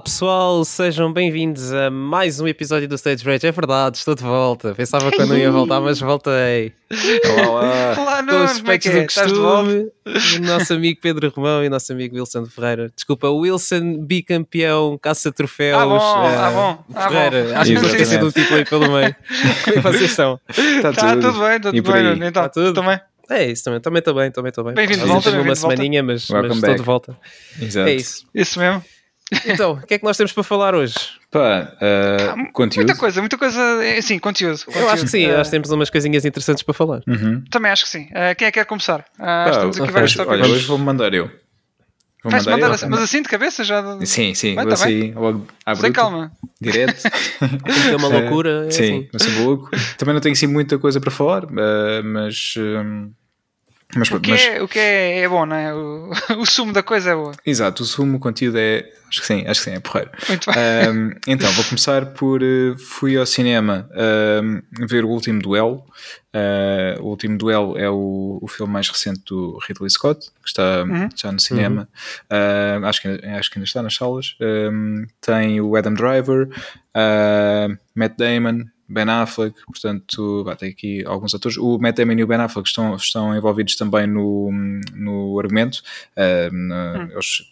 Olá pessoal, sejam bem-vindos a mais um episódio do Stage Rage. É verdade, estou de volta. Pensava que eu não ia voltar, mas voltei. Olá, olá. Olá, Com Nuno, os como é é? do de volta? costume, o nosso amigo Pedro Romão e o nosso amigo Wilson Ferreira. Desculpa, Wilson, bicampeão, caça-troféus. Ah, bom, eh, ah, bom, ah, Ferreira, bom. acho que esquecer Exatamente. do título aí pelo meio. Como é que vocês estão? Está Tá tudo bem, está tudo bem. Então, Tá tudo? também. É isso também, também estou bem, também estou bem. Bem-vindo de volta, tenho uma bem-vindo de volta. semaninha, mas, mas estou de volta. Exato. É isso. Isso mesmo. Então, o que é que nós temos para falar hoje? Pá, uh, conteúdo. Muita coisa, muita coisa. é, Sim, conteúdo. Eu acho que sim, Conteúdo. nós temos umas coisinhas interessantes para falar. Uhum. Também acho que sim. Ah, quem é que quer começar? Ah, Pá, estamos aqui vários hoje, tópicos. olha, hoje vou mandar eu. Vou Vais mandar eu. assim, mas assim de cabeça já. Sim, sim, Vai, vou tá assim, logo à Sem bruta, calma. direto. Que é uma loucura, é sim, assim. mas sou louco. Também não tenho assim muita coisa para falar, uh, mas. um, mas, O que, mas é, o que é, é bom, não é? O, o sumo da coisa é boa. exato, o sumo, o conteúdo é. Acho que sim, acho que sim, é porreiro. Muito bem. Um, então, vou começar por. uh, fui ao cinema um, ver o último duelo. Uh, o último duelo é o, o filme mais recente do Ridley Scott, que está Uhum. já no cinema. Uh, acho, que, ainda- acho que ainda está nas salas. Um, tem o Adam Driver, uh, Matt Damon. Ben Affleck, portanto, vá, tem aqui alguns atores. O Matt Damon e o Ben Affleck estão, estão envolvidos também no, no argumento. Uh, na- Eles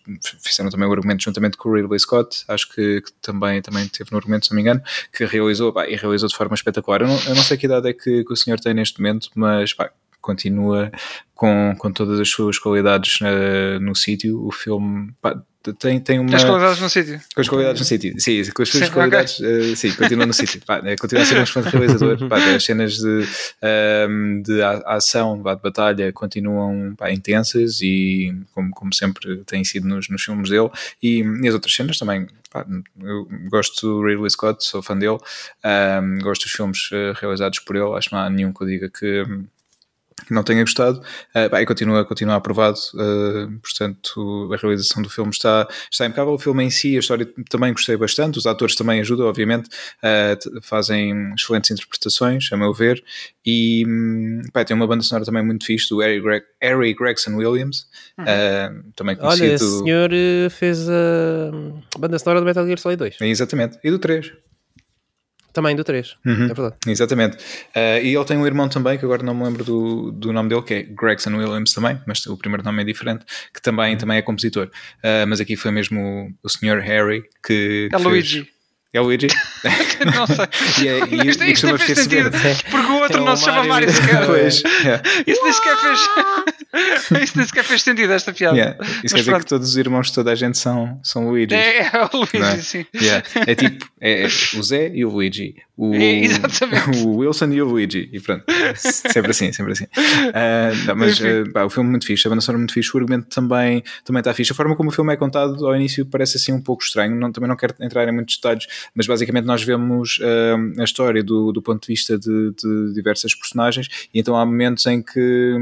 fizeram também o argumento juntamente com o Ridley Scott, ative que, que também, também teve no argumento, se não me engano, que realizou, e realizou de forma espetacular. Eu não, eu não sei que idade é que, que o senhor tem neste momento, mas continua com, com todas as suas qualidades uh, no sítio. O filme pá, tem, tem uma. Tens qualidades no sítio. Com as qualidades no sítio, sim, com as suas Sim, qualidades, eh, sim, continua no sítio. Pá, eh, continua a ser um excelente realizador. Pá, as cenas de, ehm, de ação, de batalha, continuam pá, intensas e, como, como sempre tem sido nos, nos filmes dele. E, e as outras cenas também. Pá, eu gosto do Ridley Scott, sou fã dele, ehm, gosto dos filmes eh, realizados por ele. Acho que não há nenhum que eu diga que que não tenha gostado. Uh, pá, e continua, continua aprovado uh, portanto a realização do filme está, está impecável, o filme em si a história também gostei bastante, os atores também ajudam obviamente, uh, fazem excelentes interpretações, a meu ver. E hum, pá, tem uma banda sonora também muito fixe do Harry, Greg, Harry Gregson Williams uh, também Olha, conhecido esse senhor eh, fez a banda sonora do Metal Gear Solid 2. exatamente, e do 3 Também do 3. Uhum. É verdade. Exatamente. Uh, e ele tem um irmão também, que agora não me lembro do, do nome dele, que é Gregson Williams também, mas o primeiro nome é diferente, que também, Uhum. também é compositor. Uh, mas aqui foi mesmo o, o Sr. Harry que. É que Luigi. Fez... É o Luigi? Não sei. e, é, e, Isto, costuma fez sentido. Porque o outro É o não se chama Mario. Sequer. Pois, yeah, Isso nem sequer fez. Isso nem sequer fez sentido, esta piada. yeah. Isso Mas quer dizer pronto. que todos os irmãos de toda a gente são, são Luigi. É, é o Luigi, Não é? sim. Yeah. É tipo, é, é o Zé e o Luigi. O, exatamente. o Wilson e o Luigi. E pronto. Sempre assim, sempre assim. Ah, não, mas Enfim. ah, pá, o filme é muito fixe, a banda sonora é muito fixe, o argumento também, também está fixe. A forma como o filme é contado ao início parece assim um pouco estranho. Não, também não quero entrar em muitos detalhes, mas basicamente nós vemos ah, a história do, do ponto de vista de, de diversas personagens, e então há momentos em que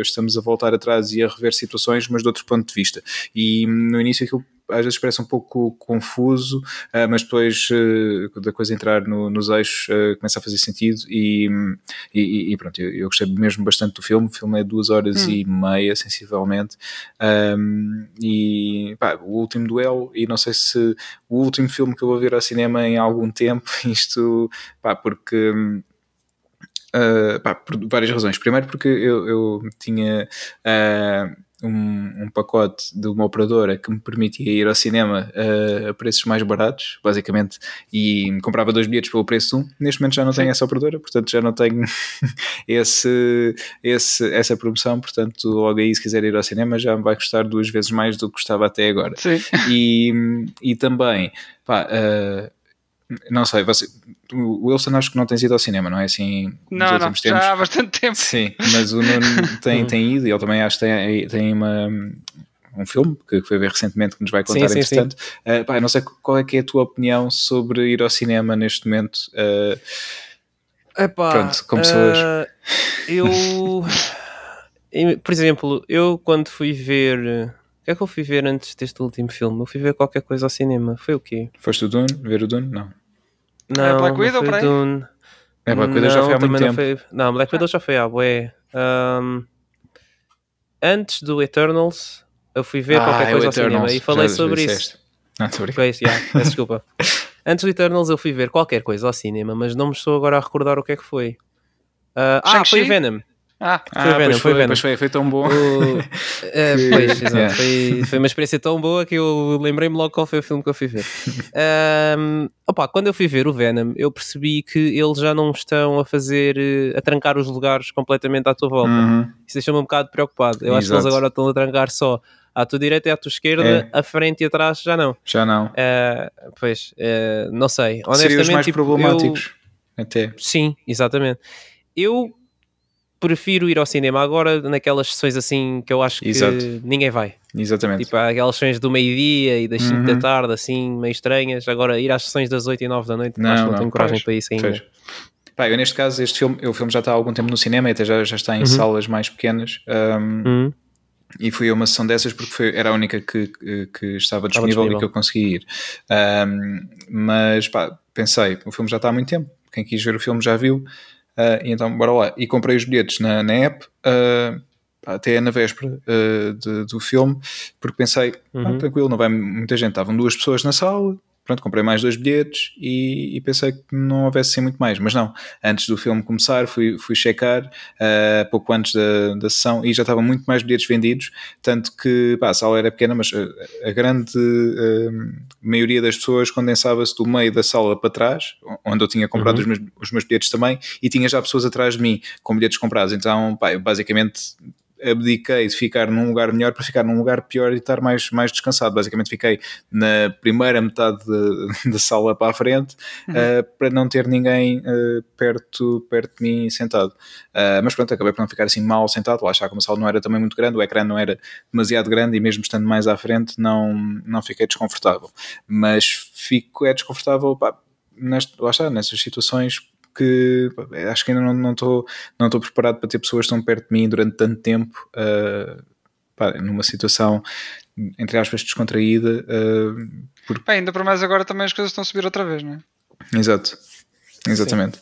estamos a voltar atrás e a rever situações, mas de outro ponto de vista. E hum, no início aquilo às vezes parece um pouco confuso, ah, mas depois ah, da coisa entrar no- nos eixos ah, começa a fazer sentido e, e, e pronto, eu, eu gostei mesmo bastante do filme, o filme é duas horas e meia, sensivelmente, Ahm, e pá, o último duelo, e não sei se o último filme que eu vou ver ao cinema em algum tempo, isto, pá, porque... hum, Uh, pá, por várias razões. Primeiro porque eu, eu tinha uh, um, um pacote de uma operadora que me permitia ir ao cinema uh, a preços mais baratos, basicamente, e comprava dois bilhetes pelo preço de um. Neste momento já não tenho essa operadora, portanto já não tenho esse, esse, essa promoção, portanto logo aí se quiser ir ao cinema já me vai custar duas vezes mais do que custava até agora Sim. e, e também, pá, uh, não sei, você, o Wilson acho que não tens ido ao cinema, não é assim nos Não, não, últimos tempos? já há bastante tempo. Sim, mas o Nuno tem, tem ido e ele também acho que tem, tem uma, um filme que foi ver recentemente que nos vai contar, Sim, sim, entretanto. Uh, pá, não sei qual é que é a tua opinião sobre ir ao cinema neste momento. Uh, Epá, Pronto, com pessoas. ah, eu. Por exemplo, eu quando fui ver. O que é que eu fui ver antes deste último filme? Eu fui ver qualquer coisa ao cinema. Foi o quê? foste o Dune? Ver o Dune? Não. Não, Black não Widow, foi por aí? Dune. É, Black Widow já Não, foi há muito também não tempo. foi- Não, Black Widow já foi há bué. Ahm, antes do Eternals, eu fui ver Ah, qualquer é coisa ao Eternals, cinema e falei já sobre disseste. isso. Ah, estou. Pois, yeah, peço desculpa. Antes do Eternals eu fui ver qualquer coisa ao cinema, mas não me estou agora a recordar o que é que foi. Ah, ah, foi Venom. Ah, Foi Ah, Venom, pois foi foi, Venom. foi, foi tão bom. O- eh, pois, exato. Yeah. Foi, foi uma experiência tão boa que eu lembrei-me logo qual foi o filme que eu fui ver. Opa, quando eu fui ver o Venom, eu percebi que eles já não estão a fazer, eh, a trancar os lugares completamente à tua volta. Uhum. Isso deixa-me um bocado preocupado. Eu acho que eles Exato. agora estão a trancar só à tua direita e à tua esquerda, É. à frente e atrás já não. Já não. Ah, pois, eh, não sei. Honestamente, Seriam os mais tipo, eu- problemáticos. Até. Sim, exatamente. Eu prefiro ir ao cinema agora naquelas sessões assim que eu acho que Exato. ninguém vai. Exatamente. Tipo, aquelas sessões do meio-dia e das 5 Uhum. da tarde, assim, meio estranhas. Agora, ir às sessões das 8 e 9 da noite, Não, acho que não, não, tenho coragem pois, para isso ainda. Pois. Pá, eu neste caso, este filme, o filme já está há algum tempo no cinema e até já, já está em Uhum. salas mais pequenas. um, Hum, e fui a uma sessão dessas porque foi, era a única que, que, que estava disponível, disponível. e que eu consegui ir. Um, mas pá, pensei, o filme já está há muito tempo. Quem quis ver o filme já viu. Uh, então, bora lá. E comprei os bilhetes na, na app. uh, até na véspera uh, de- do filme, porque pensei, ah, Uhum. tranquilo, não vai muita gente. Estavam duas pessoas na sala, pronto, comprei mais dois bilhetes e, e pensei que não houvesse assim muito mais. Mas não, antes do filme começar, fui, fui checar uh, pouco antes da, da sessão e já estavam muito mais bilhetes vendidos. Tanto que pá, a sala era pequena, mas uh, a, grande uh, maioria das pessoas condensava-se do meio da sala para trás, onde eu tinha comprado Uhum. os, meus, os meus bilhetes também, e tinha já pessoas atrás de mim com bilhetes comprados. Então, pá, eu basicamente abdiquei de ficar num lugar melhor para ficar num lugar pior e estar mais, mais descansado. Basicamente fiquei na primeira metade da- sala para a frente uh, para não ter ninguém uh, perto, perto de mim sentado. Uh, mas pronto, acabei por não ficar assim mal sentado. Lá está, como a sala não era também muito grande, o ecrã não era demasiado grande e mesmo estando mais à frente não, não fiquei desconfortável. Mas fico é desconfortável, pá, neste, lá está, nessas situações que pá, acho que ainda não não estou não estou preparado para ter pessoas tão perto de mim durante tanto tempo uh, pá, numa situação entre aspas descontraída uh, Bem, ainda por mais agora também as coisas estão a subir outra vez, não é? Exato, exatamente.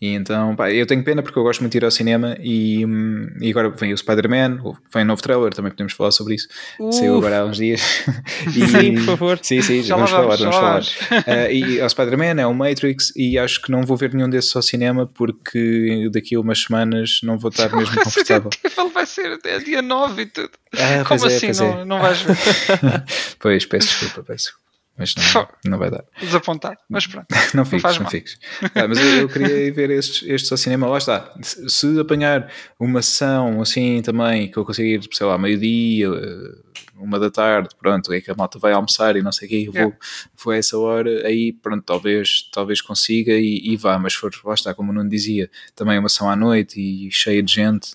E então, pá, eu tenho pena porque eu gosto muito de ir ao cinema e, hum, e agora vem o Spider-Man, vem o novo trailer, também podemos falar sobre isso. Saiu agora há uns dias. E- Sim, por favor. Sim, sim, Já vamos falar, vamos, falar. Eh, e é o Spider-Man, é o Matrix, e acho que não vou ver nenhum desses ao cinema porque daqui a umas semanas não vou estar mesmo confortável. terrível, vai ser é dia 9 e tudo. Ah, Como é, assim? não, é. não vais ver? Pois, peço desculpa, peço desculpa. Mas não, não vai dar. Desapontado. Mas pronto. Não fiques, não, mal. fiques. Ah, mas eu, eu queria ir ver estes, estes ao cinema. Lá está. Se, apanhar uma sessão assim também, que eu consiga ir, sei lá, meio-dia, eh, uma da tarde, pronto, é que a malta vai almoçar e não sei o quê, eu vou, Yeah. vou a essa hora, aí pronto, talvez, talvez consiga e, e vá, mas for, lá está, como o Nuno dizia, também uma sessão à noite e cheia de gente.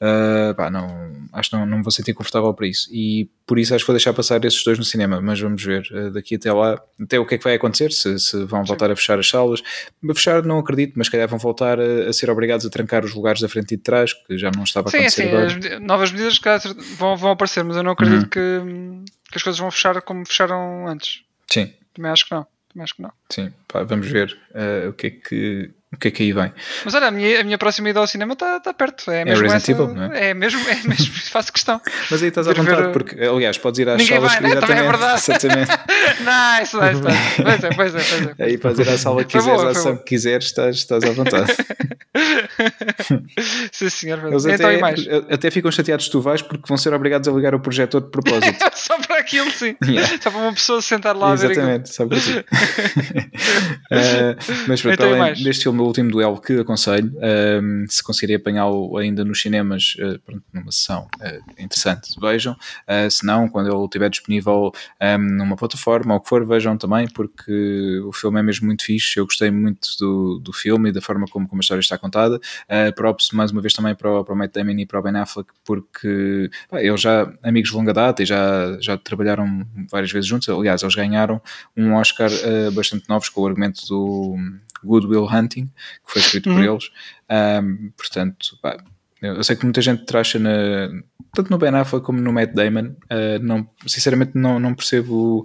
Ah, pá, não, acho que não, não me vou sentir confortável para isso e por isso acho que vou deixar passar esses dois no cinema, mas vamos ver ah, daqui até lá, até o que é que vai acontecer, se, se vão voltar a fechar as salas. A fechar não acredito, mas se calhar vão voltar a, a ser obrigados a trancar os lugares da frente e de trás, que já não estava a acontecer sim, agora. as medi- novas medidas que vão, vão aparecer, mas eu não Uhum. acredito que, hum, que as coisas vão fechar como fecharam antes. Sim, Também acho que não. Também acho que não. sim, pá, vamos ver ah, o, que é que, o que é que aí vem. Mas olha, a minha, a minha próxima ida ao cinema está tá perto. É, mesmo Resident essa, Evil, não é? é? mesmo, é mesmo, faço questão. Mas aí estás à vontade, porque, aliás, podes ir às Ninguém salas vai, né? Também é exatamente, verdade. exatamente. nice, nice, nice. Pois é, pois é, pois é. Aí podes ir à sala que quiseres, boa, à ação que quiseres, estás, estás à vontade. Sim, senhor. Eles então até, mais? até ficam chateados se tu vais porque vão ser obrigados a ligar o projetor de propósito. Só para aquilo, sim. Yeah. Só para uma pessoa sentar lá a ver. Exatamente, para. Eh, mas pronto, Então além mais? deste filme, o último duelo que aconselho, ehm, se conseguirem apanhá-lo ainda nos cinemas, eh, pronto, numa sessão eh, interessante, vejam. Se não, quando ele estiver disponível ehm, numa plataforma ou o que for, vejam também, porque o filme é mesmo muito fixe. Eu gostei muito do, do filme e da forma como, como a história está contada. Uh, props mais uma vez também para o, para o Matt Damon e para o Ben Affleck, porque pá, eles já amigos de longa data e já, já trabalharam várias vezes juntos. Aliás, eles ganharam um Oscar uh, bastante novos com o argumento do Good Will Hunting, que foi escrito por eles. Um, portanto, pá, eu sei que muita gente tracha na, tanto no Ben Affleck como no Matt Damon. Uh, não, sinceramente, não, não percebo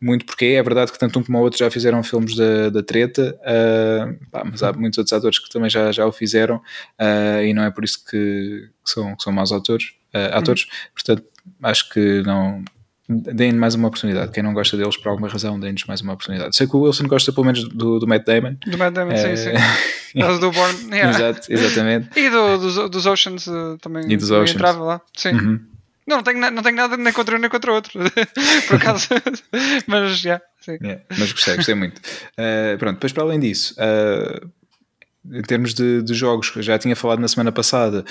muito porque é verdade que tanto um como o outro já fizeram filmes da, da treta, uh, pá, mas há muitos outros atores que também já, já o fizeram uh, e não é por isso que, que são, que são maus atores, uh, atores. portanto acho que não deem mais uma oportunidade. Quem não gosta deles por alguma razão, deem-nos mais uma oportunidade. Sei que o Wilson gosta pelo menos do, do Matt Damon. Do Matt Damon, sim, Eh, sim. Eles do Born. yeah. Exato, exatamente. E do, dos, dos Oceans eh, também. E dos Oceans. entrava lá. Sim. Uhum. Não, não tenho, não tenho nada nem contra um nem contra o outro. Por acaso. Mas, já, sim. Yeah, mas gostei, gostei muito. Uh, pronto, depois para além disso, uh, em termos de, de jogos, já tinha falado na semana passada,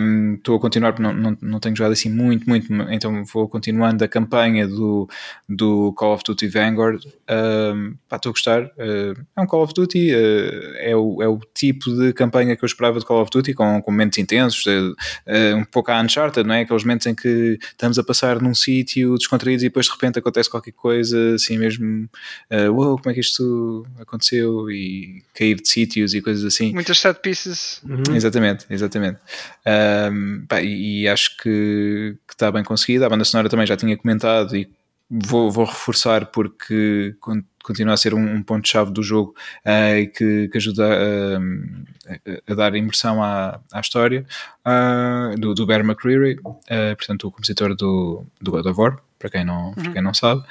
um, estou a continuar, não, não, não tenho jogado assim muito, muito, então vou continuando a campanha do, do Call of Duty Vanguard. Um, estou a gostar. Uh, é um Call of Duty, uh, é, o, é o tipo de campanha que eu esperava de Call of Duty, com, com momentos intensos, uh, um pouco a Uncharted, não é? Aqueles momentos em que estamos a passar num sítio descontraídos e depois de repente acontece qualquer coisa, assim mesmo, uh, uou, como é que isto aconteceu? E cair de sítios e coisas assim. Muitas set pieces. Exatamente, exatamente. Um, pá, e, e acho que, que está bem conseguido. A banda sonora também já tinha comentado e vou, vou reforçar porque con- continua a ser um, um ponto-chave do jogo eh, e que, que ajuda a, a- a dar imersão à, à história ah, do, do Bear McCreary, eh, portanto, o compositor do, do God of War, para quem não, para quem não sabe.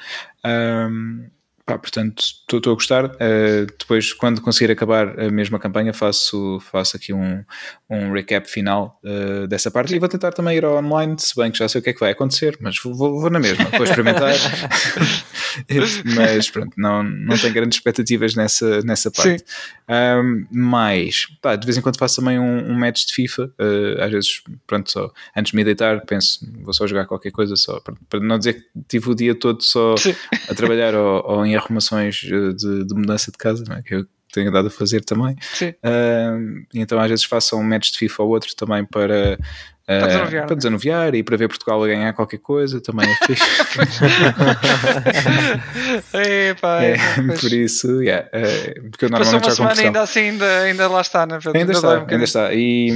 Um, Pá, portanto, estou a gostar. Uh, depois, quando conseguir acabar a mesma campanha, faço, faço aqui um, um recap final uh, dessa parte e vou tentar também ir ao online, se bem que já sei o que é que vai acontecer, mas vou, vou, na mesma, vou experimentar. mas pronto, não, não tenho grandes expectativas nessa, nessa parte. Um, mas, pá, de vez em quando faço também um, um match de FIFA, uh, às vezes, pronto, só antes de me deitar, penso, vou só jogar qualquer coisa, só para, para não dizer que tive o dia todo só Sim. a trabalhar ou, ou em arrumações eh, de, de mudança de casa, é? que eu tenho dado a fazer também. Um, então às vezes faço um match de FIFA ou outro também para, Para uh, desanuviar, para né? desanuviar e para ver Portugal a ganhar qualquer coisa, também é fixe. Epá, é, pois. por isso, yeah, eh, porque eu Passou normalmente uma jogo com semana ainda assim ainda, ainda lá está, né? Ainda dói está, um ainda está. E,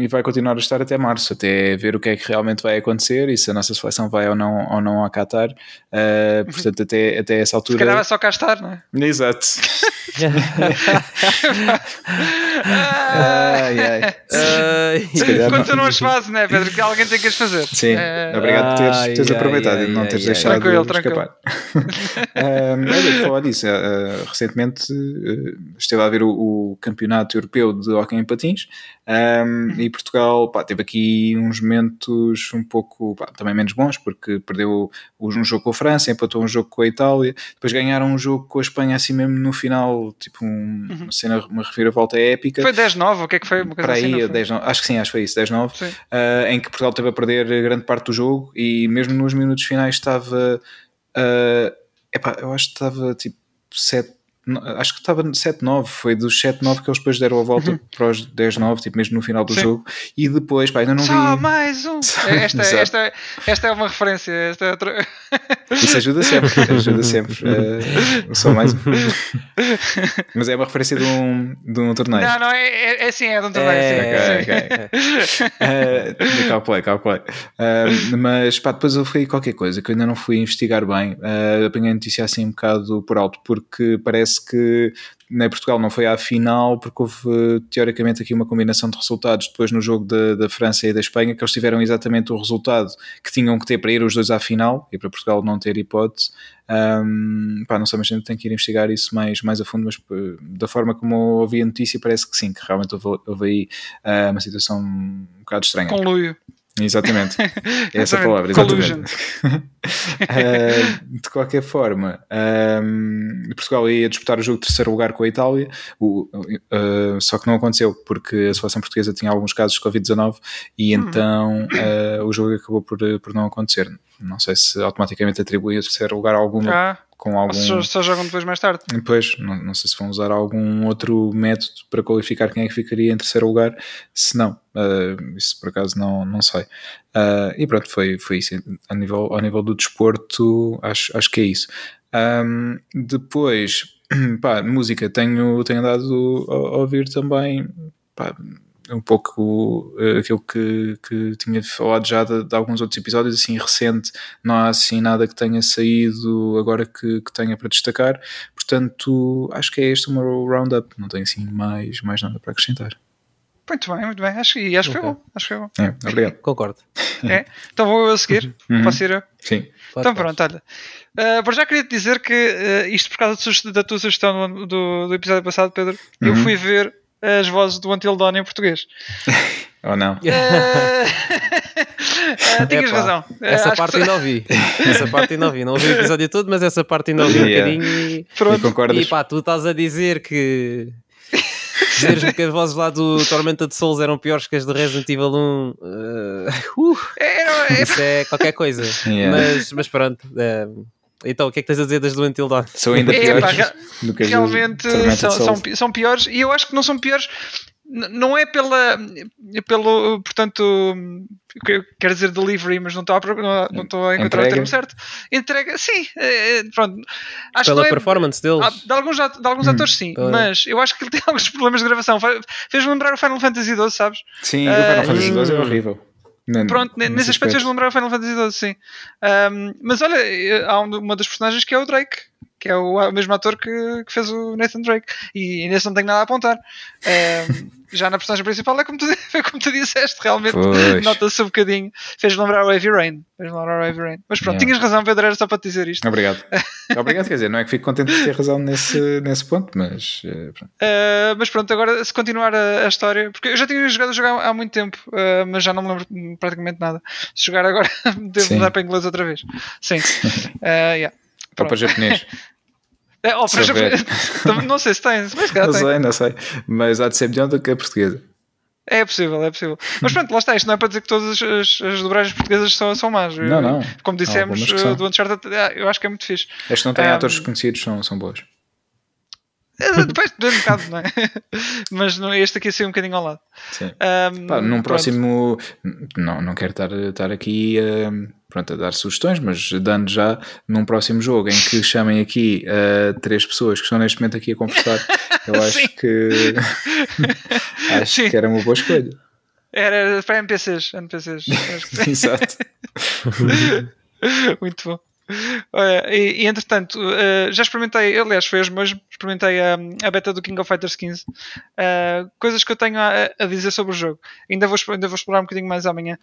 e vai continuar a estar até março, até ver o que é que realmente vai acontecer e se a nossa seleção vai ou não, ou não a Qatar. Uh, portanto, até, até essa Se altura. calhar vai só cá estar, não é? Exato. Ai, ai. Ai, Se calhar Quando não. tu não as fazes, né, Pedro? Que alguém tem que as fazer. Sim, É, obrigado por teres, teres ai, aproveitado ai, e não ai, teres ai. deixado Tranquilo, de tranquilo. escapar. um, falar disso, uh, recentemente uh, esteve a ver o, o Campeonato Europeu de Hockey em Patins um, e Portugal pá, teve aqui uns momentos um pouco pá, também menos bons, porque perdeu um jogo com a França, empatou um jogo com a Itália, depois ganharam um jogo com a Espanha assim mesmo no final, tipo um- uma cena, uma reviravolta épica. Foi 10-9, o que é que foi? Uma coisa para assim, não aí, foi? 10, acho que sim, acho que foi isso, 10-9, Sim. Uh, em que Portugal teve a perder grande parte do jogo e mesmo nos minutos finais estava, uh, epá, eu acho que estava tipo 7, no- acho que estava 7-9, foi dos 7-9 que eles depois deram a volta para os 10-9, tipo mesmo no final do Uhum. Sim. jogo, e depois, pá, ainda não Só vi. mais um! Esta, esta, esta é uma referência. Esta é outra... Isso ajuda sempre, ajuda sempre. Uh, só mais. um. Mas é uma referência de um, de um torneio. Não, não, é, é, é sim, é de um torneio. É, sim, ok, sim. ok. Uh, calculei, calculei. Uh, mas pá, depois eu fui qualquer coisa que eu ainda não fui investigar bem. Uh, apanhei a notícia assim um bocado por alto, porque parece que na Portugal não foi à final, porque houve teoricamente aqui uma combinação de resultados depois no jogo da, da França e da Espanha, que eles tiveram exatamente o resultado que tinham que ter para ir os dois à final e para Portugal não ter hipótese. Um, pá, não sei, mas a gente tem que ir investigar isso mais, mais a fundo, mas uh, da forma como ouvi a notícia, parece que sim, que realmente houve, houve aí uh, uma situação um bocado estranha. Conluio. Exatamente, é essa palavra, exatamente. Uh, de qualquer forma, um, Portugal ia disputar o jogo de terceiro lugar com a Itália, o, uh, só que não aconteceu porque a seleção portuguesa tinha alguns casos de Covid-19 e Uhum. então uh, o jogo acabou por, por não acontecer. Não sei se automaticamente atribui o terceiro lugar a alguma Ah, com algum. só, só jogam depois mais tarde. Depois, não, não sei se vão usar algum outro método para qualificar quem é que ficaria em terceiro lugar, se não, uh, isso por acaso não, não sei. Uh, e pronto, foi, foi isso. A nível, ao nível do desporto, acho, acho que é isso. Um, depois, pá, música, tenho, tenho andado a, a ouvir também, pá, um pouco uh, aquilo que, que tinha falado já de, de, alguns outros episódios, assim, recente, não há assim nada que tenha saído agora que, que tenha para destacar, portanto, acho que é este o meu roundup, não tenho assim mais, mais nada para acrescentar. Muito bem, muito bem. Acho, e acho que foi bom. Acho que foi bom. É, obrigado. Concordo. É? Então vou eu a seguir. Uhum. Posso ir eu? Sim. Pode, então pode. pronto, olha. Uh, por já queria te dizer que uh, isto por causa da tua sugestão do, do, do episódio passado, Pedro, eu Uhum. fui ver as vozes do Until Dawn em português. Ou não? Uh, uh, tinhas Epá, razão. Uh, Essa acho parte que- ainda ouvi. Essa parte ainda ouvi. Não ouvi o episódio todo, mas essa parte ainda ouvi um Yeah. bocadinho e. E concordas? E pá, tu estás a dizer que. Dizeres-me que as vozes lá do Tormenta de Souls eram piores que as do Resident Evil 1. eh, uh, era- isso é qualquer coisa. Yeah. Mas, mas pronto. eh, então, o que é que tens a dizer das do Until Dawn? São ainda É, piores pá, do que realmente são, são, pi- são piores e eu acho que não são piores não é pela pelo portanto que- quero dizer delivery mas não estou a, pro- não, não estou a encontrar Entrega. o termo certo entrega sim é, é, pronto acho Pela que é, performance deles. Ah, de alguns, de alguns Hum, atores sim, tá bem. mas eu acho que ele tem alguns problemas de gravação. Fez-me lembrar o Final Fantasy XII, sabes? Sim, o Ah, Final Fantasy hum. XII é horrível. Não- Pronto, ne- nesse aspecto fez-me lembrar o Final Fantasy XII, sim. Ahm, mas olha, eh, há um- uma das personagens que é o Drake, que é o, mesmo ator que, que fez o Nathan Drake, e nesse não tenho nada a apontar. Já na personagem principal é como tu, é como tu disseste, realmente nota-se um bocadinho. Fez-me lembrar o Heavy Rain. Fez-me lembrar o Heavy Rain. Mas pronto, Yeah. tinhas razão, Pedro, era só para te dizer isto. Obrigado. Obrigado, quer dizer, não é que fico contente de ter razão nesse, nesse ponto, mas eh, pronto. Uh, mas pronto, agora se continuar a, a história, porque eu já tinha jogado a jogar há muito tempo, uh, mas já não me lembro praticamente nada. Se jogar agora, devo Sim. mudar para inglês outra vez. Sim. Uh, yeah. Ou para japonês. É, oh, Se não sei se tem, mas calhar Não tem. sei, não sei. Mas há de ser melhor do que a portuguesa. É possível, é possível. Mas pronto, lá está. Isto não é para dizer que todas as, as dobragens portuguesas são, são más. Não, não. Como dissemos, uh, do Uncharted, ah, eu acho que é muito fixe. Que não têm Um, atores conhecidos são, são boas. É, Depois, depende um bocado, não é? Mas não- este aqui saiu um bocadinho ao lado. Sim. Um, Pá, num pronto. próximo. Não, não quero estar, estar aqui eh, pronto, a dar sugestões, mas dando já num próximo jogo em que chamem aqui eh, três pessoas que estão neste momento aqui a conversar, eu Sim. acho que. acho Sim. que era uma boa escolha. Era, para NPCs. NPCs. Sim. Exato. Muito bom. Olha, e, e, entretanto, eh, já experimentei, aliás, foi hoje mesmo, experimentei a, a beta do King of Fighters 15. Eh, coisas que eu tenho a, a dizer sobre o jogo. Ainda vou, ainda vou explorar um bocadinho mais amanhã,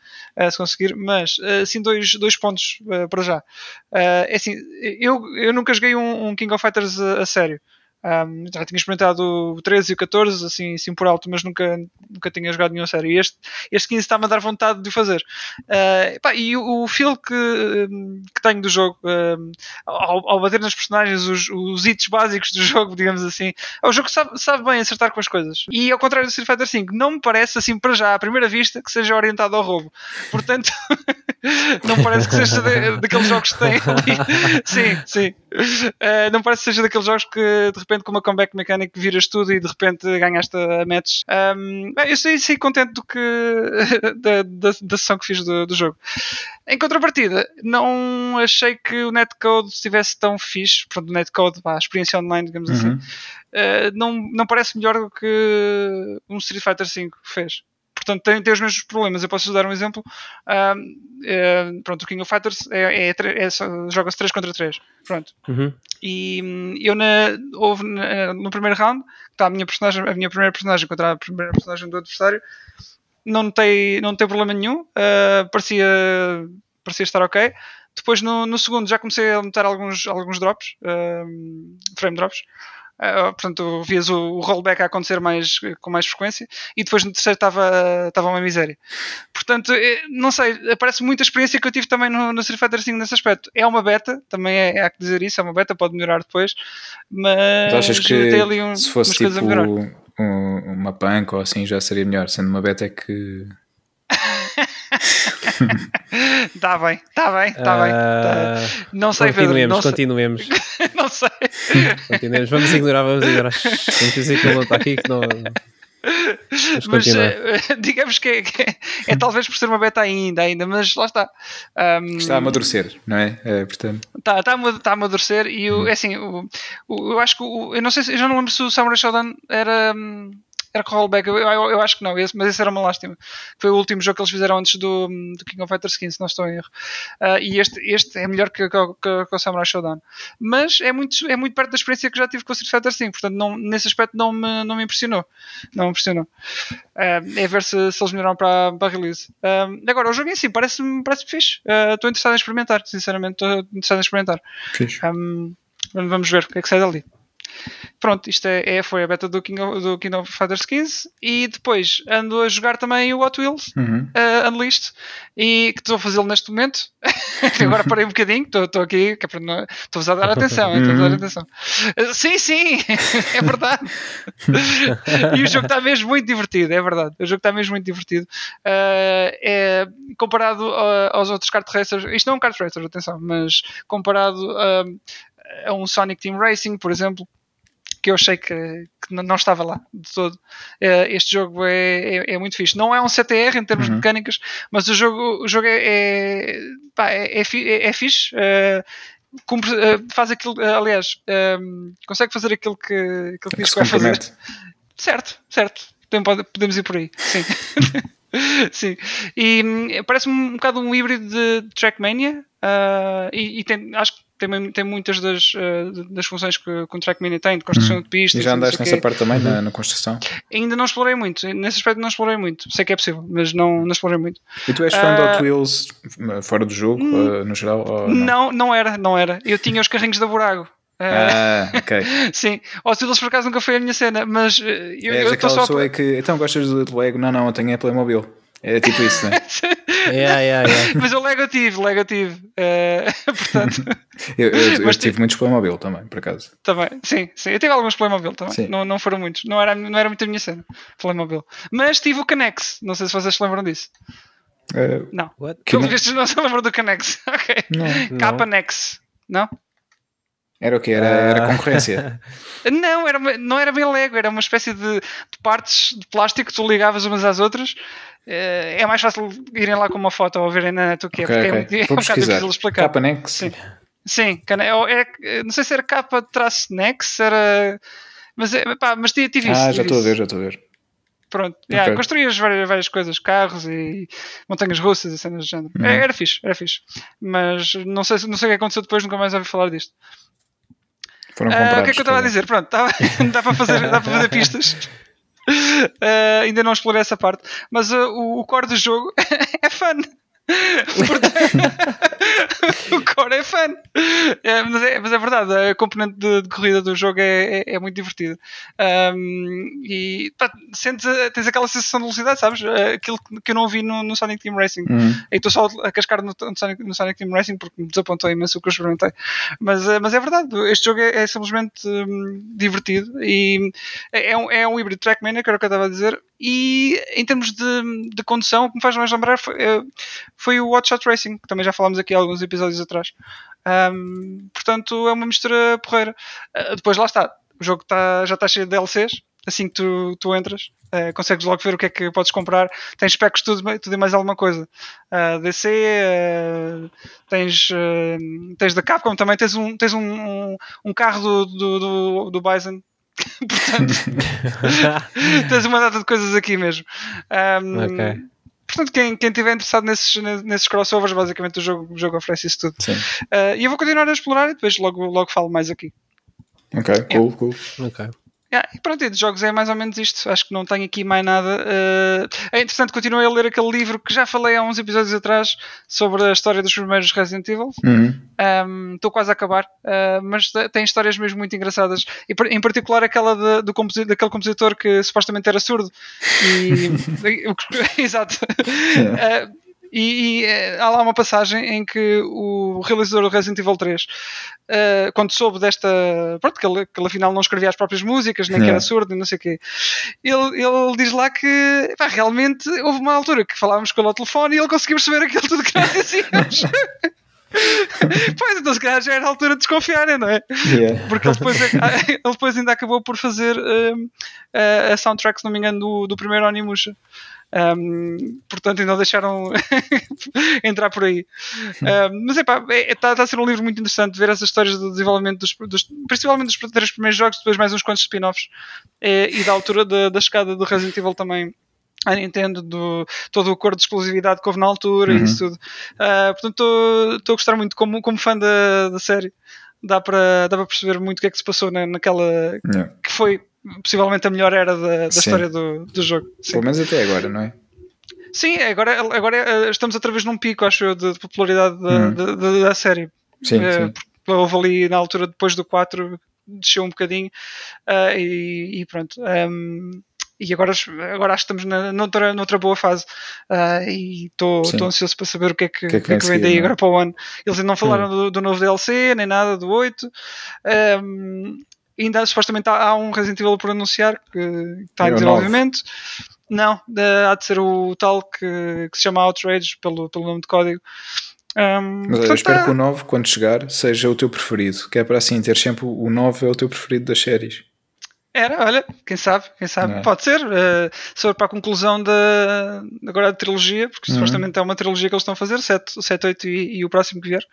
se conseguir, mas assim, dois, dois pontos para já. É assim, eu, eu nunca joguei um, um King of Fighters a, a sério. Um, já tinha experimentado o 13 e o 14, assim, assim por alto, mas nunca, nunca tinha jogado nenhum sério. E este, este 15 está-me a dar vontade de o fazer. Uh, pá, e o, o feel que, um, que tenho do jogo, um, ao, ao bater nas personagens, os, os hits básicos do jogo, digamos assim, é o jogo que sabe, sabe bem acertar com as coisas. E ao contrário do Street Fighter V, não me parece, assim, para já, à primeira vista, que seja orientado ao roubo. Portanto, não parece que seja de, daqueles jogos que tem ali. Sim, sim. Uh, não parece que seja daqueles jogos que de repente com uma comeback mecânica viras tudo e de repente ganhaste a match. Um, bem, eu saí, saí contente do que da, da, da sessão que fiz do, do jogo. Em contrapartida, não achei que o netcode estivesse tão fixe. Pronto, o netcode, pá, a experiência online, digamos assim, Uhum. uh, não, não parece melhor do que um Street Fighter V fez. Portanto, tem, tem os mesmos problemas. Eu posso dar um exemplo. Um, é, pronto, o King of Fighters é, é, é, joga-se 3 contra 3. Pronto. Uhum. E hum, eu na, houve na, no primeiro round, que está a minha personagem, a minha primeira personagem contra a primeira personagem do adversário, não notei, não notei problema nenhum. Uh, parecia, parecia estar ok. Depois no, no, segundo já comecei a notar alguns, alguns drops, uh, frame drops. Uh, portanto, vias o, o, rollback a acontecer mais, com mais frequência e depois no terceiro estava, estava uma miséria. Portanto, não sei, parece muita experiência que eu tive também no, no Street Fighter V nesse aspecto. É uma beta, também é, há que dizer isso, é uma beta, pode melhorar depois, mas, mas achas que tem ali um, se fosse tipo um, uma punk ou assim já seria melhor, sendo uma beta é que Está bem, está bem, está uh, bem. Tá. Não sei, continuemos, Pedro, não continuemos. Sei. não sei. Continuemos. Vamos ignorar, vamos ignorar. Que dizer que ele não está aqui, que não. Mas, mas uh, digamos que, é, que é, é, talvez por ser uma beta ainda, ainda, mas lá está. Um, está a amadurecer, não é? é portanto. Está, está, a, está a amadurecer e o, é assim, o, o, eu acho que o, eu não sei eu já não lembro se o Samurai Shodown era. Era com rollback, eu, eu, eu acho que não, esse, mas esse era uma lástima. Foi o último jogo que eles fizeram antes do, do King of Fighters 15, se não estou em erro. Uh, e este, este é melhor que, que, que, que, o Samurai Showdown. Mas é muito, é muito perto da experiência que já tive com o Street Fighter 5, portanto, não, nesse aspecto não me, não me impressionou. Não me impressionou. Uh, é ver se, se eles melhoraram para, para a release. Uh, agora, o jogo em si parece-me parece fixe. Estou interessado em experimentar, sinceramente, estou interessado em experimentar. Um, vamos ver o que é que sai dali. Pronto, isto é, é, foi a beta do King, of, do King of Fighters 15 e depois ando a jogar também o Hot Wheels uhum. uh, Unleashed e que estou a fazê-lo neste momento. Agora parei um bocadinho, estou aqui, é estou-vos a dar atenção. Uhum. A dar atenção. Uh, sim, sim, é verdade. e o jogo está mesmo muito divertido, é verdade. O jogo está mesmo muito divertido. Uh, é, comparado aos outros kart racers, isto não é um kart racer, atenção, mas comparado a um Sonic Team Racing, por exemplo que eu achei que, que não estava lá de todo. Uh, este jogo é, é, é, muito fixe. Não é um CTR em termos uhum. mecânicos, mas o jogo, o jogo é, é, pá, é, é, é, é fixe. Uh, cumpre, uh, faz aquilo, aliás, um, consegue fazer aquilo que, aquilo que diz que vai fazer. Certo, certo. Podemos ir por aí. Sim. Sim, e hum, parece-me um bocado um híbrido de Trackmania uh, e, e tem, acho que tem, tem muitas das, uh, das funções que, que o Trackmania tem, de construção hum. de pistas. E já andaste nessa parte também, na, na, construção? Ainda não explorei muito, nesse aspecto não explorei muito. Sei que é possível, mas não, não explorei muito. E tu és fã de Hot ah, Wheels fora do jogo, uh, no geral? não? não? não, era, não era. Eu tinha os carrinhos da Burago. Ah, ok. Sim, Hot Wheels por acaso nunca foi a minha cena, mas eu, é, eu aquela pessoa é que então gostas de Lego? Não, não, eu tenho a Playmobil. É tipo isso, né? yeah, yeah, yeah. Mas eu Lego tive, Lego tive. Uh, portanto. eu, eu, eu tive muitos Playmobil também, por acaso. Também, sim, sim. Eu tive alguns Playmobil também. Não, não foram muitos. Não era, não era muito a minha cena, Playmobil. Mas tive o Canex. Não sei se vocês se lembram disso. Uh, não. Pelo visto não se lembram do Canex. ok. Não. Capanex. Não? Era o que? Era, era ah. concorrência? não, era, não era bem Lego, era uma espécie de, de, partes de plástico que tu ligavas umas às outras. Eh, é mais fácil irem lá com uma foto ou verem na net o que é, okay, porque okay. é, é um bocado difícil explicar. Capa Nex? Sim. Sim, é, não sei se era capa traço Nex, era. Mas, é, pá, mas tive, ah, isso. Ah, já estou a ver, já estou a ver. Pronto, okay. yeah, construías várias, várias coisas, carros e montanhas russas e cenas do género. Uhum. Era fixe, era fixe. Mas não sei, não sei o que aconteceu depois, nunca mais ouvi falar disto. Foram comprados. Uh, o que é que eu estava a dizer? Pronto, dá, dá, para fazer, dá para fazer pistas. Uh, ainda não explorei essa parte, mas uh, o, o core do jogo é fun. o core é fun. É, mas, é, mas, é, verdade, a componente de, de corrida do jogo é, é, é muito divertida. Um, e pá, sentes, tens aquela sensação de velocidade, sabes? Aquilo que eu não vi no, no Sonic Team Racing. Uhum. E estou só a cascar no, no, Sonic, no, Sonic, Team Racing porque me desapontou imenso o que eu experimentei. Mas, uh, mas é verdade, este jogo é, é simplesmente um, divertido e é, é um, é um híbrido Trackmania, que era o que eu estava a dizer. E em termos de, de condução, o que me faz mais lembrar foi, eh, foi o Watch Out Racing, que também já falámos aqui alguns episódios atrás. Um, portanto, é uma mistura porreira. Uh, depois lá está, o jogo tá, já está cheio de DLCs. Assim que tu, tu entras, uh, consegues logo ver o que é que podes comprar. Tens specs tudo, tudo e mais alguma coisa. Uh, DC, tens, tens da Capcom também. Tens um, tens um, um, um carro do, do, do, do Bison Portanto, tens uma data de coisas aqui mesmo. Um, ok. Portanto, quem, quem estiver interessado nesses, nesses crossovers, basicamente o jogo, o jogo oferece isso tudo. Uh, e eu vou continuar a explorar e depois logo, logo falo mais aqui. Ok, cool, yeah. cool. Ok. Yeah, e pronto, e de jogos é mais ou menos isto. Acho que não tenho aqui mais nada. Uh, é interessante, continuei a ler aquele livro que já falei há uns episódios atrás sobre a história dos primeiros Resident Evil. Uhum. Estou um, quase a acabar, uh, mas tem histórias mesmo muito engraçadas. E, em particular aquela de, do composi daquele compositor que supostamente era surdo. E, exato. Uh, e, e, eh, há lá uma passagem em que o realizador do Resident Evil 3, uh, eh, quando soube desta. Pronto, que ele, que ele afinal não escrevia as próprias músicas, nem yeah. que era surdo, não sei o quê, ele, ele diz lá que pá, realmente houve uma altura que falávamos com ele ao telefone e ele conseguiu perceber aquilo tudo que nós dizíamos. pois, então se calhar já era a altura de desconfiarem, não é? Yeah. Porque ele depois, ele depois ainda acabou por fazer uh, a soundtrack, se não me engano, do, do primeiro Onimusha. Um, portanto, ainda não deixaram entrar por aí. Um, mas epá, é, está, está a ser um livro muito interessante ver essas histórias do desenvolvimento dos, dos principalmente dos três primeiros jogos, depois mais uns quantos spin-offs é, e da altura da, da chegada do Resident Evil também a Nintendo, do todo o acordo de exclusividade que houve na altura Uhum. e isso tudo. Uh, portanto, estou a gostar muito como, como fã da, da série. Dá para, dá para perceber muito o que é que se passou na, naquela Yeah. que foi possivelmente a melhor era da, da história do, do jogo. Sim. Pelo menos até agora, não é? Sim, agora, agora eh, estamos outra vez num pico, acho eu, de, de popularidade da, Uhum. da, da- da série. Sim, Eh, sim. houve ali na altura, depois do 4, desceu um bocadinho eh, e, e pronto. ehm, e agora, agora acho que estamos na, noutra, noutra boa fase eh, e estou ansioso para saber o que é que, que é que que é que vem daí não é? agora para o ano. Eles ainda não falaram Hum. do, do novo DLC, nem nada do 8. Ehm, ainda supostamente há, há um Resident Evil por anunciar que está em desenvolvimento. Não, de- há de ser o tal que, que se chama Outrage pelo, pelo nome de código. Ehm, Mas eu espero tá- que o 9, quando chegar, seja o teu preferido. Que é para assim ter sempre o 9 é o teu preferido das séries. Era, olha, quem sabe, quem sabe, é? pode ser. eh, se for para a conclusão da agora da trilogia, porque Uhum. supostamente é uma trilogia que eles estão a fazer, 7, 7 8 e, e o próximo que vier.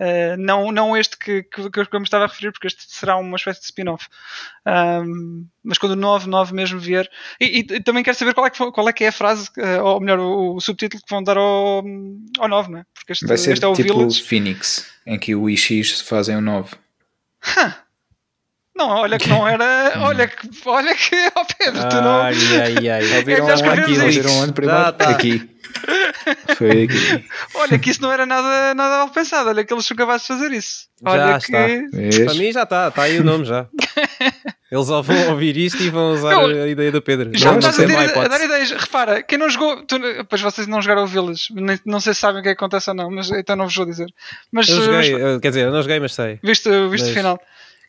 Eh, não, não este que, que, que eu me estava a referir, porque este será uma espécie de spin-off. Ahm, mas quando o 9, 9 mesmo vier. E, e- também quero saber qual é que, qual é, que é a frase, eh, ou melhor, o, o subtítulo que vão dar ao, ao 9, não é? Porque este, Vai ser este é o tipo Village. Phoenix, em que o IX fazem o 9. Não, olha que não era. Olha que, olha que, ó Pedro, tu não. Ai, ai, ai. Ouviram já onde? escrevemos isso. Ouviram onde primeiro? Já tá. Aqui. Foi aqui. Olha que isso não era nada, nada mal pensado. Olha que eles são capazes de fazer isso. Olha Já que. está. Para mim já está, está aí o nome já. Eles só vão ouvir isto e vão usar Não, a ideia do Pedro. Já não, estás a, dar- a dar ideias. Repara, quem não jogou. Tu, pois vocês não jogaram o Village. Nem, não sei se sabem o que é que acontece ou não, mas então não vos vou dizer. Mas, Eu joguei, mas eh, quer dizer, eu não joguei, mas sei. viste, viste o mas- final.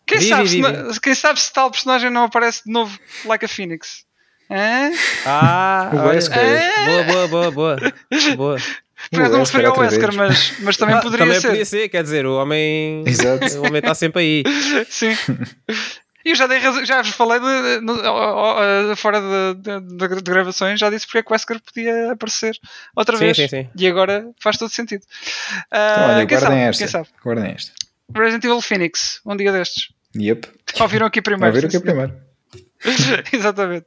Quem, Vi, sabe vi, se quem sabe se tal personagem não aparece de novo, like a Phoenix? Hã? Ah, O. Wesker. boa, boa, boa, boa. boa. Por acaso não referi ao Wesker, vez. mas, mas também Ah, poderia também ser. podia ser, quer dizer, o homem. Exato. O homem está sempre aí. Sim. E eu já, dei razão- já vos falei de, no- ó, ó, fora de, de- de- de gravações, já disse porque é que o Wesker podia aparecer outra Sim, vez. sim, sim. E agora faz todo sentido. Ah, Então, olha, quem, guardem sabe, esta. quem sabe? Guardem esta. Resident Evil Phoenix, um dia destes. Yep. Ouviram aqui primeiro. ver o que é sim, senhor. primeiro. Exatamente.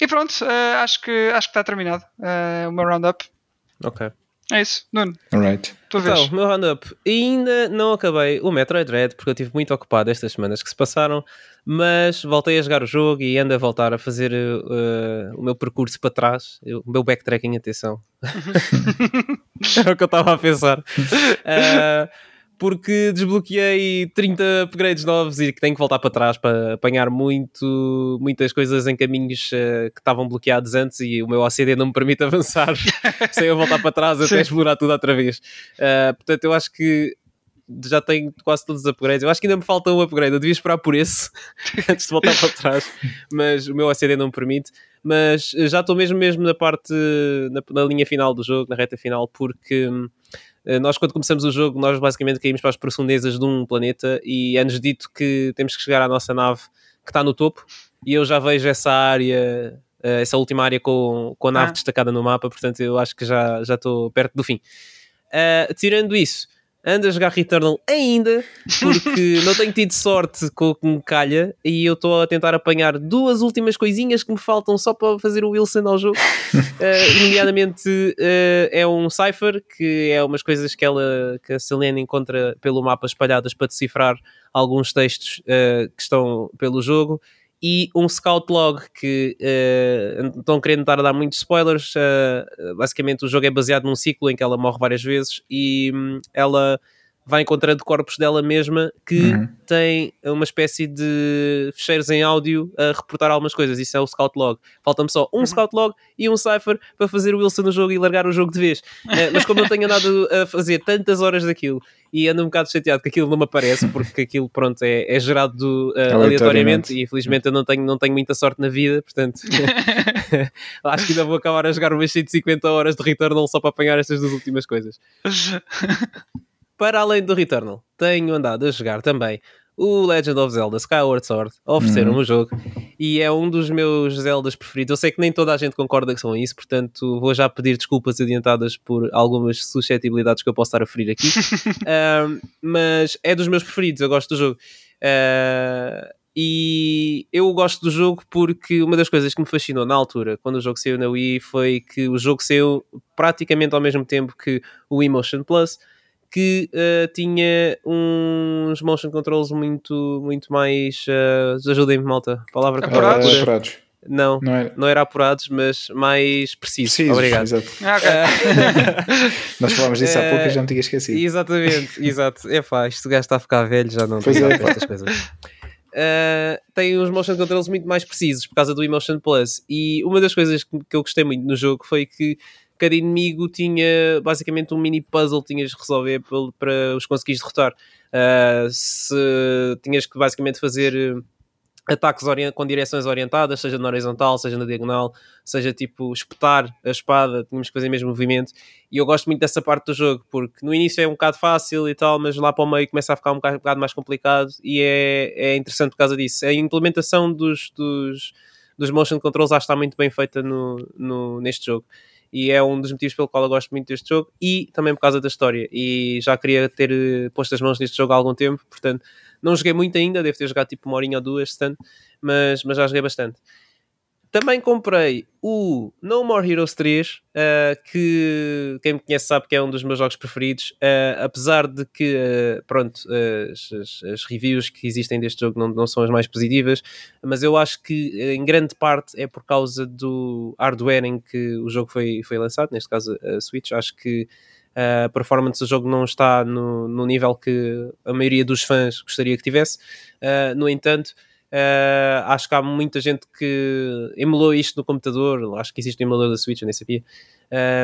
E pronto, ah, acho, que, acho que está terminado ah, o meu roundup. Ok. É isso, Nuno, Alright. vez. Então, meu roundup. Ainda não acabei o Metroid Dread porque eu estive muito ocupado estas semanas que se passaram, mas voltei a jogar o jogo e ando a voltar a fazer uh, o meu percurso para trás, eu- o meu backtracking, atenção. Era o que eu estava a pensar. Uh, porque desbloqueei 30 upgrades novos e que tenho que voltar para trás para apanhar muito, muitas coisas em caminhos uh, que estavam bloqueados antes e o meu OCD não me permite avançar sem eu voltar para trás até Sim. explorar tudo outra vez. Uh, portanto, eu acho que já tenho quase todos os upgrades. Eu acho que ainda me falta um upgrade. Eu devia esperar por esse antes de voltar para trás, mas o meu OCD não me permite. Mas uh, já estou mesmo, mesmo na parte, na, na linha final do jogo, na reta final, porque hum, nós, quando começamos o jogo, nós basicamente caímos para as profundezas de um planeta e é-nos dito que temos que chegar à nossa nave que está no topo. E eu já vejo essa área, uh, essa última área com, com a nave Ah. destacada no mapa, portanto, eu acho que já já estou perto do fim. Uh, tirando isso, ando a jogar Returnal ainda, porque não tenho tido sorte com o que me calha e eu estou a tentar apanhar duas últimas coisinhas que me faltam só para fazer o Wilson ao jogo. Uh, nomeadamente uh, é um cipher, que é umas coisas que, ela, que a Selene encontra pelo mapa espalhadas para decifrar alguns textos uh, que estão pelo jogo. E um scout log que uh, estão querendo estar a dar muitos spoilers. uh, basicamente, o jogo é baseado num ciclo em que ela morre várias vezes e hum, ela vai encontrando corpos dela mesma que Uhum. têm uma espécie de fecheiros em áudio a reportar algumas coisas. Isso é o Scout Log. Falta-me só um Scout Log e um Cypher para fazer o Wilson no jogo e largar o jogo de vez. Eh, mas como eu tenho andado a fazer tantas horas daquilo e ando um bocado chateado que aquilo não me aparece, porque aquilo, pronto, é, é gerado eh, Aleatoriamente. aleatoriamente e infelizmente eu não tenho, não tenho muita sorte na vida, portanto acho que ainda vou acabar a jogar umas 150 horas de Returnal só para apanhar estas duas últimas coisas. Para além do Returnal, tenho andado a jogar também o Legend of Zelda Skyward Sword ofereceram Uhum. o jogo e é um dos meus Zeldas preferidos. Eu sei que nem toda a gente concorda com isso, portanto vou já pedir desculpas adiantadas por algumas suscetibilidades que eu posso estar a ferir aqui. Ahm, mas é dos meus preferidos, eu gosto do jogo. Ah, e eu gosto do jogo porque uma das coisas que me fascinou na altura, quando o jogo saiu na Wii, foi que o jogo saiu praticamente ao mesmo tempo que o Emotion Plus, que ah, tinha uns motion controls muito, muito mais. ah, Ajudem-me, malta. Palavra que eu Apurados? Ah, apurados. Não, Não era. não era apurados, mas mais precisos. Precisos, Obrigado. exato. Ah, ok. Ah, Nós falámos disso há Eh, pouco e já me tinha esquecido. Exatamente, exato. É pá, isto gajo está a ficar velho, já não Pois tem é, estas coisas. Uh, tem uns motion controls muito mais precisos por causa do Emotion Plus. E uma das coisas que, que eu gostei muito no jogo foi que cada inimigo tinha basicamente um mini puzzle que tinhas de resolver para os conseguires derrotar. Uh, se tinhas que basicamente fazer uh, ataques com direções orientadas, seja na horizontal, seja na diagonal, seja tipo espetar a espada, tínhamos que fazer mesmo movimento. E eu gosto muito dessa parte do jogo, porque no início é um bocado fácil e tal, mas lá para o meio começa a ficar um bocado, um bocado mais complicado e é, é interessante por causa disso. A implementação dos, dos, dos motion controls acho que está muito bem feita no, no, neste jogo. E é um dos motivos pelo qual eu gosto muito deste jogo e também por causa da história. E já queria ter eh, posto as mãos neste jogo há algum tempo, portanto, não joguei muito ainda, devo ter jogado tipo uma horinha ou duas, se tanto, mas, mas já joguei bastante. Também comprei o No More Heroes 3, uh, que quem me conhece sabe que é um dos meus jogos preferidos, uh, apesar de que, uh, pronto, as, as- as reviews que existem deste jogo não, não são as mais positivas, mas eu acho que em grande parte é por causa do hardware em que o jogo foi, foi lançado, neste caso a Switch. Acho que a performance do jogo não está no, no nível que a maioria dos fãs gostaria que tivesse. No entanto, Uh, acho que há muita gente que emulou isto no computador. Acho que existe um emulador da Switch, eu nem sabia.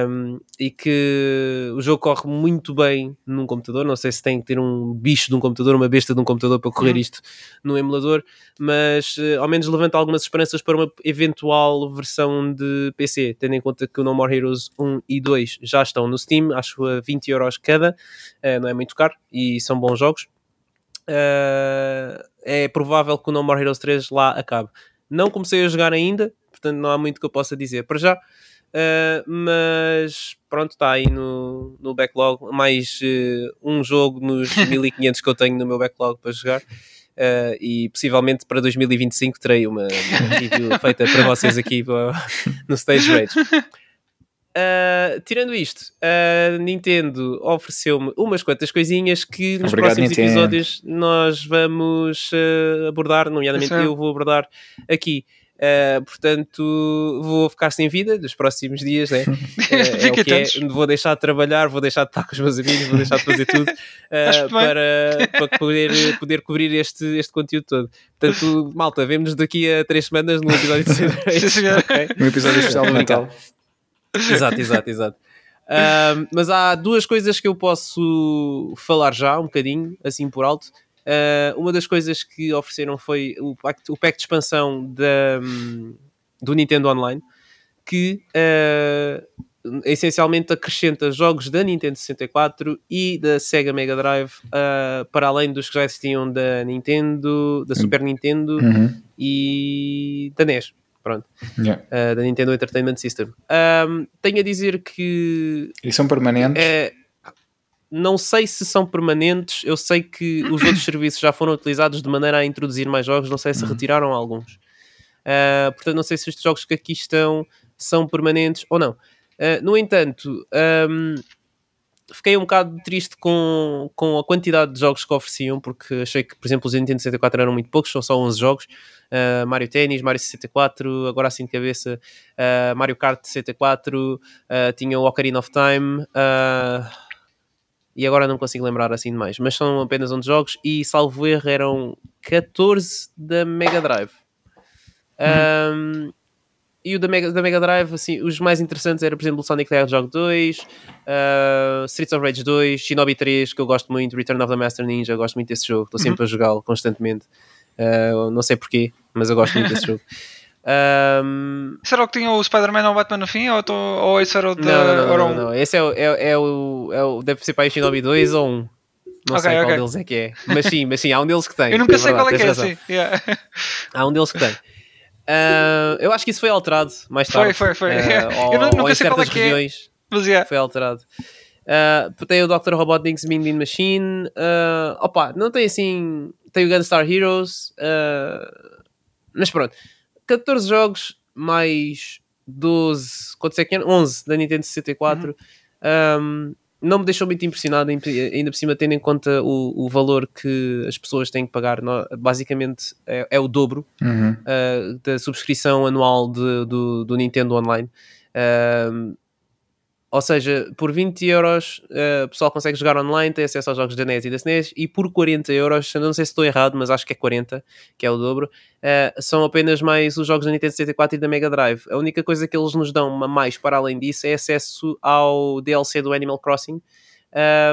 Um, e que o jogo corre muito bem num computador. Não sei se tem que ter um bicho de um computador, uma besta de um computador para correr Uhum. isto no emulador, mas uh, ao menos levanta algumas esperanças para uma eventual versão de PC, tendo em conta que o No More Heroes 1 e 2 já estão no Steam, acho a 20 euros cada, uh, não é muito caro e são bons jogos. Uh, é provável que o No More Heroes 3 lá acabe. Não comecei a jogar ainda, portanto não há muito que eu possa dizer para já. Uh, mas pronto, está aí no, no backlog. Mais uh, um jogo nos 1500 que eu tenho no meu backlog para jogar. Uh, e possivelmente para 2025 terei uma, uma review feita para vocês aqui para- no Stage Rage. Uh, tirando isto, a Nintendo ofereceu-me umas quantas coisinhas que nos Obrigado, próximos Nintendo. episódios nós vamos uh, abordar, nomeadamente é. eu vou abordar aqui. Uh, portanto, vou ficar sem vida nos próximos dias, né? Uh, é o que é. Vou deixar de trabalhar, vou deixar de estar com os meus amigos, vou deixar de fazer tudo uh, para, para poder, poder cobrir este, este conteúdo todo. Portanto, malta, vemos-nos daqui a três semanas no episódio de Sim, senhor. Ok? Um episódio especial de Obrigado. Natal. Exato, exato, exato. Mas há duas coisas que eu posso falar já, um bocadinho, assim por alto. Ah, uma das coisas que ofereceram foi o pack, o pack de expansão da, hum, do Nintendo Online, que ah, essencialmente acrescenta jogos da Nintendo 64 e da Sega Mega Drive, ah, para além dos que já existiam da Nintendo, da Super Nintendo Uhum. e da NES. Pronto Yeah. uh, da Nintendo Entertainment System. Um, tenho a dizer que E são permanentes? é, não sei se são permanentes, eu sei que os outros serviços já foram utilizados de maneira a introduzir mais jogos, não sei se retiraram alguns. Uh, portanto, não sei se estes jogos que aqui estão são permanentes ou não. Uh, no entanto, um, fiquei um bocado triste com, com a quantidade de jogos que ofereciam, porque achei que, por exemplo, os Nintendo 64 eram muito poucos, são só 11 jogos. Uh, Mario Tennis, Mario 64, agora assim de cabeça, uh, Mario Kart 64, uh, tinha o Ocarina of Time, e agora não consigo lembrar assim de mais, mas são apenas 11 jogos e, salvo erro, eram 14 da Mega Drive. Um, e o da Mega, da Mega Drive, assim, os mais interessantes era, por exemplo, o Sonic the Hedgehog 2, uh, Streets of Rage 2, Shinobi 3, que eu gosto muito, Return of the Master Ninja, eu gosto muito desse jogo, estou sempre a jogá-lo constantemente. Uh, não sei porquê, mas eu gosto muito desse jogo. Um, o que tinha o Spider-Man ou o Batman no fim? Ou, tô- ou esse era o da. não, não, não, um- não, Esse é, o- é, é o, é o. Deve ser para aí Shinobi 2 ou 1. Não Ok, sei qual ok. deles é que é. Mas sim, mas sim, há um deles que tem. Eu nunca sei verdade, qual é que é, sim. Yeah. Há um deles que tem. Ah, eu acho que isso foi alterado mais Foi, tarde. foi, foi. Ah, ou, Eu nu- nunca sei qual é é. regiões Mas yeah. foi alterado. Ah, tem o Dr. Robotnik's Mean Bean Machine. ah, opa, não tem assim. Tem o Gunstar Heroes. ah, mas pronto. 14 jogos mais 12. Quantos é que é? 11 da Nintendo 64. Ahm, não me deixou muito impressionado, ainda por cima, tendo em conta o, o valor que as pessoas têm que pagar. Basicamente, é, é o dobro Uhum. uh, da subscrição anual de- do, do Nintendo Online. Um, ou seja, por 20 euros uh, o pessoal consegue jogar online, tem acesso aos jogos da NES e da SNES, e por 40 euros, eu não sei se estou errado, mas acho que é 40, que é o dobro, uh, são apenas mais os jogos da Nintendo 64 e da Mega Drive. A única coisa que eles nos dão mais para além disso é acesso ao DLC do Animal Crossing.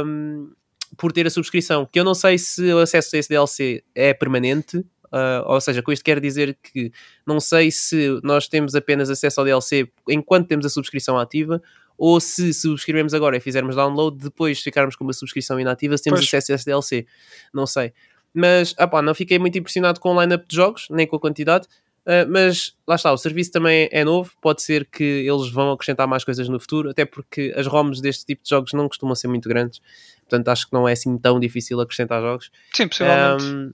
um, por ter a subscrição, que eu não sei se o acesso a esse DLC é permanente, uh, ou seja, com isto quero dizer que não sei se nós temos apenas acesso ao DLC enquanto temos a subscrição ativa, ou se subscrevemos agora e fizermos download, depois de ficarmos com uma subscrição inativa, se temos Pois. acesso a esse DLC. Não sei. Mas, opá, não fiquei muito impressionado com o line-up de jogos, nem com a quantidade. Uh, mas lá está, o serviço também é novo, pode ser que eles vão acrescentar mais coisas no futuro, até porque as ROMs deste tipo de jogos não costumam ser muito grandes, portanto acho que não é assim tão difícil acrescentar jogos. Sim, possivelmente. Um,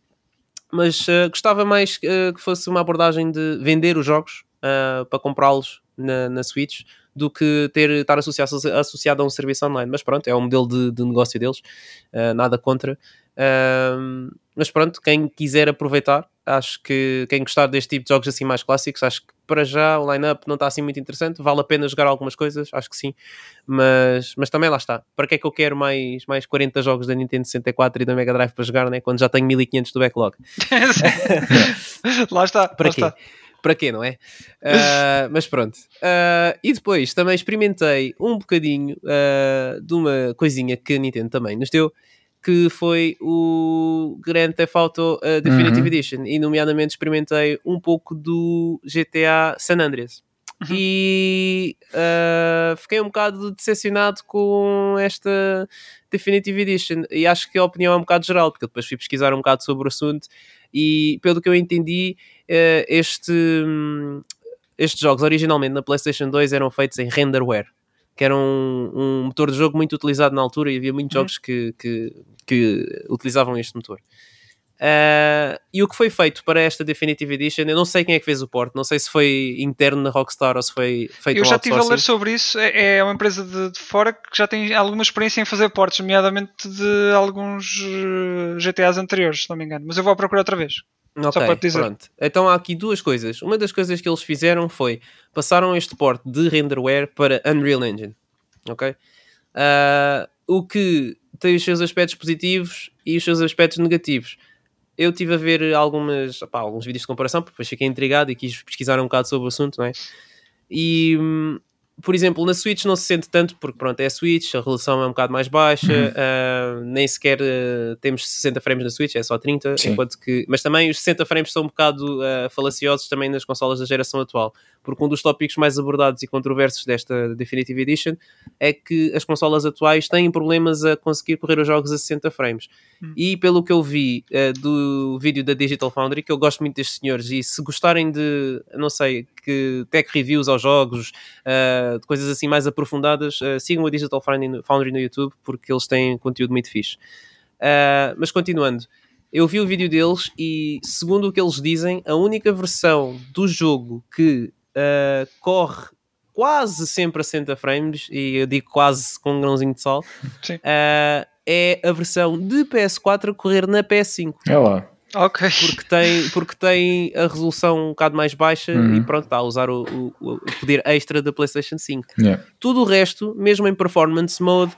mas uh, gostava mais uh, que fosse uma abordagem de vender os jogos para comprá-los na, na Switch do que ter, estar associado, associado a um serviço online. Mas pronto, é o modelo de, de negócio deles, uh, nada contra. Um, mas pronto, quem quiser aproveitar, acho que quem gostar deste tipo de jogos assim mais clássicos, acho que para já o line-up não está assim muito interessante. Vale a pena jogar algumas coisas, acho que sim, mas, mas também lá está. Para que é que eu quero mais, mais 40 jogos da Nintendo 64 e da Mega Drive para jogar, né? quando já tenho 1500 do backlog? lá está. Para lá quê? está. Para quê, não é? Ah, mas pronto. Ah, e depois também experimentei um bocadinho ah, de uma coisinha que a Nintendo também nos deu, que foi o Grand Theft Auto Definitive Uhum. Edition. E, nomeadamente, experimentei um pouco do GTA San Andreas. E ah, fiquei um bocado decepcionado com esta Definitive Edition. E acho que a opinião é um bocado geral, porque depois fui pesquisar um bocado sobre o assunto. E pelo que eu entendi, este, hum, estes jogos originalmente na PlayStation 2 eram feitos em renderware, que era um, um motor de jogo muito utilizado na altura e havia muitos Uhum. jogos que, que, que utilizavam este motor. Ah, e o que foi feito para esta Definitive Edition, eu não sei quem é que fez o port, não sei se foi interno na Rockstar ou se foi feito Eu já estive a ler sobre isso. É é uma empresa de, de fora que já tem alguma experiência em fazer portes, nomeadamente de alguns eh, GTAs anteriores, se não me engano. Mas eu vou à procura outra vez. Ok, para te dizer. pronto. Então há aqui duas coisas. Uma das coisas que eles fizeram foi passaram este port de renderware para Unreal Engine. Ok? Ah, o que tem os seus aspectos positivos e os seus aspectos negativos. Eu estive a ver algumas, opá, alguns vídeos de comparação, porque depois fiquei intrigado e quis pesquisar um bocado sobre o assunto, não é? E, por exemplo, na Switch não se sente tanto, porque pronto, é a Switch, a resolução é um bocado mais baixa, ah, nem sequer ah, temos 60 frames na Switch, é só 30, Sim. enquanto que, mas também os 60 frames são um bocado ah, falaciosos também nas consolas da geração atual, porque um dos tópicos mais abordados e controversos desta Definitive Edition é que as consolas atuais têm problemas a conseguir correr os jogos a 60 frames. E pelo que eu vi eh, do vídeo da Digital Foundry, que eu gosto muito destes senhores, e se gostarem de, não sei, que tech reviews aos jogos, eh, de coisas assim mais aprofundadas, eh, sigam a Digital Foundry no, YouTube, porque eles têm conteúdo muito fixe. Mas continuando, eu vi o vídeo deles e, segundo o que eles dizem, a única versão do jogo que corre quase sempre a 60 frames, e eu digo quase com um grãozinho de sal, Sim. eh, é a versão de PS4 a correr na PS5 É lá. Ok. porque tem, porque tem a resolução um bocado mais baixa Uhum. e pronto, está a usar o, o- o poder extra da PlayStation 5. Yeah. Tudo o resto, mesmo em performance mode,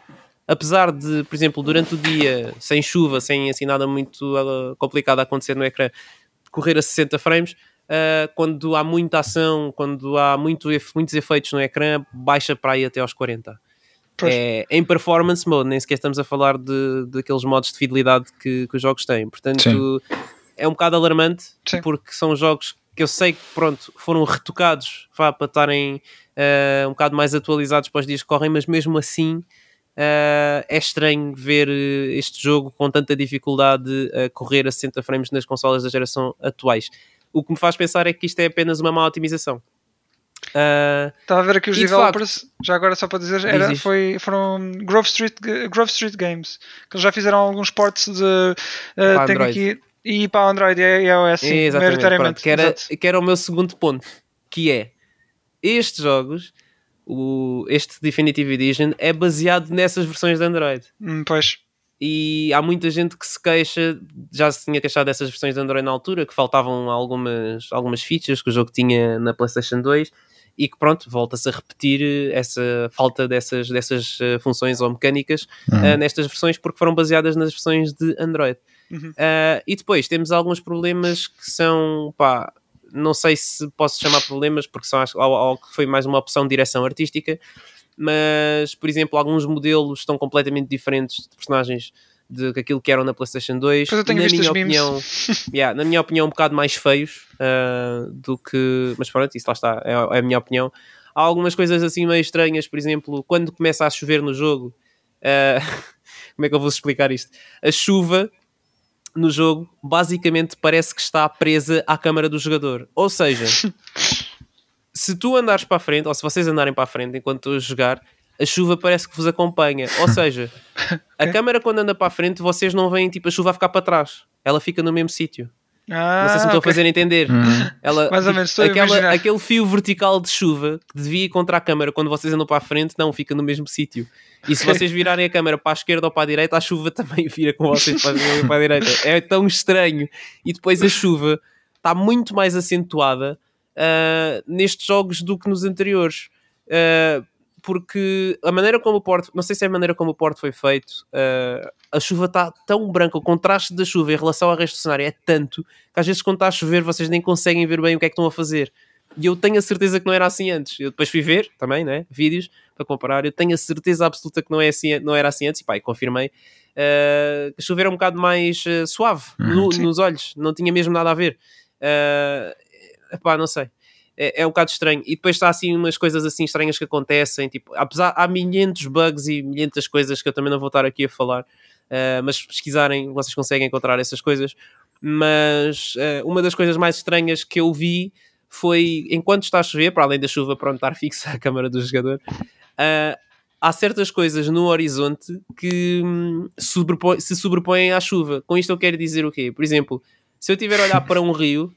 apesar de, por exemplo, durante o dia, sem chuva, sem assim nada muito ah, complicado a acontecer no ecrã, correr a 60 frames, ah, quando há muita ação, quando há muito, muitos efeitos no ecrã, baixa para aí até aos 40. É, em performance mode, nem sequer estamos a falar de, daqueles modos de fidelidade que, que os jogos têm. Portanto, Sim. é um bocado alarmante Sim. porque são jogos que eu sei que pronto, foram retocados vá, para estarem eh, um bocado mais atualizados para os dias que correm, mas mesmo assim Uh, é estranho ver uh, este jogo com tanta dificuldade a correr a 60 frames nas consolas da geração atuais. O que me faz pensar é que isto é apenas uma má otimização. Uh, Estava a ver aqui os developers, facto, já agora só para dizer, era, foi, foram Grove Street, Grove Street Games, que eles já fizeram alguns ports de. Uh, tem aqui, e para Android e iOS, sim, Exatamente, pronto, que, era, que era o meu segundo ponto, que é estes jogos o, este Definitive Edition é baseado nessas versões de Android. Hum, pois. E há muita gente que se queixa, já se tinha queixado dessas versões de Android na altura, que faltavam algumas, algumas features que o jogo tinha na PlayStation 2 e que pronto, volta-se a repetir essa falta dessas, dessas uh, funções ou mecânicas uhum. uh, nestas versões porque foram baseadas nas versões de Android. Uhum. Uh, e depois temos alguns problemas que são pá, não sei se posso chamar problemas, porque são algo que foi mais uma opção de direção artística, mas, por exemplo, alguns modelos estão completamente diferentes de personagens de aquilo que eram na PlayStation 2. na minha opinião, yeah, na minha opinião, um bocado mais feios uh, do que. Mas pronto, isso lá está, é, é, a minha opinião. Há algumas coisas assim meio estranhas, por exemplo, quando começa a chover no jogo. Uh, como é que eu vou explicar isto? A chuva no jogo basicamente parece que está presa à câmara do jogador. Ou seja, se tu andares para a frente, ou se vocês andarem para a frente enquanto a jogar, a chuva parece que vos acompanha. Ou seja, a câmara quando anda para a frente, vocês não veem tipo a chuva a ficar para trás. Ela fica no mesmo sítio. Ah, não sei se me estou okay. a fazer entender. Uhum. Ela, Mais ou menos, tipo, aquela, aquele fio vertical de chuva que devia ir contra a câmara quando vocês andam para a frente, não, fica no mesmo sítio. E se vocês virarem a câmera para a esquerda ou para a direita, a chuva também vira com vocês para a, para a direita. É tão estranho. E depois a chuva está muito mais acentuada uh, nestes jogos do que nos anteriores. Uh, porque a maneira como o porto, não sei se é a maneira como o porto foi feito, uh, a chuva está tão branca, o contraste da chuva em relação ao resto do cenário é tanto que às vezes quando está a chover vocês nem conseguem ver bem o que é que estão a fazer. E eu tenho a certeza que não era assim antes. Eu depois fui ver também, né? Vídeos para comparar. Eu tenho a certeza absoluta que não, é assim, não era assim antes. E pá, confirmei. Uh, a chuva era um bocado mais uh, suave uhum. no, nos olhos. Não tinha mesmo nada a ver. Uh, pá, não sei. É, é, um bocado estranho. E depois está assim umas coisas assim estranhas que acontecem. Tipo, apesar, há milhentos bugs e milhentas coisas que eu também não vou estar aqui a falar. Uh, mas se pesquisarem, vocês conseguem encontrar essas coisas. Mas uh, uma das coisas mais estranhas que eu vi foi enquanto está a chover, para além da chuva pronto estar fixa a câmara do jogador, uh, há certas coisas no horizonte que hum, sobrepõe, se sobrepõem à chuva. Com isto eu quero dizer o quê? Por exemplo, se eu estiver a olhar para um rio,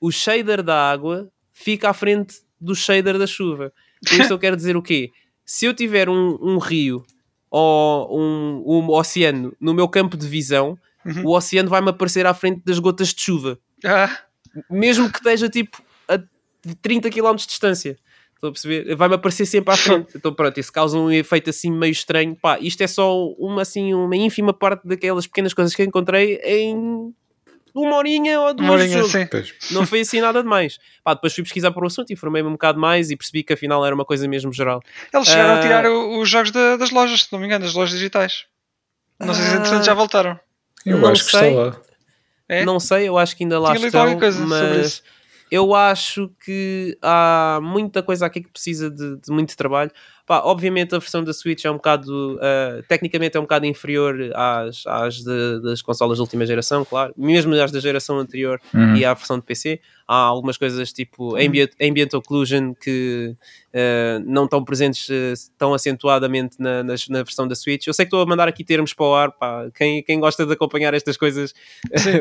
o shader da água fica à frente do shader da chuva. Com isto eu quero dizer o quê? Se eu tiver um, um rio ou um, um, oceano no meu campo de visão, uhum. o oceano vai-me aparecer à frente das gotas de chuva. Ah. Mesmo que esteja tipo a 30 km de distância. Estou a perceber? Vai-me aparecer sempre à frente. Então pronto, isso causa um efeito assim meio estranho. Pá, isto é só uma, assim, uma ínfima parte daquelas pequenas coisas que encontrei em uma horinha ou duas uma horinha, de jogo. Não foi assim nada demais. Pá, depois fui pesquisar por o assunto, informei-me um bocado mais e percebi que afinal era uma coisa mesmo geral. Eles chegaram uh... a tirar os jogos de, das lojas, se não me engano, das lojas digitais. Não sei se entretanto já voltaram. Eu não acho sei. que está lá. É? Não sei, eu acho que ainda lá Tinha estão, mas eu acho que há muita coisa aqui que precisa de, de muito trabalho. Pá, obviamente a versão da Switch é um bocado, uh, tecnicamente é um bocado inferior às, às de, das consolas de última geração, claro, mesmo às da geração anterior uhum. e à versão de PC. Há algumas coisas tipo ambient, ambient occlusion que uh, não estão presentes uh, tão acentuadamente na, na, na, versão da Switch. Eu sei que estou a mandar aqui termos para o ar, pá. Quem, quem gosta de acompanhar estas coisas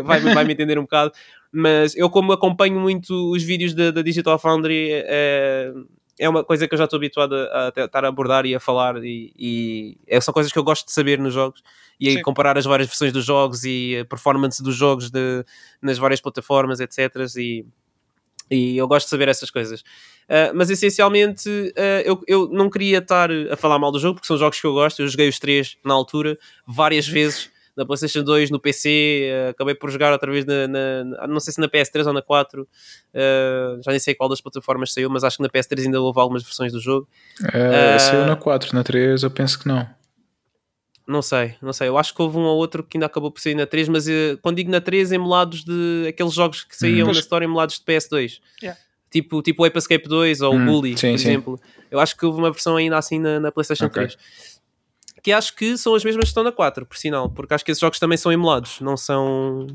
vai, vai me entender um bocado mas eu como acompanho muito os vídeos da, da Digital Foundry é uma coisa que eu já estou habituado a, a estar a abordar e a falar e, e é, são coisas que eu gosto de saber nos jogos e Sim. comparar as várias versões dos jogos e a performance dos jogos de, nas várias plataformas, etc. E, e eu gosto de saber essas coisas. Uh, mas essencialmente uh, eu, eu não queria estar a falar mal do jogo porque são jogos que eu gosto. Eu joguei os três na altura várias vezes na PlayStation 2, no PC, uh, eh, acabei por jogar outra vez na, na, não sei se na PS3 ou na 4, uh, eh, já nem sei qual das plataformas saiu, mas acho que na PS3 ainda houve algumas versões do jogo. Uh, saiu na 4, na 3 eu penso que não. Não sei, não sei. Eu acho que houve um ou outro que ainda acabou por sair na 3, mas quando digo na 3, emulados de aqueles jogos que saíam hum. na história emulados de PS2. Yeah. Tipo, tipo o Ape Escape 2 ou o hum, Bully, sim, por sim. exemplo. Eu acho que houve uma versão ainda assim na, na PlayStation okay. 3. Que acho que são as mesmas que estão na 4, por sinal, porque acho que esses jogos também são emulados, não são.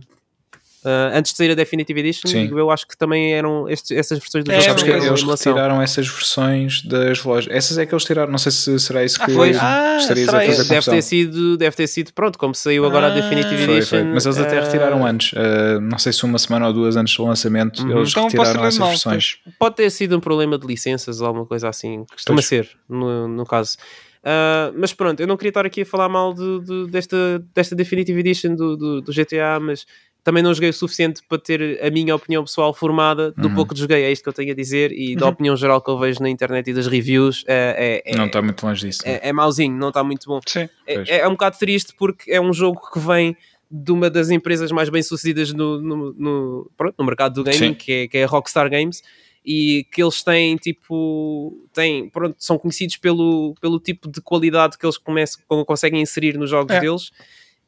Uh, antes de sair a Definitive Edition, Sim. digo eu acho que também eram estes- essas versões dos É, Sabes uma que eles retiraram essas versões das lojas. Essas é que eles tiraram. Não sei se será isso Ah, que foi? Ah, estarias será a fazer? Deve ter, sido, deve ter sido, pronto, como saiu agora a Ah, Definitive Foi, Edition. foi. Mas eles até uh, retiraram antes. Uh, não sei se uma semana ou duas antes do lançamento, Uhum. eles Então retiraram essas mal, versões. pois. Pode ter sido um problema de licenças ou alguma coisa assim. Costuma Pois. ser, no, no caso. Ah, mas pronto, eu não queria estar aqui a falar mal de, de- desta, desta Definitive Edition do, do, do GTA, mas também não joguei o suficiente para ter a minha opinião pessoal formada do Uhum. pouco que joguei, é isto que eu tenho a dizer, e da Uhum. opinião geral que eu vejo na internet e das reviews. É, é, é, Não está muito longe disso. é, é mauzinho, não está muito bom. Sim. Pois. É, é um bocado triste porque é um jogo que vem de uma das empresas mais bem sucedidas no, no, no- pronto, no mercado do gaming, que é, que é a Rockstar Games, e que eles têm tipo, têm, pronto, são conhecidos pelo, pelo tipo de qualidade que eles começam, conseguem inserir nos jogos É. deles.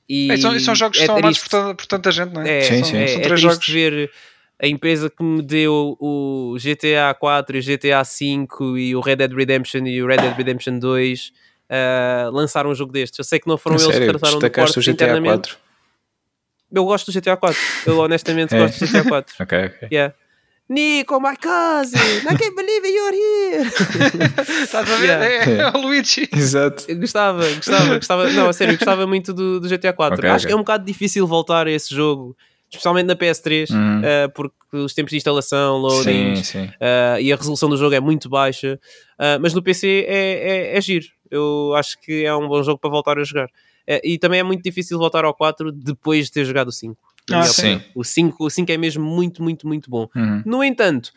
E É, são, são jogos que é são amados por, tanta- por tanta gente, não é? é, Sim, são, sim. é, são é três jogos. ver a empresa que me deu o GTA 4 e o GTA 5 e o Red Dead Redemption e o Red Dead Redemption 2 uh, lançar um jogo destes. Eu sei que não foram A eles sério, que trataram do destacaste porte o GTA internamente. 4. Eu gosto do GTA 4. Eu honestamente É. gosto do GTA 4. Ok, ok. Yeah. Nico, my cousin! I can't believe you're here! Estás a ver? Yeah. É, é o Luigi. Exato. Eu gostava, gostava, gostava. Não, a sério, gostava muito do, do GTA 4. Ok, Acho ok. que é um bocado difícil voltar a esse jogo, especialmente na PS3, Hum. uh, porque os tempos de instalação, loading Sim, sim. uh, e a resolução do jogo é muito baixa. Uh, mas no PC é, é, é giro. Eu acho que é um bom jogo para voltar a jogar. E também é muito difícil voltar ao 4 depois de ter jogado o 5. Ah, sim. opinião. O 5, o 5 é mesmo muito, muito, muito bom. Uhum. No entanto,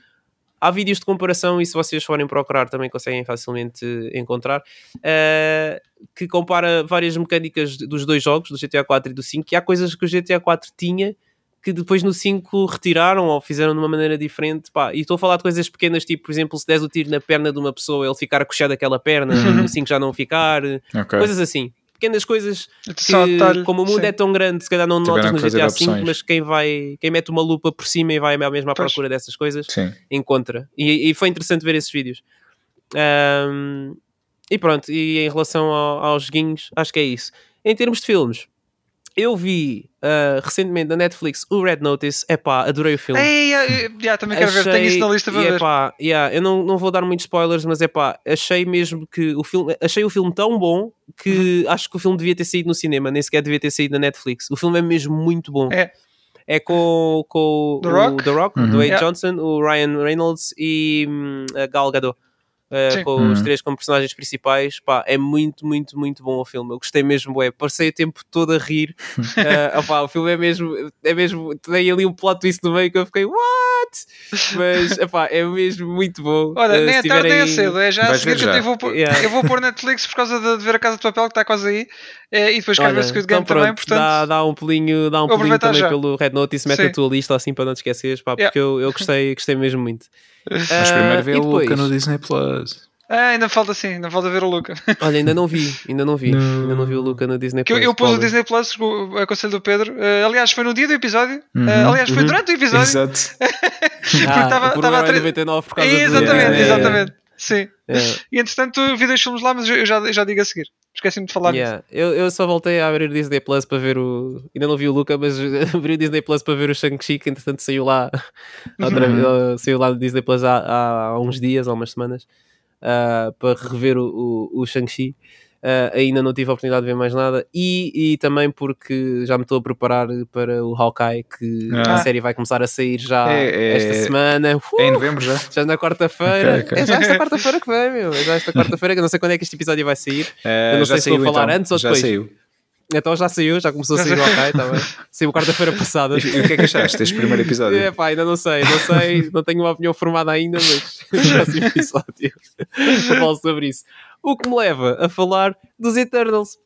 há vídeos de comparação e se vocês forem procurar também conseguem facilmente encontrar eh, que compara várias mecânicas dos dois jogos, do GTA 4 e do 5, e há coisas que o GTA 4 tinha que depois no 5 retiraram ou fizeram de uma maneira diferente. Pá, e estou a falar de coisas pequenas, tipo, por exemplo, se des o tiro na perna de uma pessoa, ele ficar a coxar daquela perna, Uhum. no 5 já não ficar, Ok. coisas assim. Pequenas coisas que, como o mundo sim. é tão grande, se calhar não Tiveram notas no GTA. V, mas quem vai, quem mete uma lupa por cima e vai mesmo à Pois. procura dessas coisas, Sim. encontra. E, e foi interessante ver esses vídeos. Ahm, e pronto, e em relação ao- aos joguinhos, acho que é isso. Em termos de filmes, eu vi ah, recentemente na Netflix o Red Notice. Epá, adorei o filme. Ei, já, também quero ver, tenho isso na lista para e ver. epá, yeah, eu não, não vou dar muitos spoilers, mas é pá, achei mesmo que o filme, achei o filme tão bom que Uhum. acho que o filme devia ter saído no cinema, nem sequer devia ter saído na Netflix. O filme é mesmo muito bom. É. É com, com The o Rock? The Rock, Uhum. Dwayne Yeah. Johnson, o Ryan Reynolds e hum, a Gal Gadot. Uh, com os Uhum. três como personagens principais, pá, é muito, muito, muito bom o filme. Eu gostei mesmo, é, passei o tempo todo a rir. Uh, opá, o filme é mesmo, é mesmo, tem ali um plot twist no meio que eu fiquei, what? Mas, epá, é mesmo muito bom. Olha, Uh, nem é tarde nem é cedo, é já a seguir que eu, já. eu vou pôr, Yeah. eu vou pôr Netflix por causa de, de ver a Casa de Papel que está quase aí eh, e depois quero ver Squid então Game também, pronto, portanto dá, dá um pulinho, dá um pulinho aproveitar também já. pelo Red Notice, mete Sim. a tua lista assim para não te esqueceres, pá, porque eu, eu gostei, gostei mesmo muito. Mas Ah, primeiro vê a depois? Luca no Disney Plus. Ah, ainda falta sim, ainda falta ver o Luca. Olha, ainda não vi, ainda não vi, Não. ainda não vi o Luca no Disney Que eu, Plus. eu pus o. Disney Plus, o a conselho do Pedro. eh, aliás, foi no dia do episódio. Uhum. Eh, aliás, foi Uhum. durante o episódio. Exato. Ah, tava- por tava a 1,99€ por causa do exatamente, Disney. exatamente. Sim. É. E entretanto, vi dois filmes lá, mas eu já, eu já digo a seguir. Esqueci-me de falar. Yeah. Eu, eu só voltei a abrir o Disney Plus para ver o. Ainda não vi o Luca, mas abri o Disney Plus para ver o Shang-Chi, que entretanto saiu lá. outra Uhum. uh, saiu lá no Disney Plus há, há uns dias, há umas semanas, uh, para rever o, o, o Shang-Chi. Uh, ainda não tive a oportunidade de ver mais nada e, e também porque já me estou a preparar para o Hawkeye que Ah. a série vai começar a sair já É- é- esta semana É em Uh! novembro já? já na quarta-feira Ok, ok. é já esta quarta-feira que vem meu é já esta quarta-feira que eu não sei quando é que este episódio vai sair Eh, não já sei se vou falar então. antes ou Já depois. saiu. Então já saiu, já começou a sair o Hawkeye, tá bem. Saiu quarta-feira passada. E o que é que achaste deste primeiro episódio? É, pá, ainda não sei, não sei, não tenho uma opinião formada ainda, mas no próximo episódio falo sobre isso. O que me leva a falar dos Eternals.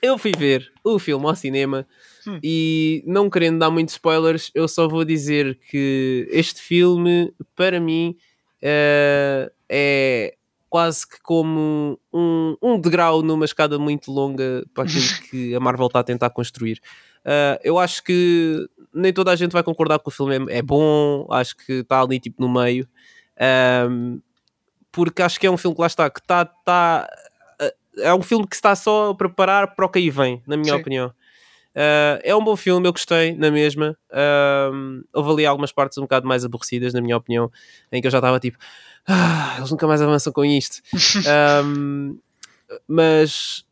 Eu fui ver o filme ao cinema Hum. e não querendo dar muitos spoilers, eu só vou dizer que este filme, para mim, eh, é quase que como um, um degrau numa escada muito longa para aquilo que a Marvel está a tentar construir. Uh, eu acho que nem toda a gente vai concordar que o filme é, é bom, acho que está ali tipo no meio, Um, porque acho que é um filme que lá está, que está tá é um filme que está só a preparar para o que aí vem, na minha Sim. opinião. Uh, é um bom filme, eu gostei, na mesma. Um, houve ali algumas partes um bocado mais aborrecidas, na minha opinião, em que eu já estava tipo, ah, eles nunca mais avançam com isto. Um, mas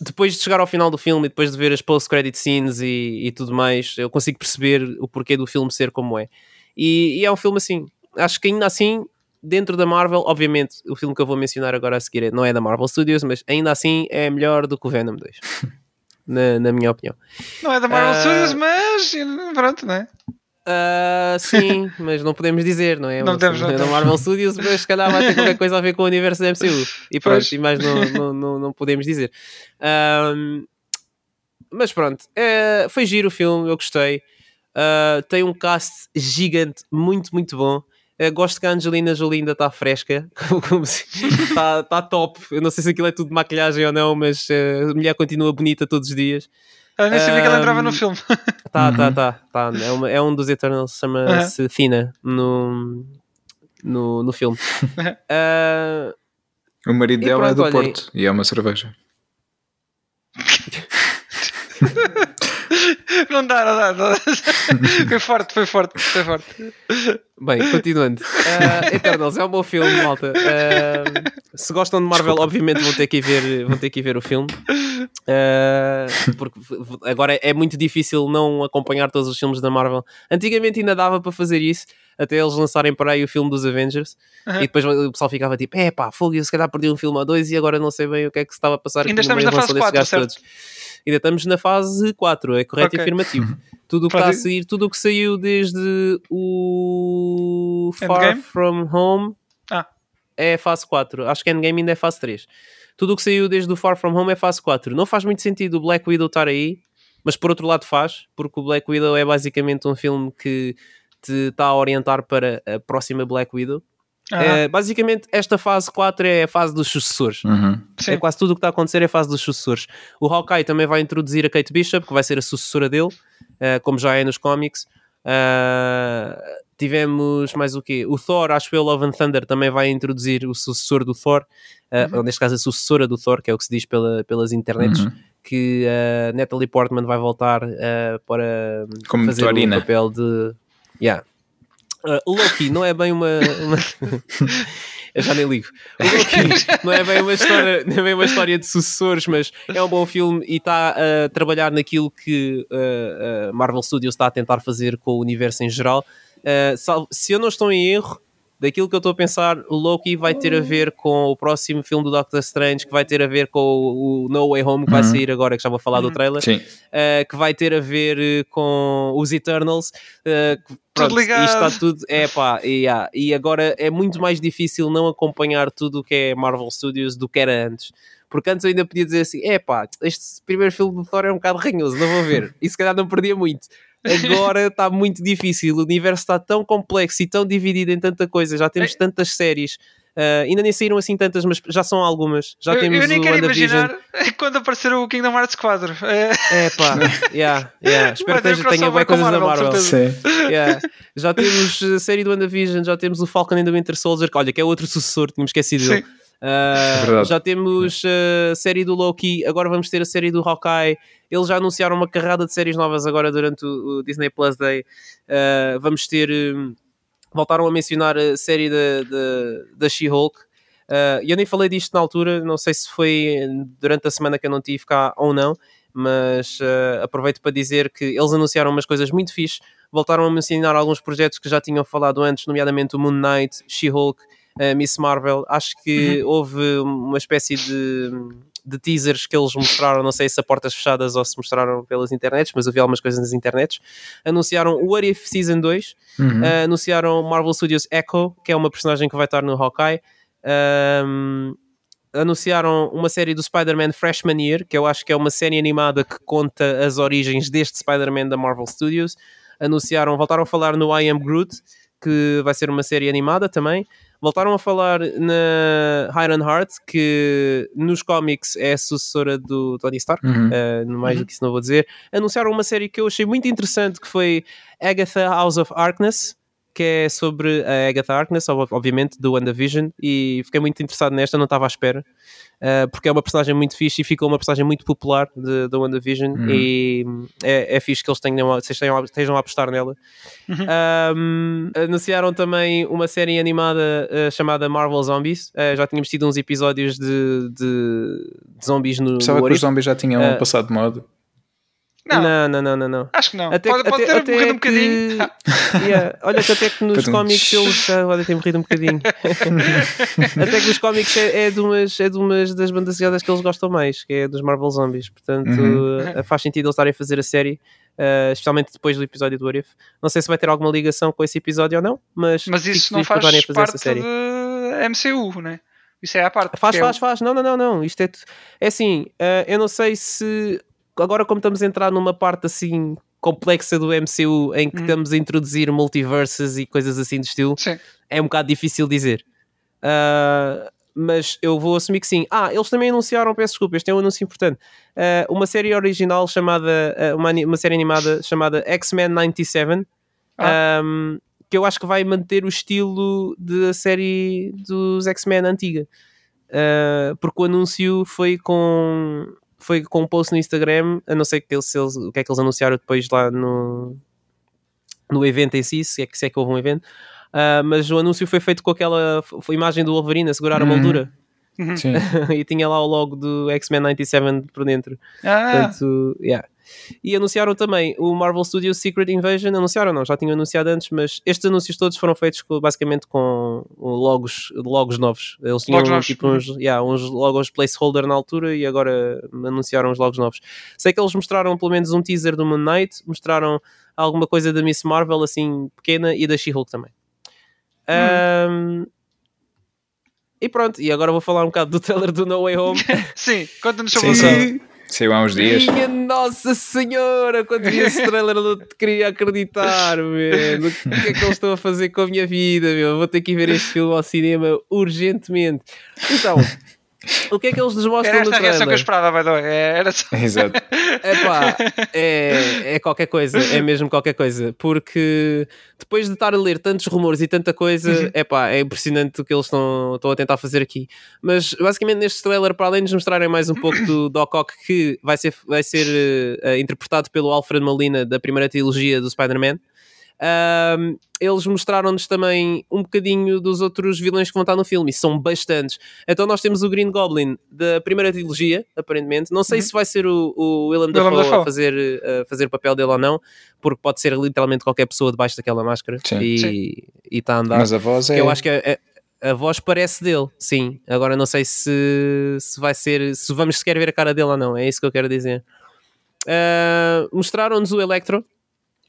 depois de chegar ao final do filme e depois de ver as post-credit scenes e, e tudo mais, eu consigo perceber o porquê do filme ser como é. E, e é um filme assim, acho que ainda assim, dentro da Marvel, obviamente, o filme que eu vou mencionar agora a seguir é- não é da Marvel Studios, mas ainda assim é melhor do que o Venom 2. na, na minha opinião. Não é da Marvel Ah. Studios, mas pronto, não é? Ah, sim, mas não podemos dizer, não é? Não temos, não da temos. Marvel Studios, mas se calhar vai ter qualquer coisa a ver com o universo da MCU. E pronto, Pois. e mais não, não, não, não podemos dizer. Ahm, mas pronto, é, foi giro o filme, eu gostei. Ah, tem um cast gigante, muito, muito bom. Eh, gosto que a Angelina Jolie ainda está fresca, está tá top. Eu não sei se aquilo é tudo de maquilhagem ou não, mas eh, a mulher continua bonita todos os dias. Ah, nem sabia que ela entrava no filme. Tá, Uhum. tá, tá, tá. É, uma- é um dos Eternals, chama-se Thina no, no, no filme. Ah, O marido dela é do olha, Porto e é uma cerveja. Não dá, não dá. Não dá. foi forte, foi forte, foi forte. bem, continuando. Ah, Eternals é um bom filme, malta. Ah, se gostam de Marvel, obviamente vão ter que ir ver, vão ter que ir ver o filme. Ah, porque agora é muito difícil não acompanhar todos os filmes da Marvel. Antigamente ainda dava para fazer isso, até eles lançarem para aí o filme dos Avengers. Aham. E depois o pessoal ficava tipo: é pá, fogo, eu se calhar perdi um filme ou dois e agora não sei bem o que é que se estava a passar. Ainda estamos na fase relação destes 4, gajos todos. Ainda estamos na fase 4, é correto Ok. e afirmativo. Tudo o que está a seguir, tudo o que saiu desde o Far Endgame? From Home Ah. é fase 4. Acho que Endgame ainda é fase 3. Tudo o que saiu desde o Far From Home é fase 4. Não faz muito sentido o Black Widow estar aí, mas por outro lado faz, porque o Black Widow é basicamente um filme que te está a orientar para a próxima Black Widow. Ah, É, basicamente, esta fase 4 é a fase dos sucessores. Uhum. É quase tudo o que está a acontecer é a fase dos sucessores. O Hawkeye também vai introduzir a Kate Bishop, que vai ser a sucessora dele, eh, como já é nos cómics. Ah, tivemos mais o quê? O Thor, acho que o Love and Thunder também vai introduzir o sucessor do Thor, ah, Uhum. ou neste caso a sucessora do Thor, que é o que se diz pela, pelas internets, Uhum. que a Natalie Portman vai voltar para Como fazer Torina. o papel de. Yeah. Ah, o Loki não é bem uma. uma- Eu já nem ligo. O Loki não é bem uma história, não é bem uma história de sucessores, mas é um bom filme e está a trabalhar naquilo que ah, a Marvel Studios está a tentar fazer com o universo em geral. Sal- se eu não estou em erro, daquilo que eu estou a pensar, o Loki vai ter a ver com o próximo filme do Doctor Strange, que vai ter a ver com o, o No Way Home, que vai Uhum. sair agora, que já vou falar do Uhum. trailer Sim. uh, que vai ter a ver uh, com os Eternals. uh, que, pronto, ligado. isto está tudo. É pá, e, yeah, e agora é muito mais difícil não acompanhar tudo o que é Marvel Studios do que era antes. Porque antes eu ainda podia dizer assim: é pá, este primeiro filme do Thor é um bocado ranhoso, não vou ver. E se calhar não perdia muito. Agora está muito difícil, o universo está tão complexo e tão dividido em tanta coisa, já temos É. tantas séries. Uh, ainda nem saíram assim tantas, mas já são algumas. Já eu, temos eu nem o quero imaginar quando aparecer o Kingdom Hearts 4. É, É pá, yeah, yeah. espero que tenha, com coisas da Marvel. Sim. Yeah. Já temos a série do WandaVision, já temos o Falcon and the Winter Soldier, que olha, que é outro sucessor, tínhamos esquecido dele. Ah, É verdade. já temos a série do Loki, agora vamos ter a série do Hawkeye. Eles já anunciaram uma carrada de séries novas agora durante o, Disney Plus Day. Ah, vamos ter. hum, voltaram a mencionar a série da, She-Hulk. Ah, E eu nem falei disto na altura, não sei se foi durante a semana que eu não tive cá ou não, mas ah, aproveito para dizer que eles anunciaram umas coisas muito fixe. Voltaram a mencionar alguns projetos que já tinham falado antes, nomeadamente o Moon Knight, She-Hulk, a Miss Marvel. Acho que houve uma espécie de, de teasers que eles mostraram, não sei se a portas fechadas ou se mostraram pelas internets, mas vi algumas coisas nas internets. Anunciaram o What If Season 2, Uhum. Uh, anunciaram Marvel Studios Echo, que é uma personagem que vai estar no Hawkeye. Um, anunciaram uma série do Spider-Man Freshman Year, que eu acho que é uma série animada que conta as origens deste Spider-Man da Marvel Studios. Anunciaram, voltaram a falar no I Am Groot, que vai ser uma série animada também. Voltaram a falar na Iron Heart, que nos cómics é a sucessora do Tony Stark. Uhum. Uh, no mais do que isso não vou dizer. Anunciaram uma série que eu achei muito interessante, que foi Agatha House of Harkness, que é sobre a Agatha Harkness, ob- obviamente, do WandaVision, e fiquei muito interessado nesta, não estava à espera, uh, porque é uma personagem muito fixe e ficou uma personagem muito popular da WandaVision, Uhum. e hum, é, é fixe que eles tenham, a- vocês tenham, a- estejam a apostar nela. Um, anunciaram também uma série animada uh, chamada Marvel Zombies, Uh, já tínhamos tido uns episódios de, de, de zombies no, Pensava no que os zombies já tinham passado de moda. Não, Não, não, não, não, não. acho que não. Até, pode, pode até- ter até morrido um bocadinho. que- Yeah, Olha que até que nos cómics eles podem ter morrido um bocadinho. até que nos cómics é, é, de umas, é de umas das bandas desenhadas que eles gostam mais, que é dos Marvel Zombies. Portanto, Uhum. eh, faz sentido eles estarem a fazer a série, eh, especialmente depois do episódio do What If. Não sei se vai ter alguma ligação com esse episódio ou não, mas, Mas isso não faz a fazer essa parte série. de MCU, né? Isso é à parte. Faz, é faz, faz. Não, não, não, não. Isto é, tu- é assim, eh, eu não sei se agora como estamos a entrar numa parte assim complexa do MCU em que Hum. estamos a introduzir multiverses e coisas assim do estilo, Sim. é um bocado difícil dizer. Ah, mas eu vou assumir que sim. Ah, eles também anunciaram, peço desculpa, este é um anúncio importante. ah, uma série original chamada, ah, uma, uma série animada chamada X-Men 97, Ah. ahm, que eu acho que vai manter o estilo da série dos X-Men antiga. Porque o anúncio foi com foi com um post no Instagram, a não ser que eles, eles- o que é que eles anunciaram depois lá no, no evento em si, se é que, se é que houve um evento. Ah, mas o anúncio foi feito com aquela imagem do Wolverine a segurar a Uhum. moldura Sim. e tinha lá o logo do X-Men 97 por dentro. Ah, Portanto, yeah. E anunciaram também o Marvel Studios Secret Invasion. Anunciaram, não, já tinham anunciado antes, mas estes anúncios todos foram feitos com- basicamente com logos, logos novos. Eles tinham Logos novos. tipo uns, yeah, uns logos placeholder na altura e agora anunciaram os logos novos. Sei que eles mostraram pelo menos um teaser do Moon Knight, mostraram alguma coisa da Miss Marvel assim pequena e da She-Hulk também. Ahm, e pronto, e agora vou falar um bocado do trailer do No Way Home. sim, conta-nos sobre Sim, o sim. trailer. Saiu há uns dias. Minha Nossa Senhora, quando vi esse trailer eu não te queria acreditar, mano. O que é que eles estão a fazer com a minha vida, meu? Vou ter que ir ver este filme ao cinema urgentemente. Então, o que é que eles nos mostram Era no esta a reação que eu trailer? esperava, way. É, Era só... Exato. Epá, é, é qualquer coisa, é mesmo qualquer coisa, porque depois de estar a ler tantos rumores e tanta coisa, epá, é impressionante o que eles estão, estão a tentar fazer aqui. Mas basicamente neste trailer, para além de nos mostrarem mais um pouco do Doc Ock, que vai ser, vai ser eh, interpretado pelo Alfred Molina da primeira trilogia do Spider-Man. Ahm, eles mostraram-nos também um bocadinho dos outros vilões que vão estar no filme, e são bastantes. Então nós temos o Green Goblin da primeira trilogia, aparentemente. Não sei Uhum. se vai ser o, o Willem Dafoe, Dafoe. a fazer, a fazer o papel dele ou não, porque pode ser literalmente qualquer pessoa debaixo daquela máscara Sim. e está a andar. Mas a voz é. Eu acho que a, a- a voz parece dele, sim. Agora não sei se, se vai ser, se vamos sequer ver a cara dele ou não, é isso que eu quero dizer. Ah, Mostraram-nos o Electro,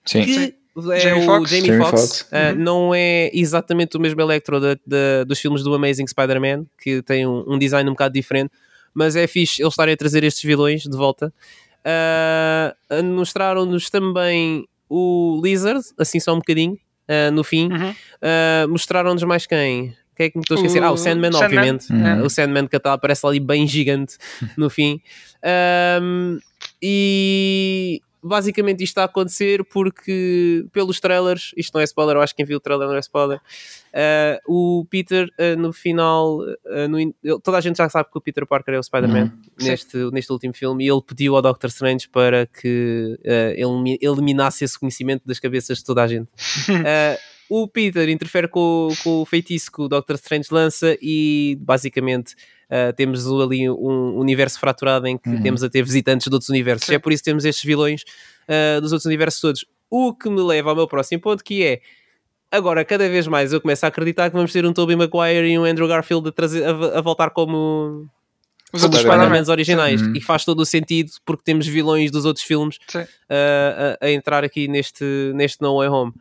Sim. que é Jamie o. Jamie Foxx. Uh, Uhum. Não é exatamente o mesmo Electro da- da- dos filmes do Amazing Spider-Man, que tem um, um design um bocado diferente, mas é fixe eles estarem a trazer estes vilões de volta. Uh, Mostraram-nos também o Lizard, assim só um bocadinho, uh, no fim. Uhum. Uh, Mostraram-nos mais quem? Quem é que me estou a esquecer? O Ah, o Sandman, Sandman. obviamente. Uhum. Uh, o Sandman que até aparece ali bem gigante no fim. Um, e basicamente isto está a acontecer porque pelos trailers, isto não é spoiler, eu acho que quem viu o trailer não é spoiler. uh, o Peter uh, no final, uh, no ele- toda a gente já sabe que o Peter Parker é o Spider-Man Sim. neste, neste último filme e ele pediu ao Doctor Strange para que elimi- eliminasse esse conhecimento das cabeças de toda a gente. O Peter interfere com, o- com o feitiço que o Doctor Strange lança e basicamente uh, temos ali um universo fraturado em que Uhum. temos a ter visitantes de outros universos. Sim. É por isso que temos estes vilões uh, dos outros universos todos. O que me leva ao meu próximo ponto que é agora cada vez mais eu começo a acreditar que vamos ter um Tobey Maguire e um Andrew Garfield a, trazer, a, a voltar como Os outros. Spider-Mans originais Uhum. e faz todo o sentido porque temos vilões dos outros filmes Sim. uh, a, a entrar aqui neste, neste No Way Home.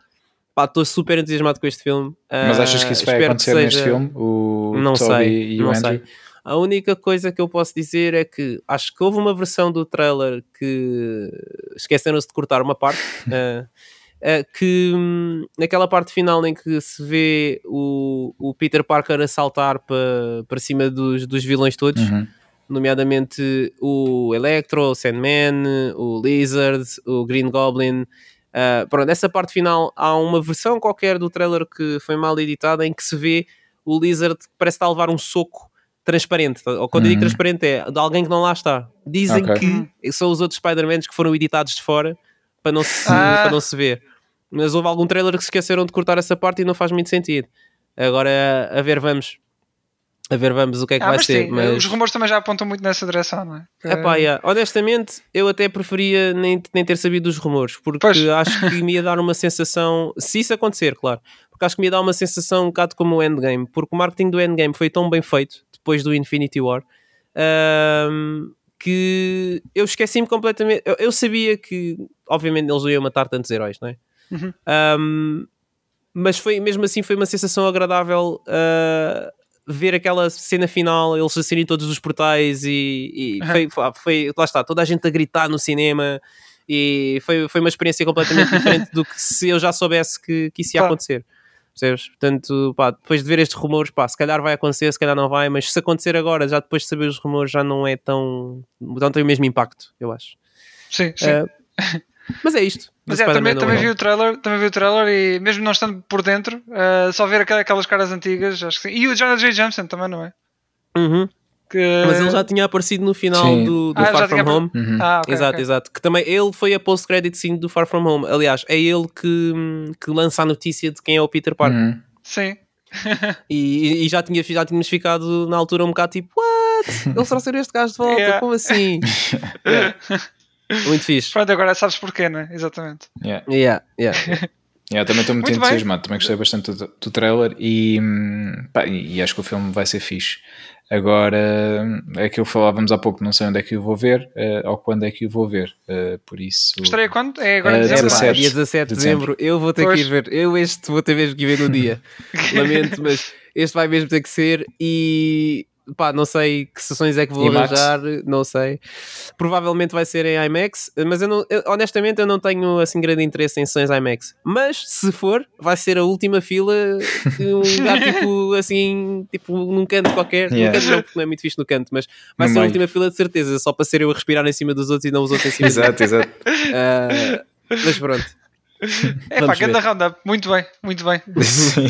Estou super entusiasmado com este filme. Mas achas que isso Uh, vai acontecer seja- neste filme? O Não Toby sei, e não o Andrew? sei. A única coisa que eu posso dizer é que acho que houve uma versão do trailer que esqueceram-se de cortar uma parte. uh, uh, que hum, naquela parte final em que se vê o, o Peter Parker a saltar para para cima dos, dos vilões todos, Uhum. nomeadamente o Electro, o Sandman, o Lizard, o Green Goblin. Uh, pronto, nessa parte final há uma versão qualquer do trailer que foi mal editada em que se vê o Lizard que parece estar a levar um soco transparente. Ou quando eu digo Uhum. transparente é de alguém que não lá está. Dizem Ok. que são os outros Spider-Mans que foram editados de fora para não, se, Ah. para não se ver. Mas houve algum trailer que se esqueceram de cortar essa parte e não faz muito sentido. Agora a ver, vamos. A ver, vamos o que é que Ah, vai mas ser. sim, mas... os rumores também já apontam muito nessa direção, não é? Que- Epá, yeah. Honestamente, eu até preferia nem, nem ter sabido dos rumores, porque Pois. acho que me ia dar uma sensação, se isso acontecer, claro, porque acho que me ia dar uma sensação um bocado como o Endgame, porque o marketing do Endgame foi tão bem feito depois do Infinity War ahm, que eu esqueci-me completamente. Eu, eu sabia que, obviamente, eles iam matar tantos heróis, não é? Uhum. Ahm, mas foi mesmo assim foi uma sensação agradável ah, ver aquela cena final, eles a saírem todos dos portais e, e Uhum. foi, foi, foi- lá está, toda a gente a gritar no cinema e foi, foi uma experiência completamente diferente do que se eu já soubesse que, que isso ia Claro. acontecer. Percebes? Portanto, pá, depois de ver estes rumores, pá, se calhar vai acontecer, se calhar não vai, mas se acontecer agora, já depois de saber os rumores, já não é tão. não tem o mesmo impacto, eu acho. Sim, sim. Ah, mas é isto. Mas é, também, também no vi o trailer, também vi o trailer e mesmo não estando por dentro, eh, só ver aquela- aquelas caras antigas, acho que sim. E o Jonah J. Jameson também, não é? Uhum. Que... Mas ele já tinha aparecido no final Sim. do, do Ah, Far tinha From Home. Uhum. Ah, ok, exato, ok. exato. Que também ele foi a post-credit scene do Far From Home. Aliás, é ele que, que lança a notícia de quem é o Peter Parker. Uhum. Sim. E, e já, tinha, já tínhamos ficado na altura um bocado tipo: What? Ele trouxe este gajo de volta? Yeah. Como assim? Yeah. Muito fixe. Pronto, agora sabes porquê, né? Exatamente. Yeah. Yeah, yeah. Yeah, também estou muito, Muito bem. entusiasmado, também gostei bastante do, do trailer e, hum, pá, e acho que o filme vai ser fixe. Agora, é que eu falávamos há pouco, não sei onde é que eu vou ver eh, ou quando é que eu vou ver, eh, por isso. Estreia quando? É agora em Eh, É, dezembro. pá, 17 dia 17 de de dezembro. dezembro, eu vou ter Pois. que ir ver. Eu este vou ter mesmo que ir ver no dia. Lamento, mas este vai mesmo ter que ser. E pá, não sei que sessões é que vou IMAX? arranjar, não sei. Provavelmente vai ser em IMAX, mas eu não, eu- honestamente eu não tenho assim grande interesse em sessões IMAX. Mas se for, vai ser a última fila um lugar tipo assim, tipo num canto qualquer. Num Yeah. canto não, porque não é muito fixe no canto, mas vai No ser a última fila de certeza, só para ser eu a respirar em cima dos outros e não os outros em cima. Exato, exato. Ah, mas pronto. É pá, Vamos ver. ganda roundup. Muito bem, muito bem.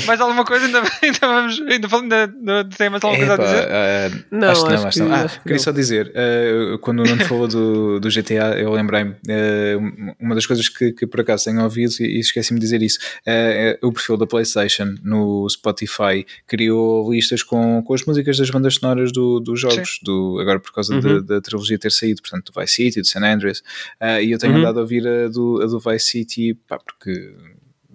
Mais alguma coisa? Ainda, ainda vamos. Ainda, ainda, ainda tem mais alguma coisa a Epá, dizer? ah, Não, acho que não, acho acho que não. Ah, acho que queria não. só dizer, ah, quando o Nuno falou do, do GTA, eu lembrei-me, ah, uma das coisas que, que por acaso tenho ouvido, e, e esqueci-me de dizer isso, é o perfil da PlayStation no Spotify criou listas com, com as músicas das bandas sonoras do, dos jogos, do, agora por causa da- Uhum. da, trilogia ter saído, portanto, do Vice City, do San Andreas, e eu tenho Uhum. andado a ouvir a do, a do Vice City, pá, porque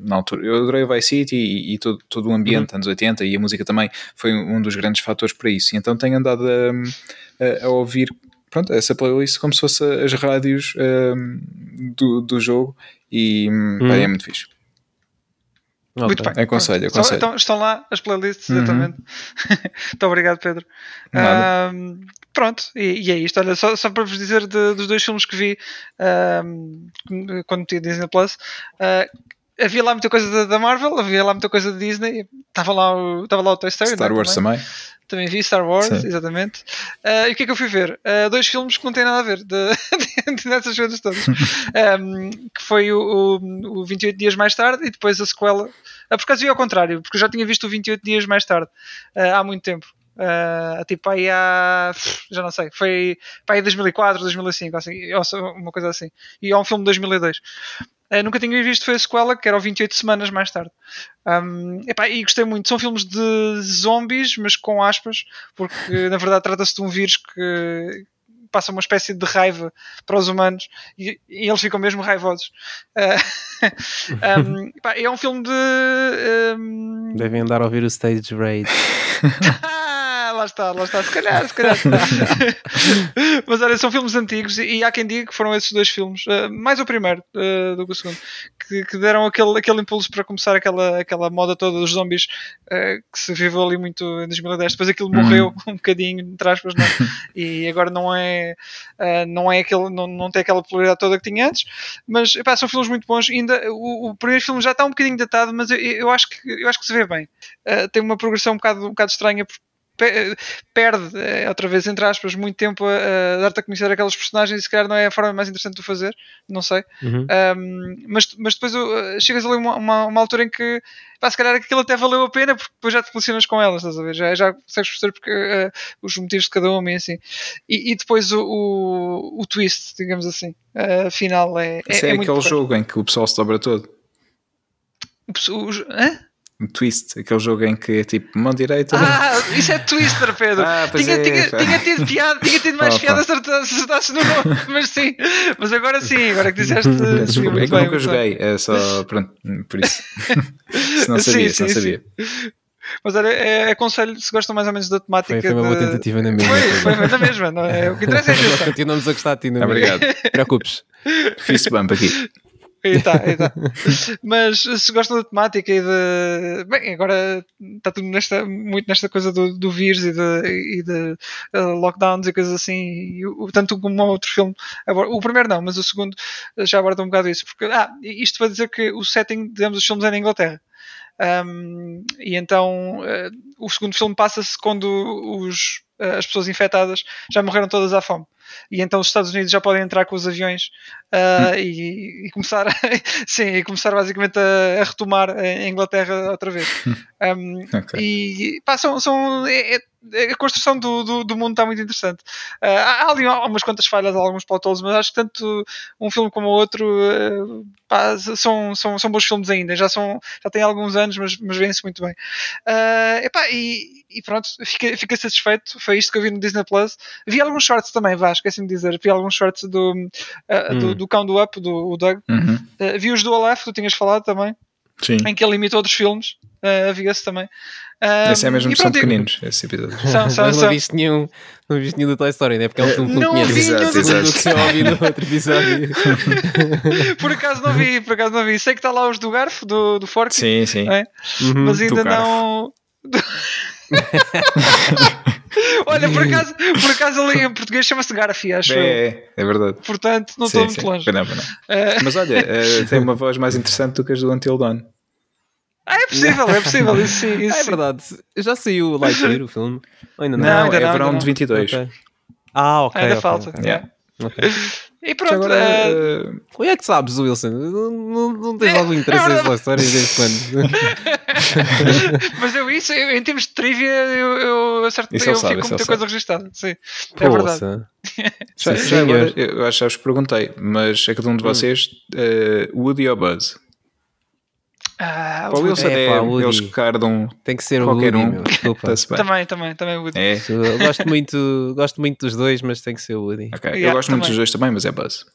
na altura, eu adorei o Vice City e, e todo, todo o ambiente, anos 80 e a música também foi um dos grandes fatores para isso. E então tenho andado a, a- a ouvir pronto, essa playlist como se fosse as rádios hum, do, do jogo e hum, Uhum. é muito fixe. Muito Ok. bem. Aconselho, Pronto. aconselho. Então, estão lá as playlists, Uhum. exatamente. Muito obrigado, Pedro. Nada. Pronto, e, e é isto. Olha, só, só para vos dizer de- dos dois filmes que vi ahm, quando tinha Disney Plus. ah, havia lá muita coisa da, da Marvel, havia lá muita coisa da Disney. Estava lá o, estava lá o Toy Story. Star né, Wars também. também. Também vi Star Wars, Sim. exatamente. Ah, e o que é que eu fui ver? Ah, dois filmes que não têm nada a ver de, dessas coisas todas. Um, que foi o, o, o 28 Dias Mais Tarde e depois a sequela. Ah, por acaso vi ao contrário, porque eu já tinha visto o 28 Dias Mais Tarde ah, há muito tempo. Ah, tipo aí há. já não sei, foi para aí 2004, 2005, assim, uma coisa assim. E é um filme de 2002. Ah, nunca tinha visto, foi a sequela, que era o 28 semanas mais tarde. Um, epá, e gostei muito. São filmes de zombies, mas com aspas, porque na verdade trata-se de um vírus que passa uma espécie de raiva para os humanos e, e eles ficam mesmo raivosos. Ah, um, epá, é um filme de. um, Devem andar a ouvir o Stage Raid. Lá está, lá está. Se calhar, se calhar. Mas olha, são filmes antigos e, e há quem diga que foram esses dois filmes, uh, mais o primeiro uh, do que o segundo, que, que deram aquele, aquele impulso para começar aquela, aquela moda toda dos zombies uh, que se viveu ali muito em 2010. Depois aquilo morreu um bocadinho, entre aspas, não? é? e agora não é, não, é aquele, não, não tem aquela popularidade toda que tinha antes. Mas epá, são filmes muito bons. Ainda, o, o primeiro filme já está um bocadinho datado, mas eu, eu, acho, que, eu acho que se vê bem. Tem uma progressão um bocado, um bocado estranha pe- perde, eh, outra vez, entre aspas, muito tempo a, a dar-te a conhecer aqueles personagens e se calhar não é a forma mais interessante de o fazer, não sei. Uhum. Um, mas, mas depois uh, chegas ali a uma, uma, uma altura em que pá, se calhar aquilo até valeu a pena porque depois já te relacionas com elas, estás a ver? Já, já consegues perceber porque, uh, os motivos de cada uma e assim. E, e depois o, o, o twist, digamos assim, uh, final é. Esse é, é muito aquele jogo em que o pessoal se dobra todo. O- o- hã? Um twist, aquele jogo em que é tipo mão direita. Ah, isso é Twister, Pedro. Ah, tinha, é, tinha, pá. tinha tido piada, tinha tido mais piada se acerta- se acertasses no nome, mas sim. Mas agora sim, agora que disseste. Sim, Desculpa, é que eu nunca joguei, é só, pronto, por isso. se não Sim, sabia, se não sim, sabia. Mas olha, é, aconselho se gostam mais ou menos da temática. Foi, foi uma boa tentativa na mesma. Foi, foi na mesma, não é? O que interessa é intenção. continuamos a gostar de ti, não é? Obrigado. Preocupes. Fist bump aqui. Aí tá, aí tá. Mas se gostam da temática e de. Bem, agora está tudo nesta, muito nesta coisa do, do vírus e de, e de uh, lockdowns e coisas assim. E o, tanto como outro filme. Agora, o primeiro não, mas o segundo já aborda um bocado isso. Porque, ah, isto para dizer que o setting, digamos, dos filmes é na Inglaterra. Um, e então uh, o segundo filme passa-se quando os, uh, as pessoas infectadas já morreram todas à fome. E então os Estados Unidos já podem entrar com os aviões uh, e, e começar, sim, e começar basicamente a, a retomar a Inglaterra outra vez. Um, Ok. E pá, são, são, é- é- a construção do, do, do mundo está muito interessante. Uh, há ali umas quantas falhas, alguns plot mas acho que tanto um filme como o outro uh, pá, são, são, são bons filmes ainda. Já, são, já têm alguns anos, mas, mas vêm-se muito bem. Uh, epá, e, e pronto, fiquei, fiquei satisfeito. Foi isto que eu vi no Disney Plus. Vi alguns shorts também, vá, esqueci-me de dizer. Vi alguns shorts do, uh, do, Hum. do cão do Up, do Doug. Uhum. Uh, vi os do que tu tinhas falado também, Sim. em que ele imita outros filmes. Uh, havia esse também. Uh, Esse é mesmo que são pequeninos, esse episódio. São, são, Mas não são. viste nenhum, não viste nenhum do Toy Story, né? Porque é um filme que não Não vi nenhum Exato, do- que se ouvi no outro episódio. Por acaso não vi, por acaso não vi. Sei que está lá os do Garfo, do, do Fork, Sim, sim. É. Uhum. mas ainda não. Olha, por acaso, por acaso ali em português chama-se Garfi, acho eu. É, é verdade. Portanto, não estou muito sim. longe. Não, não. Eh, Mas olha, eh, tem uma voz mais interessante do que as do Until Dawn. Ah, é possível, é possível, isso sim. Isso Ah, é sim. verdade. Já saiu o Lightyear, o filme? Ou ainda não? Não, ainda é não, verão ainda de não. 22. Ok. Ah, ok. Ainda ok, falta. ok. Yeah. Ok. E pronto, agora, Como é que sabes, Wilson? Não, não, não tens É, algum interesse é em verdade. histórias desde quando? mas eu isso, eu- em termos de trivia, eu, eu acerto, Isso eu sabe, fico com muita coisa registada. Sim, é verdade. Já, Sim, já agora, eu acho que já vos perguntei, mas a cada um de vocês, eh, Woody ou Buzz? Ah, Para o Wilson É, é, pá, Woody. eles cardam Tem que ser o qualquer Woody, um. também, também, também. Woody. É, Eu gosto muito, gosto muito dos dois, mas tem que ser o Woody. ok. Yeah, eu gosto muito também. dos dois também, mas é Buzz.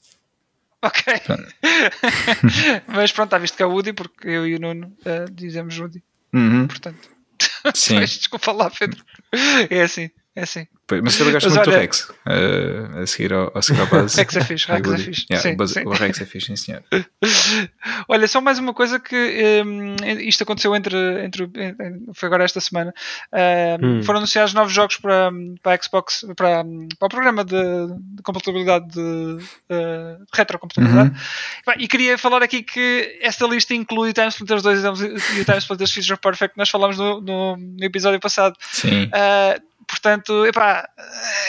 Ok. Mas pronto, está visto que é o Woody, porque eu e o Nuno eh, dizemos Woody. Uhum, Portanto, Sim. desculpa lá, Pedro. É assim, é assim. Pois, Mas eu gosto Mas muito do olha- Rex. eh, a, seguir ao, a seguir ao Buzz. Rex é fixe, Rex é fixe. Yeah, Sim, o, Buzz- sim. o Rex é fixe, sim senhor. Olha, só mais uma coisa que hum, isto aconteceu entre, entre foi agora esta semana. Hum, Hum. Foram anunciados novos jogos para, para a Xbox, para, para o programa de, de compatibilidade de, de retrocompatibilidade. Uhum. E queria falar aqui que esta lista inclui o Time Splitters 2 e o Time Splitters Future Perfect que nós falámos no, no, no episódio passado. Sim. Ah, portanto, epá,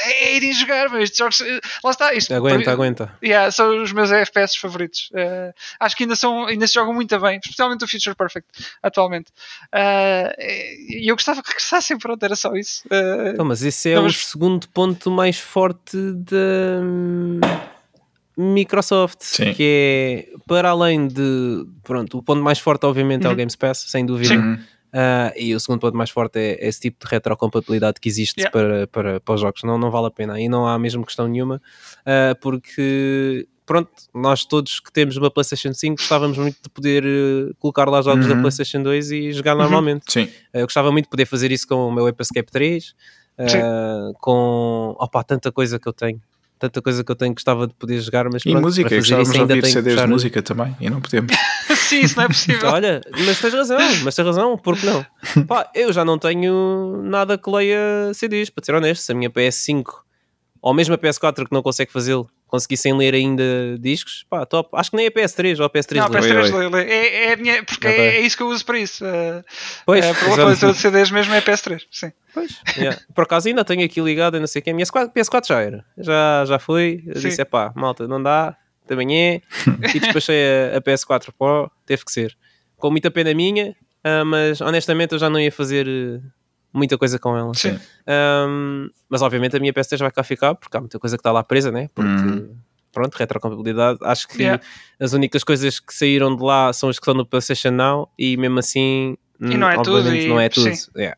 é irem jogar, mas estes jogos. Lá está, isto. Aguenta, aguenta. Yeah, são os meus FPS favoritos. Uh, acho que ainda, são, ainda se jogam muito bem, especialmente o Future Perfect, atualmente. Uh, E eu gostava que regressassem, pronto, era só isso. Uh, Então, mas esse é o segundo ponto mais forte da hum, Microsoft, Sim. que é para além de pronto, o ponto mais forte obviamente é o Uhum. Game Pass, sem dúvida. Uhum. Ah, e o segundo ponto mais forte é esse tipo de retrocompatibilidade que existe Yeah. para, para, para os jogos. Não, não vale a pena. Aí não há mesmo questão nenhuma, ah, porque pronto, nós todos que temos uma PlayStation 5 gostávamos muito de poder eh, colocar lá jogos da Uhum. PlayStation 2 e jogar Uhum. normalmente. Sim. Eu gostava muito de poder fazer isso com o meu Escape 3, ah, Sim. com opa, tanta coisa que eu tenho. Tanta coisa que eu tenho que gostava de poder jogar, mas E pronto, música, para fazer isso ainda ouvir CDs de música também, e não podemos. Sim, isso não é possível. Olha, mas tens razão, mas tens razão, porque não? Pá, eu já não tenho nada que leia CDs, para ser honesto. Se a minha PS5 ou mesmo a PS4 que não consegue fazê-lo, conseguissem ler ainda discos, pá, top. Acho que nem a PS3 ou a PS3 Não, lê. PS3 Oi, lê, lê. É, é, a minha, porque é, é isso que eu uso para isso. Uh, Pois, é, para o leitor de CDs mesmo é PS3. Sim. Pois, yeah. Por acaso ainda tenho aqui ligado, não sei quem. A minha PS4, PS4 já era. Já, já foi. Eu Sim. disse: é pá, malta, não dá. Também é. E despachei a, a PS4 Pro. Teve que ser. Com muita pena minha, ah, mas honestamente eu já não ia fazer eh, muita coisa com ela. Sim. Um, mas obviamente a minha PS3 vai cá ficar porque há muita coisa que está lá presa, né? Porque, Uhum. pronto, retrocompatibilidade. Acho que Yeah. as únicas coisas que saíram de lá são as que estão no PlayStation Now e mesmo assim, E não é hum, tudo, obviamente e- não é tudo. Yeah.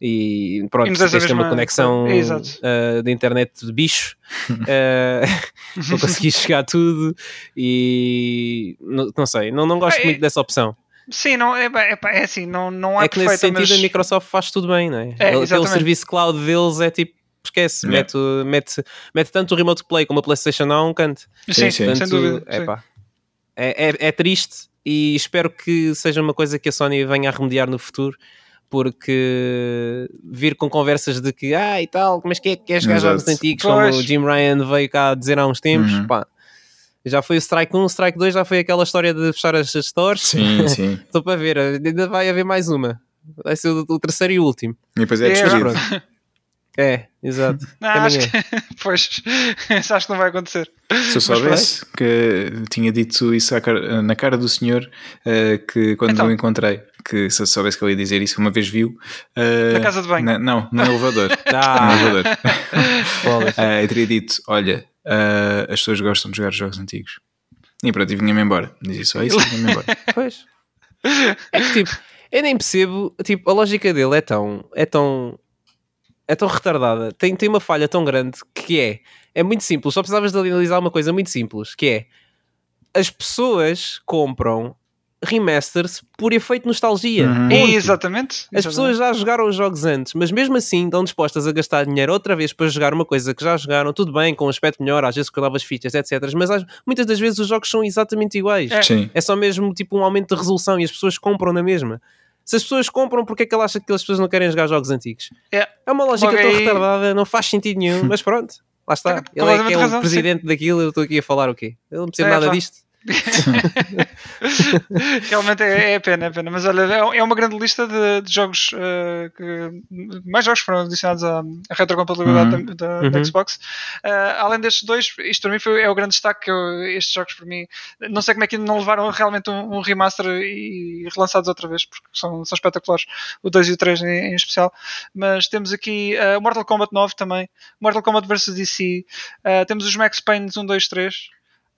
E pronto, E não tens uma conexão uh, de internet de bicho uh, para conseguir chegar a tudo e não, não sei, não, não gosto É, muito dessa opção. Sim, não, é, é, pá, é assim, não, não há É que nesse sentido mas... a Microsoft faz tudo bem, não é? É, Ele- Aquele serviço cloud deles é tipo, esquece, Yeah. mete, mete, mete tanto o Remote Play como a PlayStation a um canto. Sim, Sim, sim. sem Portanto, dúvida. é sim. É, é, é triste e espero que seja uma coisa que a Sony venha a remediar no futuro. Porque vir com conversas de que ah e tal, mas quem é que quer jogar jogos antigos Pois. como o Jim Ryan veio cá dizer há uns tempos, Uhum. pá, já foi o Strike 1, o Strike 2 já foi aquela história de fechar as, stores. Sim, sim. Estou para ver, ainda vai haver mais uma. Vai ser o, o terceiro e o último. E depois é É, despedido. É, exato. Não, acho é. que, pois, isso acho que não vai acontecer. Se eu soubesse que tinha dito isso cara- na cara do senhor eh, que quando Então. o encontrei, que se eu soubesse que ele ia dizer isso, uma vez viu. eh, Na casa de banho. na- não, no elevador. no Ah, elevador. bolas. Eh, eu teria dito: olha, eh, as pessoas gostam de jogar jogos antigos. E pronto, e vinha-me embora. Dizia só isso e vinha-me embora. Pois. É que tipo, eu nem percebo, tipo, a lógica dele é tão, é tão, é tão retardada, tem, tem uma falha tão grande que é, é muito simples, só precisavas de analisar uma coisa muito simples, que é, as pessoas compram remasters por efeito nostalgia. Uhum. Exatamente. As pessoas já jogaram os jogos antes, mas mesmo assim estão dispostas a gastar dinheiro outra vez para jogar uma coisa que já jogaram, tudo bem, com um aspecto melhor, às vezes com novas features, etc. Mas às- muitas das vezes os jogos são exatamente iguais. É. Sim. É só mesmo tipo um aumento de resolução e as pessoas compram na mesma. Se as pessoas compram, porque é que ele acha que as pessoas não querem jogar jogos antigos? É. É uma lógica Logo tão aí- retardada, não faz sentido nenhum, mas pronto, lá está. Ele é que é o razão, presidente daquilo, eu estou aqui a falar o quê? Eu não percebo É, nada pá. disto. Realmente é, é pena, é pena. Mas olha, é- é uma grande lista de, de jogos eh, que mais jogos foram adicionados à, à retrocompatibilidade Uhum. da, da- da Uhum. Xbox. Eh, além destes dois, isto para mim foi, é o grande destaque. Que eu, estes jogos para mim, não sei como é que ainda não levaram realmente um, um remaster e, relançados outra vez, porque são, são espetaculares. O 2 e o 3 em, em especial. Mas temos aqui eh, Mortal Kombat 9 também, Mortal Kombat vs DC, temos os Max Payne 1, 2, 3.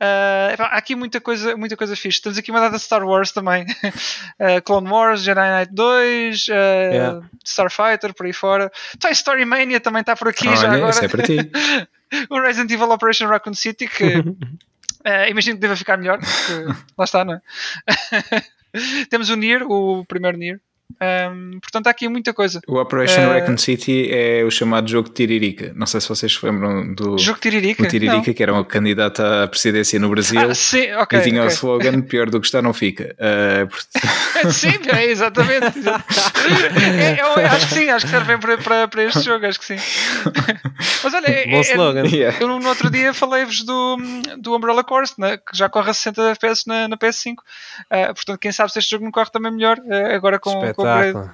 Uh, há aqui muita coisa, muita coisa fixe. Temos aqui uma data de Star Wars também. Uh, Clone Wars, Jedi Knight 2, uh, Yeah. Starfighter, por aí fora. Toy Story Mania também está por aqui já agora. isso é para ti. o Resident Evil Operation Raccoon City, que imagino que deva ficar melhor, porque lá está, não é? Temos o Nier, o primeiro Nier. Um, portanto, há aqui muita coisa. O Operation Eh, Raccoon City é o chamado jogo de Tiririca. Não sei se vocês se lembram do Jogo Tiririca? o Tiririca, que era um candidato à presidência no Brasil. Ah, sim, ok. e tinha o ok. slogan pior do que está não fica. Portanto, sim, é, exatamente. É, eu acho que sim, acho que serve bem para, para, para este jogo, acho que sim. Mas olha, é, Bom é- slogan. yeah. eu no outro dia falei-vos do, do Umbrella Corps, né, que já corre a 60 FPS na, na PS5. Ah, portanto, quem sabe se este jogo não corre também melhor agora com, o upgrade.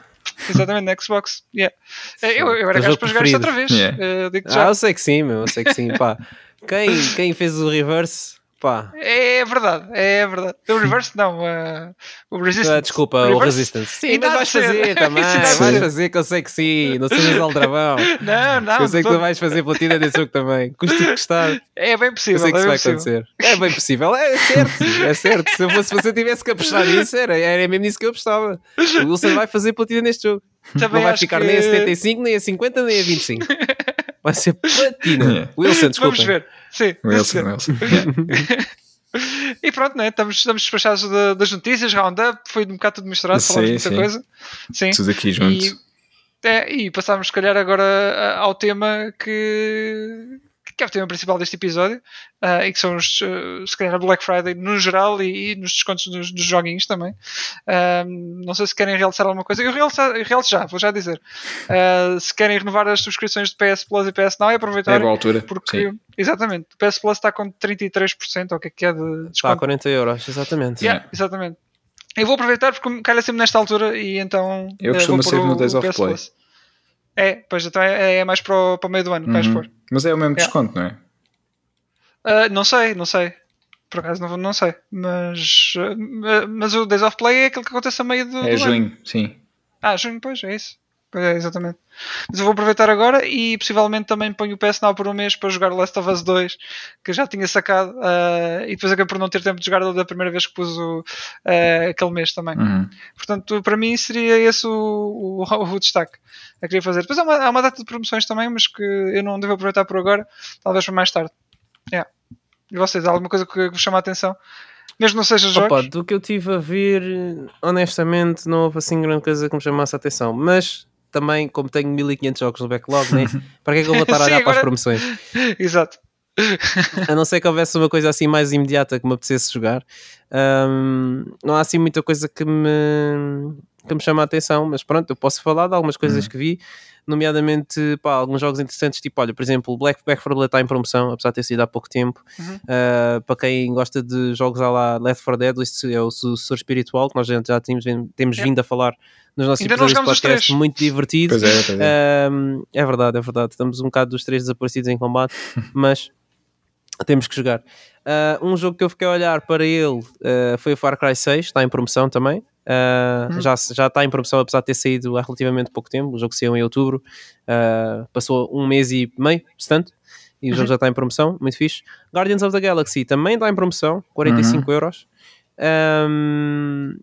Exatamente, na Xbox. Yeah. Ah, eu, eu era gajo para jogar isto outra vez. Yeah. Ah, digo Ah, já. eu sei que sim, meu, eu sei que sim, pá. Quem, quem fez o reverse, pá. É verdade, é verdade. O Reverse não, ah, o Resistance. Ah, desculpa, o Reverse? Resistance. Sim, Ainda mas vais ser. fazer também, vais fazer que eu sei que sim, não sejas aldrabão. Não, não. eu sei que tu vais fazer platina desse jogo também. Custa o que custar. É bem Eu possível. sei que é isso bem vai possível. acontecer. É bem possível, é certo, é certo. Se eu fosse, se você tivesse que apostar nisso, era, era mesmo nisso que eu apostava. O Wilson vai fazer platina neste jogo. Também não vai ficar que- nem a 75, nem a 50, nem a 25. Vai ser platina. Wilson, desculpa. Vamos ver. Sim, Wilson. Wilson. E pronto, né? estamos, estamos despachados da- das notícias, roundup, foi um bocado tudo misturado, Sim, falamos muita sim. coisa. Sim. Tudo aqui junto. E, é, e passámos, se calhar, agora ao tema que, que é o tema principal deste episódio, uh, e que são os, uh, se calhar, Black Friday no geral e, e nos descontos dos, dos, joguinhos também. Uh, não sei se querem realçar alguma coisa. Eu realço, eu realço já, vou já dizer. se querem renovar as subscrições de PS Plus e PS Now, é aproveitar. É boa altura. Porque, sim. exatamente, o PS Plus está com 33%, ou o que é que é de desconto? Está a 40 euros, exatamente. Yeah, exatamente. Eu vou aproveitar porque calha sempre nesta altura e então. Eu costumo ser no Days of Play. Plus. É, pois então é, é mais para o, para o meio do ano, uhum. vais pôr. Mas é o mesmo desconto, não é? Uh, não sei, não sei. Por acaso não, não sei. Mas, uh, mas o Days of Play é aquele que acontece a meio do. É do junho, ano. sim. Ah, junho, pois, é isso. Pois é, exatamente. Mas eu vou aproveitar agora e possivelmente também ponho o PS Now por um mês para jogar Last of Us 2, que eu já tinha sacado, uh, e depois acabei por não ter tempo de jogar da primeira vez que pus o, uh, aquele mês também. Uhum. Portanto, para mim seria esse o, o, o destaque que eu queria fazer. Depois há uma, há uma data de promoções também, mas que eu não devo aproveitar por agora, talvez para mais tarde. Yeah. E vocês, há alguma coisa que vos chama a atenção? Mesmo não seja jogos? Opa, do que eu tive a ver, honestamente, não houve assim grande coisa que me chamasse a atenção. Mas também, como tenho 1500 jogos no backlog, né? para que é que eu vou estar a olhar Sim, para as promoções? Exato. a não ser que houvesse uma coisa assim mais imediata que me apetecesse jogar, um, não há assim muita coisa que me, que me chama a atenção, mas pronto, eu posso falar de algumas coisas uhum. que vi, nomeadamente pá, alguns jogos interessantes, tipo, olha, por exemplo, Black Back for Blood está em promoção, apesar de ter sido há pouco tempo. Uhum. Uh, para quem gosta de jogos à la Left 4 Dead, este é o sucessor espiritual, que nós já, já temos, temos é. vindo a falar nos nossos Ainda episódios de podcast, muito divertido. Pois é, pois é. Uh, é verdade, é verdade. Estamos um bocado dos três desaparecidos em combate, mas temos que jogar. Uh, um jogo que eu fiquei a olhar para ele foi o Far Cry 6, está em promoção também. Uh, hum. já, já está em promoção, apesar de ter saído há relativamente pouco tempo. O jogo saiu em outubro, uh, passou um mês e meio, portanto, e o jogo uhum. já está em promoção, muito fixe. Guardians of the Galaxy também está em promoção, 45 uhum. euros. Um,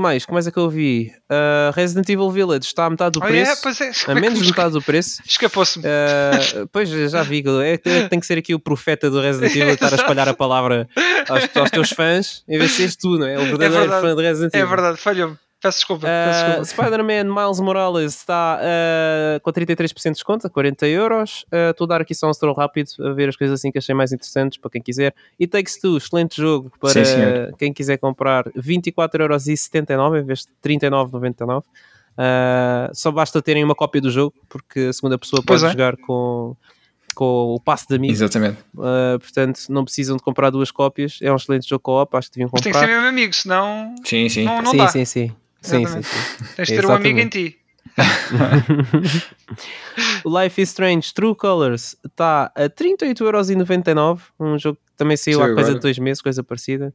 que mais? Mais é que eu vi? Uh, Resident Evil Village está a metade do oh, preço. Yeah, é. A menos de metade do preço. Escapou-se-me. Uh, pois, já vi. É, tem que ser aqui o profeta do Resident Evil estar a espalhar a palavra aos, aos teus fãs em vez de seres tu, não é? O verdadeiro é fã de Resident é Evil. É verdade, falhou-me. Peço desculpa. Uh, Spider-Man Miles Morales está uh, com 33% de desconto, a 40 euros. Uh, estou a dar aqui só um scroll rápido a ver as coisas assim que achei mais interessantes para quem quiser. E Takes Two, excelente jogo para Sim, quem quiser comprar 24,79€ em vez de 39,99€. Uh, só basta terem uma cópia do jogo, porque a segunda pessoa pode é. jogar com, com o passe de amigos. Exatamente. Uh, portanto, não precisam de comprar duas cópias. É um excelente jogo co-op, acho que deviam comprar. Mas tem que ser mesmo amigo, senão. Sim, sim. Não, não sim, dá. sim, sim. Sim, sim, sim. Tens de ter um amigo em ti. Life is Strange True Colors está a 38,99€. Um jogo que também saiu Sim, há coisa de dois meses, coisa parecida.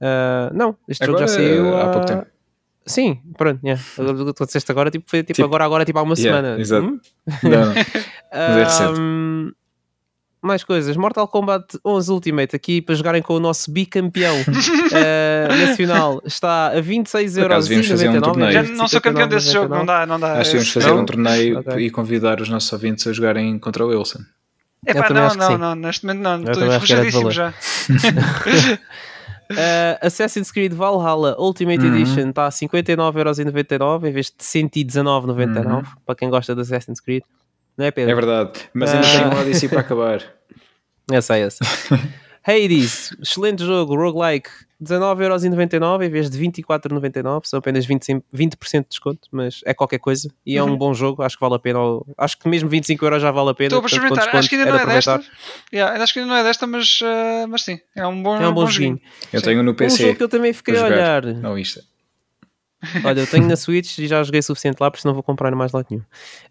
Uh, não, este agora, jogo já saiu há, pouco tempo. Sim, pronto, yeah. tu disseste agora, tipo, foi tipo, tipo, agora, agora, tipo há uma yeah, semana. Exato. Hum? Não, não. Mas é recente. Um, mais coisas. Mortal Kombat 11 Ultimate aqui para jogarem com o nosso bicampeão uh, nacional está a 26 euros. fazer um torneio. Já não sou campeão desse jogo, não dá, não dá. Acho que vamos fazer um torneio okay. e convidar os nossos ouvintes a jogarem contra o Wilson. É pá, não, não, não, neste momento não, estou enferrujadíssimo já. Uh, Assassin's Creed Valhalla Ultimate uhum. Edition está a 59,99€ em vez de 119,99€ uhum. para quem gosta de Assassin's Creed. Não é, Pedro? É verdade, mas ainda uh... tenho um Odyssey para acabar. Essa é essa. Hades, excelente jogo, roguelike, 19,99€ em vez de 24,99€, são apenas 20%, 20 de desconto, mas é qualquer coisa e é um uhum. bom jogo, acho que vale a pena. Acho que mesmo 25€ já vale a pena. Estou a experimentar, acho que ainda não é desta. Yeah, acho que ainda não é desta, mas, uh, mas sim, é um bom, é um bom, bom joguinho. Eu tenho no PC. Um jogo que eu também fiquei a olhar. Não, isto. Olha, eu tenho na Switch e já joguei suficiente lá, por isso não vou comprar mais lado nenhum.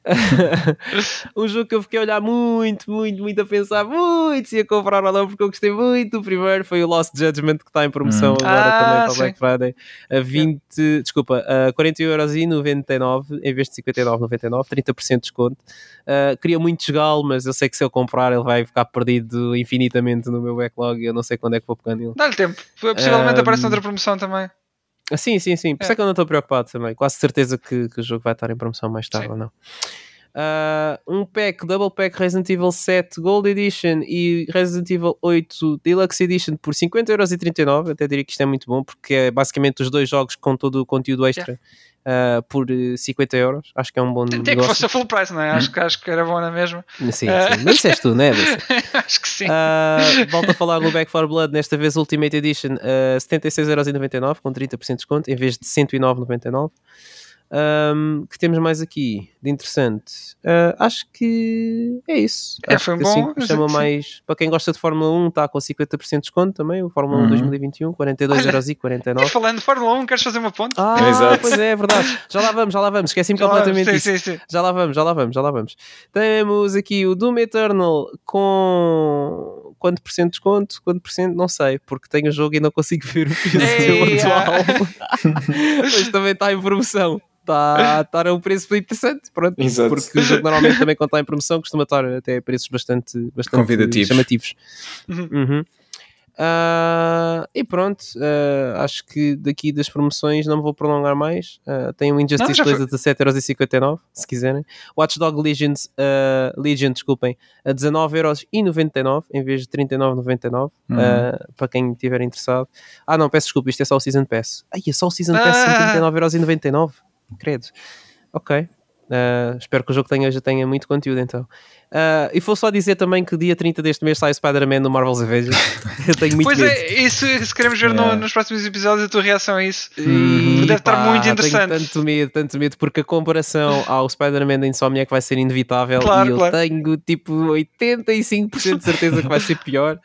um jogo que eu fiquei a olhar muito, muito, muito a pensar muito se ia comprar ou não, porque eu gostei muito do primeiro. Foi o Lost Judgment que está em promoção hum. agora ah, também para sim. Black Friday. A 20, yeah. desculpa, a 41,99€ em vez de 59,99€, 30% de desconto. Uh, queria muito jogá-lo, mas eu sei que se eu comprar ele vai ficar perdido infinitamente no meu backlog e eu não sei quando é que vou pegar nele. Dá-lhe tempo, possivelmente um, aparece outra promoção também. Sim, sim, sim. Por isso é. é que eu não estou preocupado também. Quase certeza que, que, o jogo vai estar em promoção mais tarde sim. ou não. Uh, um pack, double pack Resident Evil 7 Gold Edition e Resident Evil 8 Deluxe Edition por 50,39€. Até diria que isto é muito bom porque é basicamente os dois jogos com todo o conteúdo extra uh, por 50 euros. Acho que é um bom Tem negócio. que fosse a full price, não é? Acho, que, acho que era bom na mesma. Sim, sim. Mas disseste tu, não é? Acho que sim. Uh, volto a falar no Back 4 Blood, nesta vez Ultimate Edition, uh, 76,99€ com 30% de desconto, em vez de 109,99€. Um, que temos mais aqui de interessante? Uh, acho que é isso. É, acho foi que bom. assim, chama mais para quem gosta de Fórmula 1, está com 50% de desconto também. O Fórmula 1 Uhum. 2021, 42,49€. E falando de Fórmula 1, queres fazer uma ponte? Ah, Exato. pois é, é verdade. Já lá vamos, já lá vamos. Esqueci-me completamente sim, disso. sim, sim. Já lá vamos, já lá vamos, já lá vamos. Temos aqui o Doom Eternal com quanto por cento de desconto? Quanto por cento? Não sei, porque tenho o jogo e não consigo ver o preço atual. Mas também está em promoção. Está, está a um preço interessante, pronto. Exato. Porque o jogo normalmente também quando está em promoção costuma estar até a preços bastante, bastante Convidativos. chamativos. Uhum. Uhum. Ah, e pronto, ah, acho que daqui das promoções não me vou prolongar mais. Ah, tem o Injustice Não, já 2 foi. a 17,59€, se quiserem. Watch Dog Legions, ah, Legion, desculpem, a 19,99€ em vez de 39,99€ Uhum. para quem estiver interessado. Ah, não, peço desculpa, isto é só o Season Pass. Ai, é só o Season Pass, são Ah. 39,99€. Credo. Ok. Ah, espero que o jogo tenha, já tenha muito conteúdo então. Ah, e vou só dizer também que dia 30 deste mês sai o Spider-Man no Marvel's Avengers. Eu tenho muito Pois medo. é, isso se queremos ver no- Yeah. nos próximos episódios a tua reação a isso. E, Deve estar pá, muito tenho interessante. tanto medo, tanto medo, porque a comparação ao Spider-Man da Insomniac vai ser inevitável Claro, e eu claro. tenho tipo 85% de certeza que vai ser pior.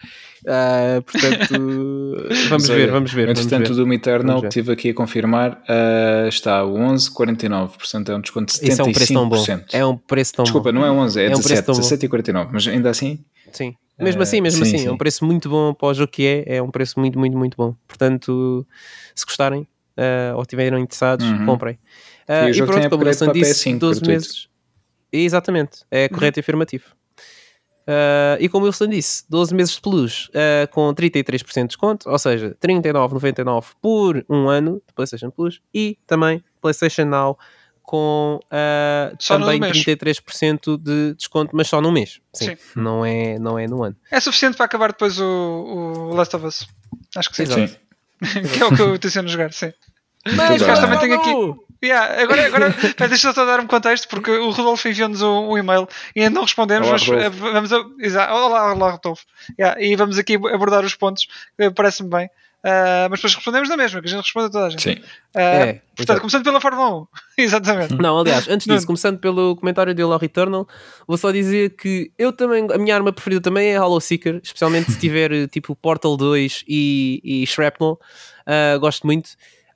Ah, portanto, vamos ver, vamos ver. Vamos Entretanto, o ver. Doom Eternal, Vamos estive aqui a confirmar, ah, está a 11,49, portanto é um desconto de 75%. Isso é um preço tão bom. É um preço tão Desculpa, bom. não é 11, é, É um preço 17, tão bom. 17,49, mas ainda assim, Sim. Mesmo Eh, assim, mesmo sim, assim, é um sim. preço muito bom para o jogo que é, é um preço muito, muito, muito bom. Portanto, se gostarem ah, ou estiverem interessados, Uhum. comprem. Ah, E o jogo tem como o disse, PS5 12 gratuito. meses. Exatamente, é correto e afirmativo. Ah, e como o Wilson disse, 12 meses de plus ah, com 33% de desconto, ou seja, 39,99 por um ano de PlayStation Plus e também PlayStation Now com no também mês. 33% de desconto, mas só no mês. Sim, Sim. Não, é, não é no ano. É suficiente para acabar depois o, o Last of Us. Acho que sim. Sim. que é o que eu tenciono jogar, sim. Mas, acaso também tenho aqui. Yeah, agora, agora deixa eu só dar um contexto, porque o Rodolfo enviou-nos um, um e-mail e ainda não respondemos, Olá, mas Rodolfo. eh, vamos a, exa- olá, olá, Rodolfo. Yeah, e vamos aqui abordar os pontos, parece-me bem. Ah, mas depois respondemos na mesma, que a gente responde a toda a gente. Sim. Ah, É, portanto, exato. começando pela Fórmula 1. Exatamente. Não, aliás, antes disso, começando pelo comentário de Hello Returnal, vou só dizer que eu também, a minha arma preferida também é Hollow Seeker, especialmente se tiver tipo Portal 2 e, e Shrapnel, Ah, gosto muito.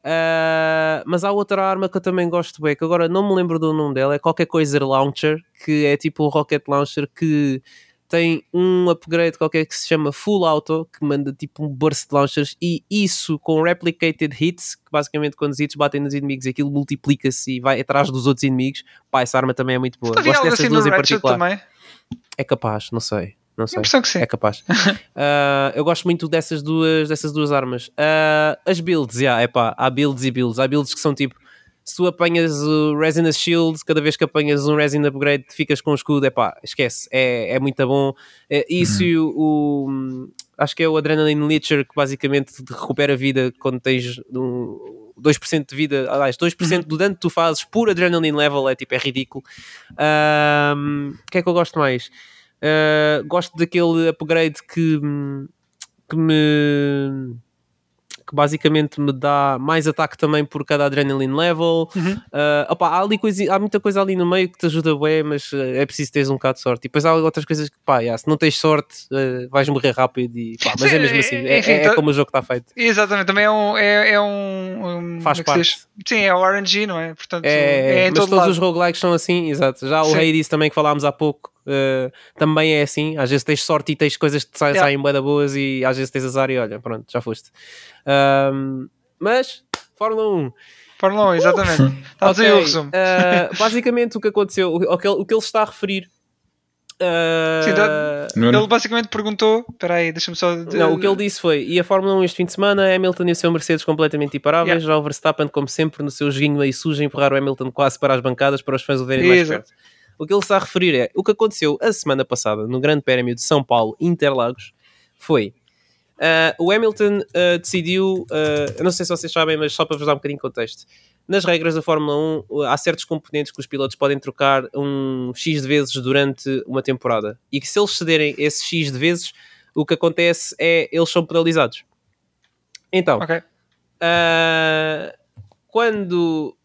Ah, mas há outra arma que eu também gosto bem, que agora não me lembro do nome dela, é qualquer coisa Launcher, que é tipo um Rocket Launcher que tem um upgrade qualquer que se chama Full Auto, que manda tipo um burst de launchers, e isso com Replicated Hits, que basicamente quando os hits batem nos inimigos aquilo multiplica-se e vai atrás dos outros inimigos. Pá, essa arma também é muito boa. Gosto dessas assim duas em particular. também. É capaz, não sei. Não a sei. impressão que sim. É capaz. Ah, eu gosto muito dessas duas, dessas duas armas. Ah, as builds, yeah, epá, há builds e builds. Há builds que são tipo: se tu apanhas o Resin Shield, cada vez que apanhas um Resin Upgrade, ficas com o escudo, epá, esquece. É, é muito bom. É, isso e o, o- Acho que é o Adrenaline Leecher que basicamente te recupera vida quando tens um, 2% de vida. Aliás, 2% do dano que tu fazes por Adrenaline Level é tipo, é ridículo. Ahm, O que é que eu gosto mais? Uh, gosto daquele upgrade que, que me que basicamente me dá mais ataque também por cada adrenaline level. Uhum. Uh, opá, há, ali coisa, há muita coisa ali no meio que te ajuda bem, mas uh, é preciso teres um bocado de sorte. E depois há outras coisas que, pá, yeah, se não tens sorte, uh, vais morrer rápido. E, pá, mas Sim, é mesmo assim, é, enfim, é- é tá- como o jogo está feito. Exatamente, também é um. É, é um, um- Faz é se parte. Sim, é o RNG, não é? Portanto, É, é, mas todo todos lado. os roguelikes são assim, exato. Já o Sim. Hades também que falámos há pouco uh, também é assim. Às vezes tens sorte e tens coisas que te saem, Yeah. saem boas e às vezes tens azar e olha, pronto, já foste. Um, mas, Fórmula 1. Fórmula 1, exatamente. Estás aí Ok, o resumo. uh, basicamente o que aconteceu, o, que ele, o que ele está a referir. uh, Sim, Nuno? Ele basicamente perguntou. Espera aí, deixa-me só. Não, o que ele disse foi: e a Fórmula 1 este fim de semana, Hamilton e o seu Mercedes completamente imparáveis, Yeah. já o Verstappen, como sempre, no seu joguinho meio sujo, empurrar o Hamilton quase para as bancadas para os fãs o verem mais perto. O que ele está a referir é o que aconteceu a semana passada no Grande Prémio de São Paulo, Interlagos, foi uh, o Hamilton uh, decidiu, uh, eu não sei se vocês sabem, mas só para vos dar um bocadinho de contexto. Nas regras da Fórmula 1, há certos componentes que os pilotos podem trocar um X de vezes durante uma temporada. E que se eles cederem esse X de vezes, o que acontece é eles são penalizados. Então, Ok. Uh, quando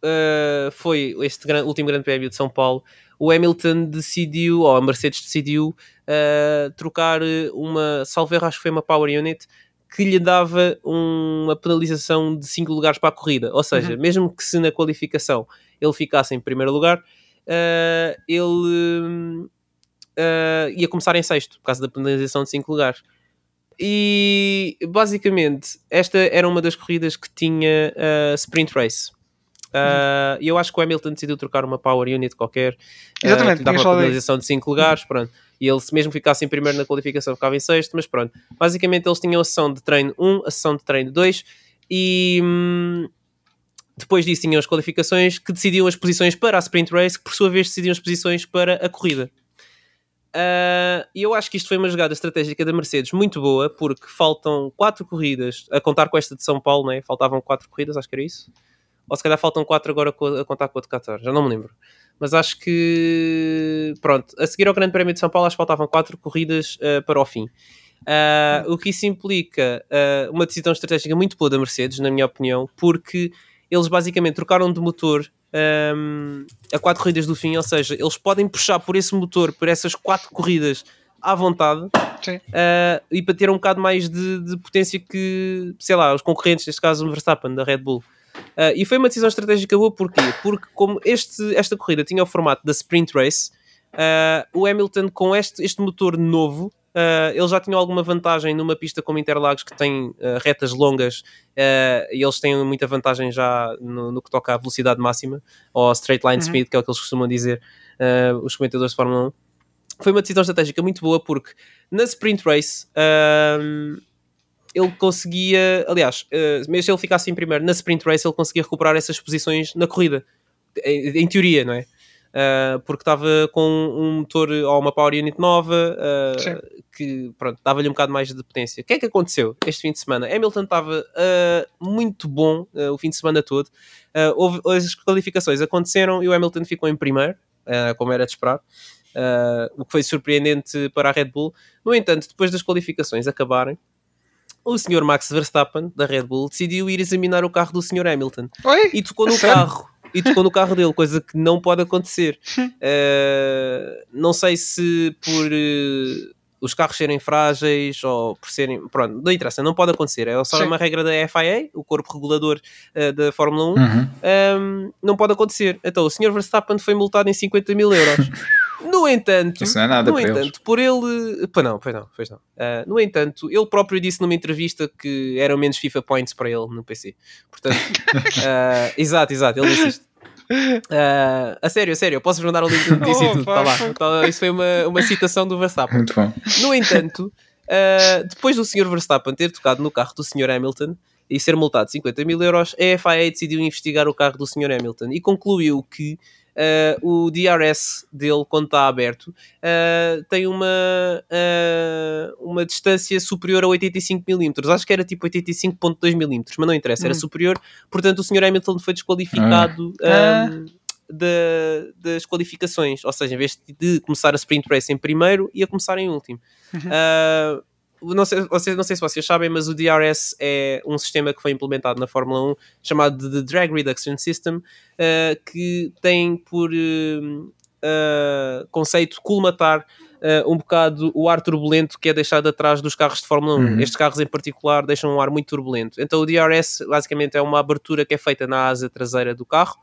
foi este gran- último Grande Prémio de São Paulo, o Hamilton decidiu, ou a Mercedes decidiu, uh, trocar uma, salvo erro, acho que foi uma Power Unit, que lhe dava uma penalização de 5 lugares para a corrida. Ou seja, mesmo que se na qualificação ele ficasse em primeiro lugar, uh, ele uh, ia começar em sexto, por causa da penalização de 5 lugares. E basicamente, esta era uma das corridas que tinha uh, sprint race. Uh, E eu acho que o Hamilton decidiu trocar uma power unit qualquer. uh, Exatamente, que lhe dava uma penalização de 5 lugares. Pronto. E ele, se mesmo ficasse em primeiro na qualificação, ficava em sexto. Mas pronto, basicamente eles tinham a sessão de treino 1, a sessão de treino 2 e. hum, depois disso tinham as qualificações que decidiam as posições para a sprint race, que por sua vez decidiam as posições para a corrida. Ah, E eu acho que isto foi uma jogada estratégica da Mercedes muito boa, porque faltam quatro corridas, a contar com esta de São Paulo, né? faltavam quatro corridas, acho que era isso. Ou se calhar faltam quatro agora co- a contar com a de Qatar, já não me lembro. Mas acho que, pronto, a seguir ao Grande Prémio de São Paulo, acho que faltavam quatro corridas ah, para o fim. Ah, o que isso implica ah, uma decisão estratégica muito boa da Mercedes, na minha opinião, porque eles basicamente trocaram de motor ahm, a quatro corridas do fim, ou seja, eles podem puxar por esse motor, por essas quatro corridas à vontade ah, e para ter um bocado mais de, de potência que, sei lá, os concorrentes, neste caso o Verstappen da Red Bull. Ah, e foi uma decisão estratégica boa, porquê? Porque como este, esta corrida tinha o formato da sprint race, ah, o Hamilton com este, este motor novo, ah, ele já tinha alguma vantagem numa pista como Interlagos que tem retas longas e eles têm muita vantagem já no, no que toca à velocidade máxima ou straight line Uhum. speed, que é o que eles costumam dizer, os comentadores de Fórmula 1. Foi uma decisão estratégica muito boa porque na sprint race ele conseguia, aliás, eh, mesmo se ele ficasse em primeiro na sprint race, ele conseguia recuperar essas posições na corrida, em, em teoria, não é? Ah, porque estava com um motor ou uma power unit nova Sim. que pronto, dava-lhe um bocado mais de potência. O que é que aconteceu este fim de semana? Hamilton estava ah, muito bom o fim de semana todo. Houve, as qualificações aconteceram e o Hamilton ficou em primeiro, como era de esperar. o que foi surpreendente para a Red Bull. No entanto, depois das qualificações acabarem, o Sr. Max Verstappen, da Red Bull, decidiu ir examinar o carro do Sr. Hamilton Oi? e tocou no carro. E tocou no carro dele, coisa que não pode acontecer. Eh, não sei se por eh, os carros serem frágeis ou por serem. Pronto, não interessa, não pode acontecer. É só Sim. uma regra da FIA, o corpo regulador eh, da Fórmula 1. Uhum. Um, não pode acontecer. Então o Sr. Verstappen foi multado em 50 mil euros. No entanto, Isso não é nada no para entanto, eles. por ele. Pois não, pois não, pois não. Uh, no entanto, ele próprio disse numa entrevista que eram menos FIFA points para ele no PC. Portanto, uh, exato, exato, ele disse isto. Uh, a sério, a sério, eu posso-vos mandar o link do notícia e Oh, tudo, está lá. Então, isso foi uma, uma citação do Verstappen. Muito bom. No entanto, uh, depois do Sr. Verstappen ter tocado no carro do Sr. Hamilton e ser multado de 50 mil euros, a FIA decidiu investigar o carro do Sr. Hamilton e concluiu que uh, o DRS dele, quando está aberto, uh, tem uma, uh, uma distância superior a 85 milímetros. Acho que era tipo 85.2 milímetros, mas não interessa, era Hum. superior. Portanto, o Sr. Hamilton foi desqualificado. Ah. um, da- das qualificações, ou seja, em vez de começar a sprint race em primeiro, ia começar em último. Ah, não, sei, vocês, não sei se vocês sabem, mas o DRS é um sistema que foi implementado na Fórmula 1 chamado de Drag Reduction System, ah, que tem por hum, ah, conceito colmatar um bocado o ar turbulento que é deixado atrás dos carros de Fórmula 1. Uhum. Estes carros em particular deixam um ar muito turbulento. Então o DRS basicamente é uma abertura que é feita na asa traseira do carro.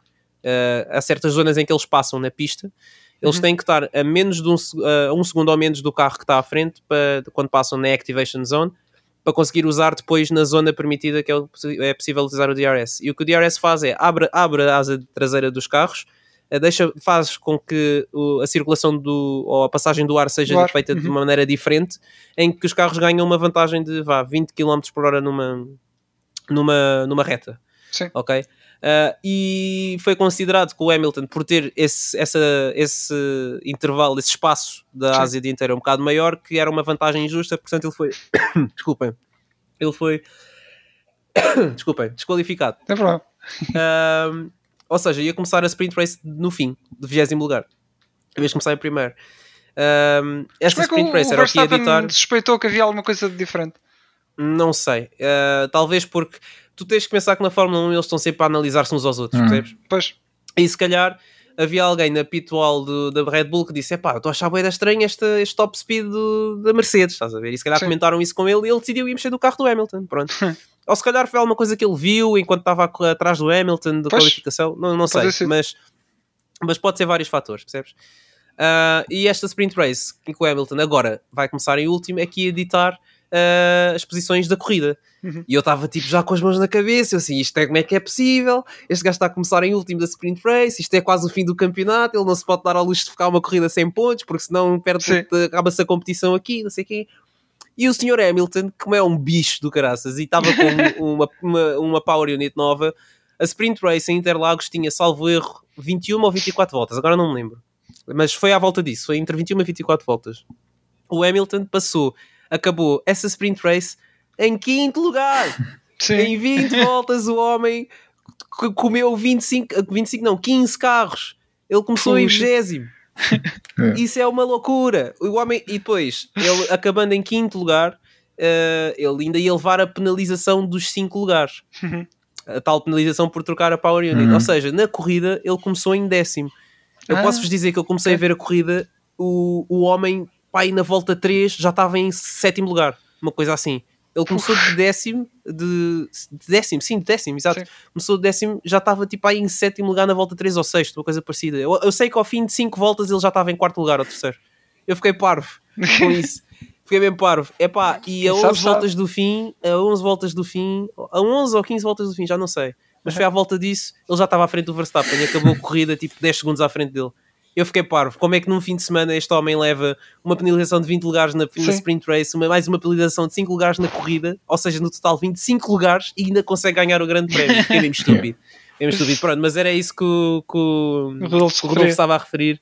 ah, há certas zonas em que eles passam na pista eles Uhum. têm que estar a menos de um, a um segundo ou menos do carro que está à frente para, quando passam na Activation Zone para conseguir usar depois na zona permitida que é, é possível utilizar o DRS. E o que o DRS faz é abre, abre a asa traseira dos carros, eh, deixa, faz com que a circulação do, ou a passagem do ar seja ar, feita de uhum. uma maneira diferente, em que os carros ganham uma vantagem de vá, 20 km por hora numa, numa, numa reta. Sim. Ok? Uh, e foi considerado que o Hamilton, por ter esse, essa, esse intervalo, esse espaço da Sim. Ásia dianteira um bocado maior, que era uma vantagem injusta, portanto ele foi. Desculpem. Ele foi. Desculpem, desqualificado. Tem problema. Um, ou seja, ia começar a sprint race no fim, do 20 lugar, em vez de começar em primeiro. Um, esta Como é sprint race o era o que ia Verstappen ditar. suspeitou que havia alguma coisa de diferente? Não sei. Uh, talvez porque tu tens que pensar que na Fórmula 1 eles estão sempre a analisar-se uns aos outros, Hum. percebes? Pois, E se calhar havia alguém na pit wall do- da Red Bull que disse: Epá, estou a achar bem estranho este, este top speed do- da Mercedes, estás a ver? E se calhar Sim. comentaram isso com ele e ele decidiu ir mexer do carro do Hamilton. Pronto. Ou se calhar foi alguma coisa que ele viu enquanto estava atrás do Hamilton, Pois. qualificação, não, não sei, ser. mas, mas pode ser vários fatores, percebes? Ah, e esta sprint race, em que o Hamilton agora vai começar em último, é que ia editar ah, as posições da corrida. Uhum. E eu estava tipo já com as mãos na cabeça, eu assim, isto é como é que é possível? Este gajo está a começar em último da sprint race, isto é quase o fim do campeonato, ele não se pode dar ao luxo de ficar uma corrida sem pontos, porque senão perde, acaba-se a competição aqui, não sei o quê. E o Sr. Hamilton, como é um bicho do caraças, e estava com uma, uma, uma Power Unit nova, a sprint race em Interlagos tinha, salvo erro, 21 ou 24 voltas, agora não me lembro. Mas foi à volta disso, foi entre 21 e 24 voltas. O Hamilton passou, acabou essa sprint race em quinto lugar. sim. Em 20 voltas o homem comeu 25, 25 não, 15 carros. Ele começou em Puxa. 20 É. Isso é uma loucura. O homem, e depois, ele acabando em quinto lugar, eh, ele ainda ia levar a penalização dos 5 lugares. Uhum. A tal penalização por trocar a Power Unit. Uhum. Ou seja, na corrida ele começou em décimo. Eu Ah, posso-vos dizer que eu comecei a ver a corrida, o, o homem, pai, na volta 3 já estava em sétimo lugar. Uma coisa assim. Ele começou de décimo, de, de décimo, sim, de décimo, exato. Sim. Começou de décimo, já estava tipo aí em sétimo lugar na volta 3 ou 6, uma coisa parecida. Eu, eu sei que ao fim de 5 voltas ele já estava em quarto lugar ou terceiro. Eu fiquei parvo com isso. Fiquei bem parvo. Epá, e a Quem 11 sabe, sabe. voltas do fim, a 11 voltas do fim, a 11 ou 15 voltas do fim, já não sei. Mas foi à volta disso, ele já estava à frente do Verstappen e acabou a corrida tipo 10 segundos à frente dele. Eu fiquei parvo. Como é que num fim de semana este homem leva uma penalização de 20 lugares na, na sprint race, uma, mais uma penalização de 5 lugares na corrida, ou seja, no total 25 lugares e ainda consegue ganhar o grande prémio? Fiquei mesmo estúpido. Fiquei mesmo estúpido. Pronto, mas era isso que o, que o, O Rodolfo estava a referir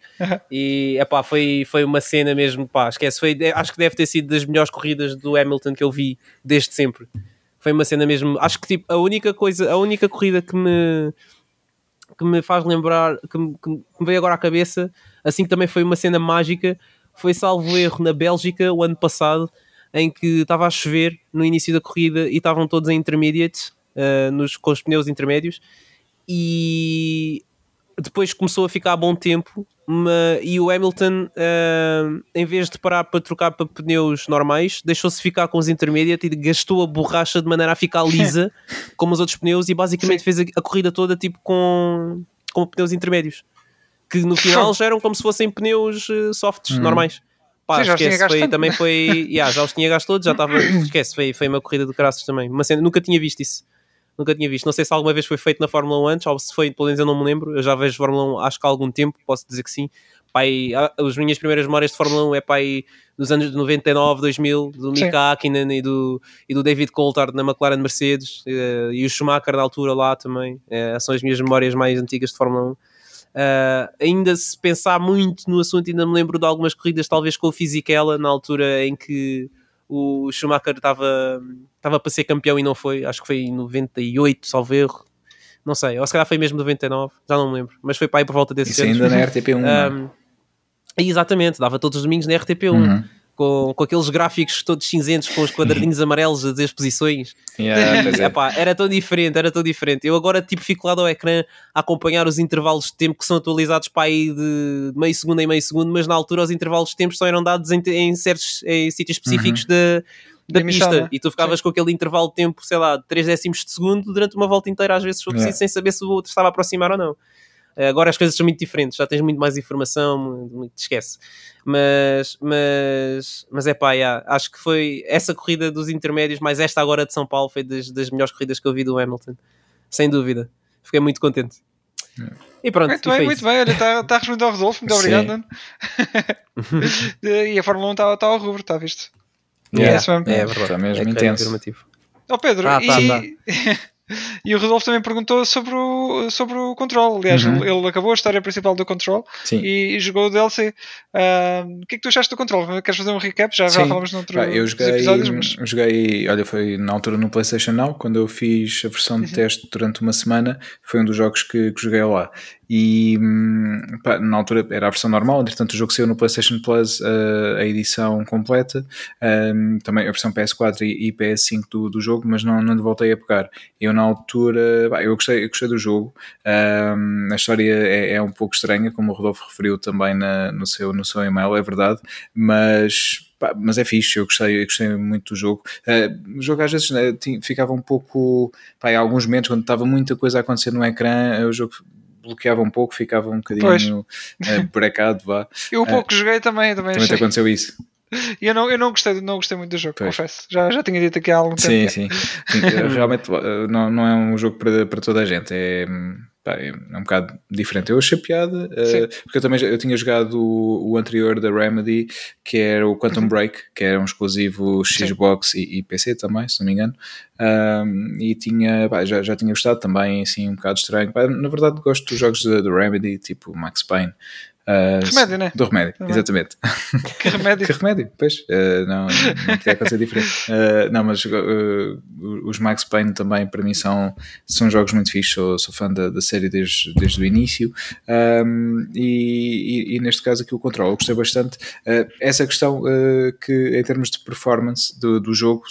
e epá, foi, foi uma cena mesmo, pá, esquece, foi, acho que deve ter sido das melhores corridas do Hamilton que eu vi desde sempre. Foi uma cena mesmo, acho que tipo, a única coisa, a única corrida que me que me faz lembrar, que me, que me veio agora à cabeça, assim que também foi uma cena mágica, foi salvo erro na Bélgica o ano passado, em que estava a chover no início da corrida e estavam todos em intermediates, eh, nos, com os pneus intermédios, e depois começou a ficar a bom tempo ma- e o Hamilton eh, em vez de parar para trocar para pneus normais deixou-se ficar com os intermediate e gastou a borracha de maneira a ficar lisa como os outros pneus e basicamente fez a, a corrida toda tipo com, com pneus intermédios que no final já eram como se fossem pneus eh, softs, Uhum. normais. Pá, Sim, já os tinha esquece, foi, também foi, yeah, já os tinha gasto todos, já estava, esquece, foi, foi uma corrida de caraças também, uma cena, nunca tinha visto isso, nunca tinha visto, não sei se alguma vez foi feito na Fórmula 1 antes, ou se foi, pelo menos eu não me lembro, eu já vejo Fórmula 1 acho que há algum tempo, posso dizer que sim, pai, as minhas primeiras memórias de Fórmula 1 é pai dos anos de 99, 2000, do Sim. Mika Hakkinen e do, e do David Coulthard na McLaren Mercedes, eh, e o Schumacher na altura lá também, eh, são as minhas memórias mais antigas de Fórmula 1. Uh, ainda se pensar muito no assunto, ainda me lembro de algumas corridas, talvez com o Fisichella, na altura em que o Schumacher estava estava para ser campeão e não foi, acho que foi em 98, salvo erro, não sei, ou se calhar foi mesmo 99, já não me lembro, mas foi para aí por volta desses Isso anos. ainda na RTP1. não é? Um, exatamente, dava todos os domingos na RTP1. Uhum. Com, com aqueles gráficos todos cinzentos com os quadradinhos amarelos a dizer as posições Yeah, é. Epá, era tão diferente, era tão diferente. Eu agora tipo fico lá ao ecrã a acompanhar os intervalos de tempo que são atualizados para aí de meio segundo em meio segundo, mas na altura os intervalos de tempo só eram dados em, em certos em sítios específicos da, da Da pista né? e tu ficavas com aquele intervalo de tempo, sei lá, de 3 décimos de segundo durante uma volta inteira, às vezes se for preciso, Yeah. sem saber se o outro estava a aproximar ou não. Eh, Agora as coisas são muito diferentes, já tens muito mais informação, muito, muito- esquece. Mas, mas, mas é pá, yeah, acho que foi essa corrida dos intermédios, mais esta agora de São Paulo, foi das, das melhores corridas que eu vi do Hamilton, sem dúvida. Fiquei muito contente. E pronto, Muito e bem, foi muito isso. bem. Olha, está tá a responder ao Rodolfo. Muito obrigado, e a Fórmula 1 está tá ao rubro, está visto? Yeah. É é, verdade. Está mesmo É intenso. afirmativo. Ó Pedro, Tá, e, tá, tá. E o Rodolfo também perguntou sobre o, sobre o Control. Aliás, Uhum. ele, acabou a história principal do Control e, e jogou o DLC. Ah, o que é que tu achaste do Control? Queres fazer um recap? Já, já falamos noutro Pá, eu joguei, episódios, mas. joguei, olha, foi na altura no PlayStation Now, quando eu fiz a versão Uhum. de teste durante uma semana, foi um dos jogos que, que joguei lá. E hum, pá, na altura era a versão normal, entretanto o jogo saiu no PlayStation Plus uh, a edição completa, um, também a versão PS4 e, e PS5 do, do jogo, mas não, não voltei a pegar. Eu na altura, pá, eu gostei, eu gostei do jogo, um, a história é, é um pouco estranha, como o Rodolfo referiu também na, no, seu, no seu e-mail, é verdade, mas mas é fixe, eu gostei, eu gostei muito do jogo. Uh, o jogo às vezes né, tinha- ficava um pouco, pá, em alguns momentos, quando estava muita coisa a acontecer no ecrã, o jogo bloqueava um pouco, ficava um bocadinho uh, brecado, vá. Eu o pouco que joguei também, também, Também te aconteceu isso. E eu não, eu não, gostei, não gostei muito do jogo, Pois. confesso. Já, já tinha dito aqui há algum Sim, tempo. sim. Sim, Realmente uh, não, não é um jogo para, para toda a gente. É, pá, é um bocado diferente. Eu achei piada, uh, porque eu também eu tinha jogado o, o anterior da Remedy, que era o Quantum Uhum. Break, que era um exclusivo. Xbox e, e PC também, se não me engano. Um, e tinha, pá, já, já tinha gostado também, assim, um bocado estranho. Pá, na verdade, gosto dos jogos da Remedy, tipo Max Payne. Uh, Remédio, né? Do remédio, Também. exatamente. Que remédio. Que remédio, pois, uh, não, não podia acontecer diferente. Uh, não, mas os Max Payne também para mim são, são jogos muito fixos, sou, sou fã da, da série desde, desde o início um, e, e- e neste caso aqui o Control, eu gostei bastante. Essa questão que em termos de performance do, do jogo,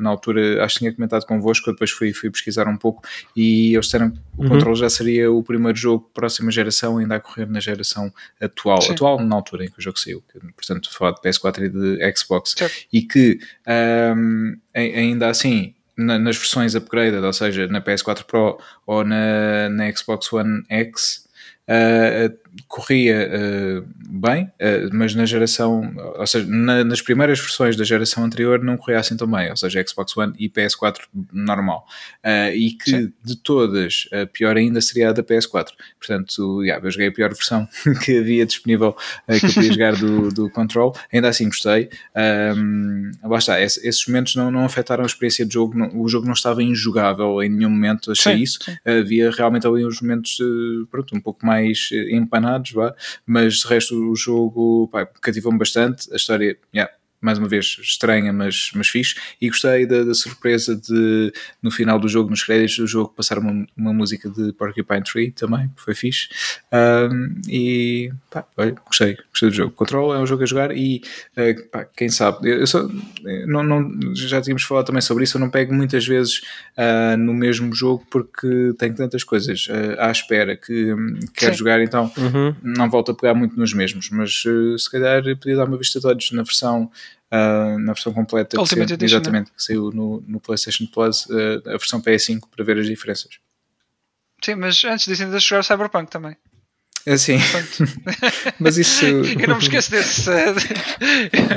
na altura acho que tinha comentado convosco, eu depois fui, fui pesquisar um pouco e eles disseram que o Uhum. Control já seria o primeiro jogo próxima geração, ainda a correr na geração atual, Sim. atual na altura em que o jogo saiu, que, portanto, falar de PS4 e de Xbox, Certo. e que ai- ainda assim, na- nas versões upgraded, ou seja, na PS4 Pro ou na, na Xbox One X, ah, corria ah, bem, ah, mas na geração, ou seja, na- nas primeiras versões da geração anterior não corria assim tão bem, ou seja, Xbox One e PS4 normal. Ah, e que Sim. de todas, a pior ainda seria a da PS4. Portanto, yeah, eu joguei a pior versão que havia disponível que eu podia jogar do, do Control. Ainda assim gostei. Um, lá está, esse- esses momentos não, não afetaram a experiência de jogo, não- o jogo não estava injogável em nenhum momento, achei Sim, isso. Havia realmente ali uns momentos pronto, um pouco mais eh, empanados, vá, mas de resto o jogo cativou-me bastante. A história, yeah, mais uma vez, estranha, mas, mas fixe. E gostei da, da surpresa de no final do jogo, nos créditos do jogo, passar uma, uma música de Porcupine Tree também, que foi fixe. Um, e pá, olha, gostei, gostei do jogo. Control é um jogo a jogar e eh, pá, quem sabe, eu só, eh, não, não, já tínhamos falado também sobre isso. Eu não pego muitas vezes ah, no mesmo jogo porque tenho tantas coisas ah, à espera que hum, quero Sim. jogar, então Uhum. não volto a pegar muito nos mesmos. Mas eh, se calhar podia dar uma vista de olhos na versão. Ah, na versão completa que Ultimate Edition, né? exatamente, que saiu no, no PlayStation Plus, ah, a versão PS5 para ver as diferenças. Sim, mas antes disso ainda jogar Cyberpunk também. Assim, Portanto, mas isso eu não me esqueço desse. eh,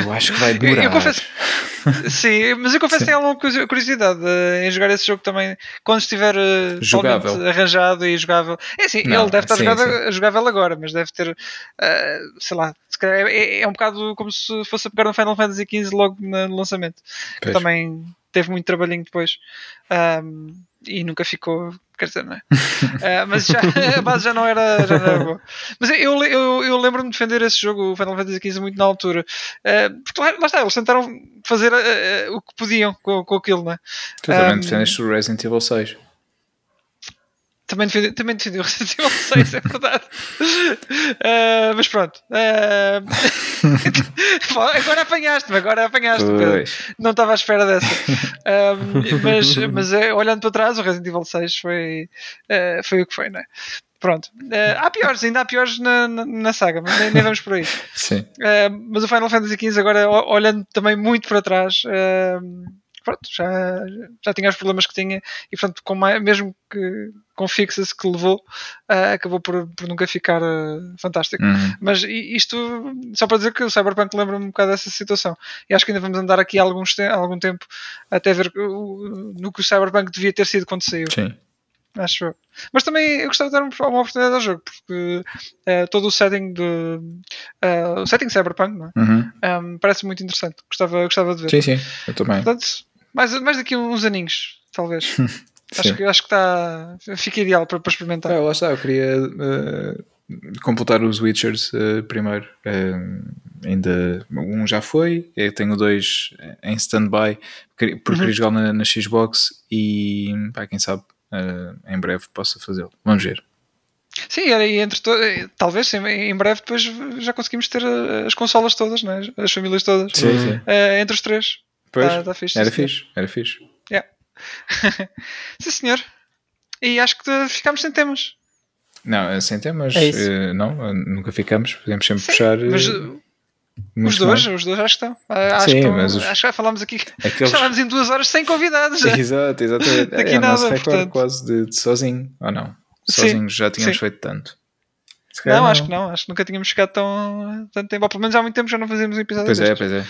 eu acho que vai demorar. eu confesso. Sim, mas eu confesso que tenho alguma curiosi- curiosidade eh, em jogar esse jogo também quando estiver eh, Jogável. arranjado e jogável. É assim, Não, ele deve estar sim, jogado- sim. jogável agora, mas deve ter, eh, sei lá, se calhar é, é um bocado como se fosse a pegar no Final Fantasy XV logo no lançamento. Também teve muito trabalhinho depois. Ahm, e nunca ficou, quer dizer, não é? Ah, mas já, a base já não era, já não era boa. Mas eu, eu, eu lembro-me de defender esse jogo, o Final Fantasy XV, muito na altura. Ah, porque lá, lá está, eles tentaram fazer ah, o que podiam com, com aquilo, não é? Tu também Um, defendeste o Resident Evil 6. Também defendi, também defendi o Resident Evil 6, é verdade. Ah, mas pronto. Ah, agora apanhaste-me, agora apanhaste-me. Pedro. Não estava à espera dessa. Um, mas mas eh, olhando para trás, o Resident Evil 6 foi, eh, foi o que foi, não é? Pronto. Há piores, ainda há piores na, na, na saga, mas nem, nem vamos por aí. Sim. Mas o Final Fantasy XV, agora olhando também muito para trás, pronto, já, já tinha os problemas que tinha e, portanto, com mais, mesmo que com fixes que levou, eh, acabou por, por nunca ficar eh, fantástico. Uhum. Mas isto, só para dizer que o Cyberpunk lembra-me um bocado dessa situação. E acho que ainda vamos andar aqui há alguns te- algum tempo até ver o- no que o Cyberpunk devia ter sido quando saiu. Sim. Acho eu. Mas também eu gostava de dar uma oportunidade ao jogo, porque eh, todo o setting de. eh, o setting Cyberpunk não é? Uhum. Um, parece muito interessante. Gostava, gostava de ver. Sim, sim, eu também. Portanto, mais, mais daqui uns aninhos, talvez. Acho que, acho que está. Fica ideal para, para experimentar. Ah, lá está, eu queria eh, completar os Witchers eh, primeiro. Eh, ainda um já foi, eu tenho dois em stand-by porque queria jogar na, na Xbox e pá, quem sabe em breve possa fazê-lo. Vamos ver. Sim, era e entre talvez sim, em breve depois já conseguimos ter as consolas todas, né? as famílias todas. Sim, sim. Entre os três. Pois, Tá- tá fixe, era fixe, era fixe. Yeah. sim, senhor. E acho que ficámos sem temas. Não, eh, sem temas, É eh, não, eh, nunca ficamos, podemos sempre Sim, puxar. mas os dois, mais. os dois acho que estão. Ah, acho, Sim, que mas os- acho que já falámos aqui. Aqueles- Falámos em duas horas sem convidados. Exato, exatamente. Daqui é o nosso recorde portanto. quase de, de sozinho, ou não? Sim, Sozinho já tínhamos sim. feito tanto. Calhar Não, acho que não. Acho que nunca tínhamos chegado tão tanto tempo. Ou pelo menos há muito tempo já não fazíamos um episódio Pois é, destes. pois é.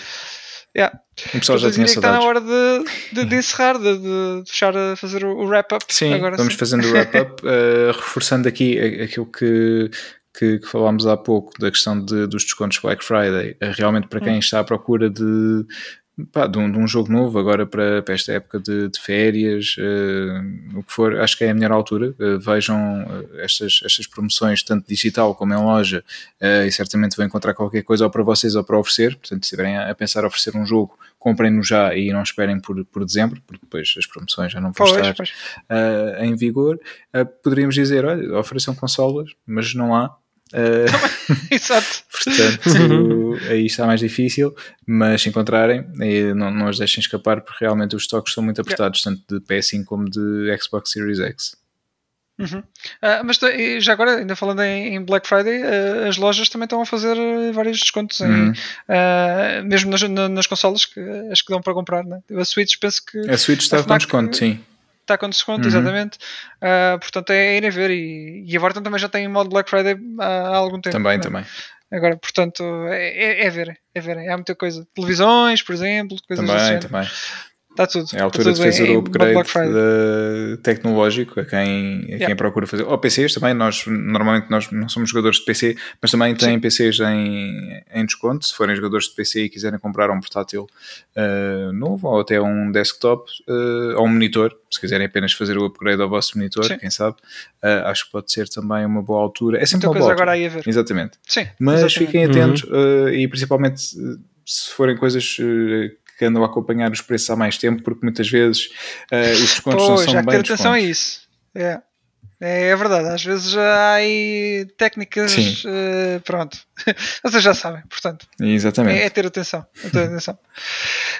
Yeah. O pessoal já tinha está na hora de, de, de encerrar, de, de fechar a fazer o, wrap-up. Sim, Agora vamos sim. fazendo o wrap-up, eh, reforçando aqui aquilo que, que, que falámos há pouco da questão de- dos descontos Black Friday. Eh, realmente, para Hum. quem está à procura de, pá, de, um, de um jogo novo, agora para, para esta época de, de férias, eh, o que for, acho que é a melhor altura. Eh, vejam eh, estas, estas promoções, tanto digital como em loja, e certamente vão encontrar qualquer coisa ou para vocês ou para oferecer. Portanto, se estiverem a a pensar em oferecer um jogo, comprem-no já e não esperem por, por dezembro, porque depois as promoções já não vão Pois, estar pois. uh, em vigor, uh, poderíamos dizer, olha, ofereçam consolas, mas não há. Uh, Exato. portanto, aí está mais difícil, mas se encontrarem, eh, não, não as deixem escapar, porque realmente os estoques são muito apertados, tanto de PS5 como de Xbox Series X. Uhum. Ah, mas já agora, ainda falando em, em Black Friday, ah, as lojas também estão a fazer ah, vários descontos, em, Uhum. ah, mesmo nas, na- nas consolas, que, as que dão para comprar. Né? A Switch penso que A Switch está A com desconto, sim. está com desconto, Uhum. exatamente. Ah, portanto, é irem ver. E, e a Vorten também já tem modo Black Friday há, há algum tempo. Também, né? também. Agora, portanto, é, é, é verem, é verem. Há muita coisa. Televisões, por exemplo, coisas Também, assim. também. Está tudo. É a altura Está de fazer em- o upgrade de- tecnológico a quem, a Yeah. quem procura fazer. Ou PCs também, nós normalmente nós não somos jogadores de PC, mas também têm PCs em, em desconto. Se forem jogadores de PC e quiserem comprar um portátil uh, novo ou até um desktop uh, ou um monitor, se quiserem apenas fazer o upgrade ao vosso monitor, Sim. quem sabe, uh, acho que pode ser também uma boa altura. É sempre Muita uma coisa boa agora aí a ver. Exatamente. Sim, Mas exatamente. fiquem atentos uh, e principalmente se forem coisas que andam a acompanhar os preços há mais tempo, porque muitas vezes uh, os descontos não Pois, são já que bem ter atenção a isso. É. É, é verdade, às vezes há aí técnicas, eh, pronto, vocês já sabem, portanto, Exatamente. é, é ter atenção, é ter atenção.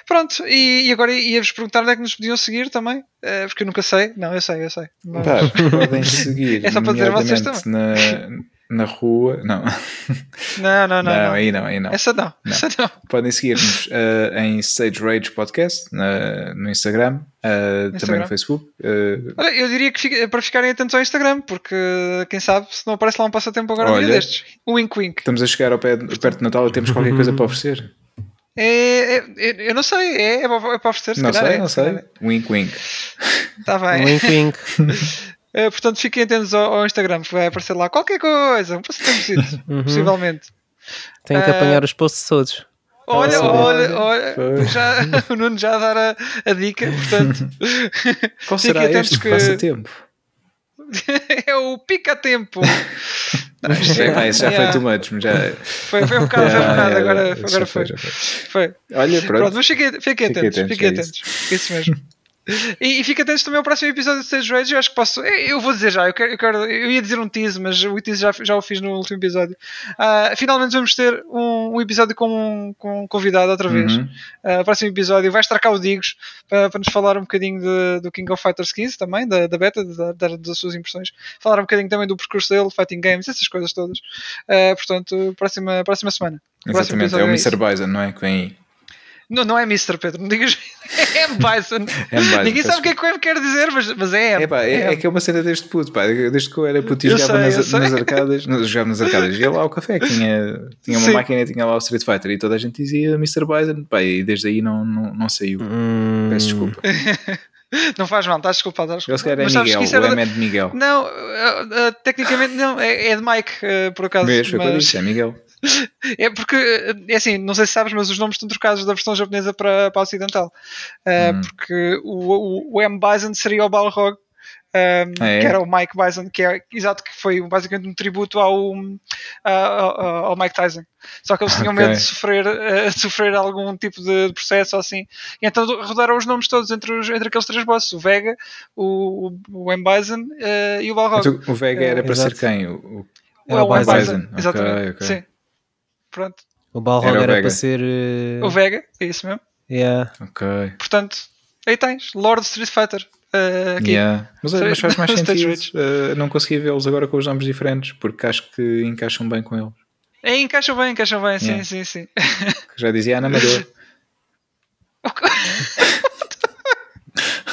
Pronto, e, e agora ia-vos perguntar onde é que nos podiam seguir também, eh, porque eu nunca sei, não, eu sei, eu sei, mas- podem seguir É só para dizer a vocês nomeadamente na, na rua. Não. não, não, não, não, não. aí não, aí não. essa não, essa não, Podem seguir-nos uh, em Stage Rage Podcast na- no Instagram, uh, também Instagram. no Facebook. uh, Olha, eu diria que fica- para ficarem atentos ao Instagram, porque quem sabe se não aparece lá um passatempo agora um dia Olha. destes, o wink wink, estamos a chegar ao pé, perto de Natal e temos qualquer coisa para oferecer. é, é- é- eu não sei, é, é para é oferecer, se Não calhar sei, é, não se sei. calhar Wink, wink. é. Está bem. Wink, wink. Eh, portanto, fiquem atentos ao, ao Instagram, vai aparecer lá qualquer coisa, um Uhum. possivelmente. Tenho que Ah. apanhar os posts todos. Olha, Nossa, olha, olha. já, o Nuno já dar a, a dica, portanto, Qual Fiquem será atentos este que- passatempo? é o pica-tempo. Não, isto é- isso já foi yeah, too much. mas Já, Foi, foi um bocado, foi um Já, bocado, já, agora, já, agora já foi. já foi. foi. Olha, Pronto, pronto. mas fiquem, fiquem Fiquem atentos, atentos, fiquem é atentos. Isso mesmo. E, e fiquem atentos também ao próximo episódio de Stage Rage. Eu acho que posso. Eu vou dizer já, eu, quero, eu, quero- eu ia dizer um tease, mas o tease já, já o fiz no último episódio. Ah, finalmente vamos ter um, um episódio com um, com um convidado outra vez. Uhum. Uh, próximo episódio vai estar cá o Digos para, para nos falar um bocadinho de- do King of Fighters 15 também, da, da beta, da- da- das suas impressões, falar um bocadinho também do percurso dele, Fighting Games, essas coisas todas. Uh, portanto, próxima, próxima semana. Exatamente, é o Mr. Bison, não é? Que vem aí. Não, não é Mr. Pedro, não digas. É Bison. É Bison, Ninguém sabe o que é que o M quer dizer, mas, mas é M. É, pá, é, é que é uma cena deste puto, pá. Desde que eu era puto e jogava sei, nas, nas arcadas, no- jogava nas arcadas, ia lá ao café, tinha, tinha uma Sim. máquina e tinha lá o Street Fighter e toda a gente dizia Mr. Bison, pá, e desde aí não, não, não saiu. Hum, Peço desculpa. Não faz mal, estás desculpado. Estás Eu se calhar é Mas Miguel, isso o M é de Miguel. Não, uh, uh, tecnicamente não, é, é de Mike, uh, por acaso. Vês, foi o que eu mas- disse, é Miguel. É porque, é assim, não sei se sabes, mas os nomes estão trocados da versão japonesa para, para a ocidental. Uh, Hum. Porque o, o, o M. Bison seria o Balrog um, Ah, é? que era o Mike Bison, que é exato, que foi basicamente um tributo ao, ao, ao Mike Tyson. Só que eles tinham Ok. medo de sofrer, eh, de sofrer algum tipo de processo ou assim. E então rodaram os nomes todos entre, os, entre aqueles três bosses: o Vega, o, o M. Bison eh, e o Balrog. Então, o Vega era para Exato. ser quem? O, o- Era o Bison. Bison. Ok, Exatamente. ok. Sim. Pronto. O Balrog Era era, para ser. eh, O Vega, é isso mesmo. yeah. ok. Portanto, aí tens, Lord Street Fighter. eh, aqui. Yeah. Mas, mas faz mais sentido. Eh, não consegui vê-los agora com os nomes diferentes, porque acho que encaixam bem com eles. É, encaixam bem, encaixam bem, sim, Yeah. sim, sim. Já dizia Ana Amador.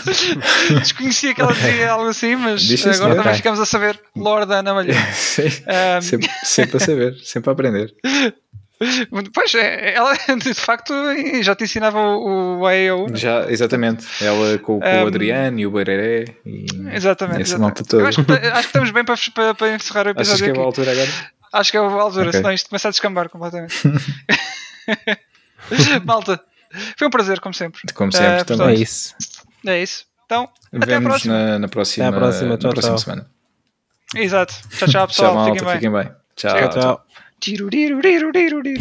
Desconhecia que ela dizia algo assim, mas Disse agora é? também ficamos a saber Lord Ana Malheiro. Um, sempre, sempre a saber, sempre a aprender. Pois, é, ela de facto já te ensinava o, o AEO. Já, exatamente. Ela com, com Um, o Adriano e o Beireré e Exatamente. essa exatamente. toda. acho, que, acho que estamos bem para, para, para encerrar o episódio que é a altura agora? Acho que é a altura, Ok. senão isto começa a descambar completamente. Malta, foi um prazer, como sempre. Como sempre, É também. isso. É isso. Então, até a Vemos próxima. na, na próxima, Até próxima. na Tchau, próxima tchau. semana. Exato. Tchau, tchau, pessoal. Tchau, malta. Fiquem bem. Fiquem bem. Tchau. Chega. Tchau. Tirurirurirurirurir.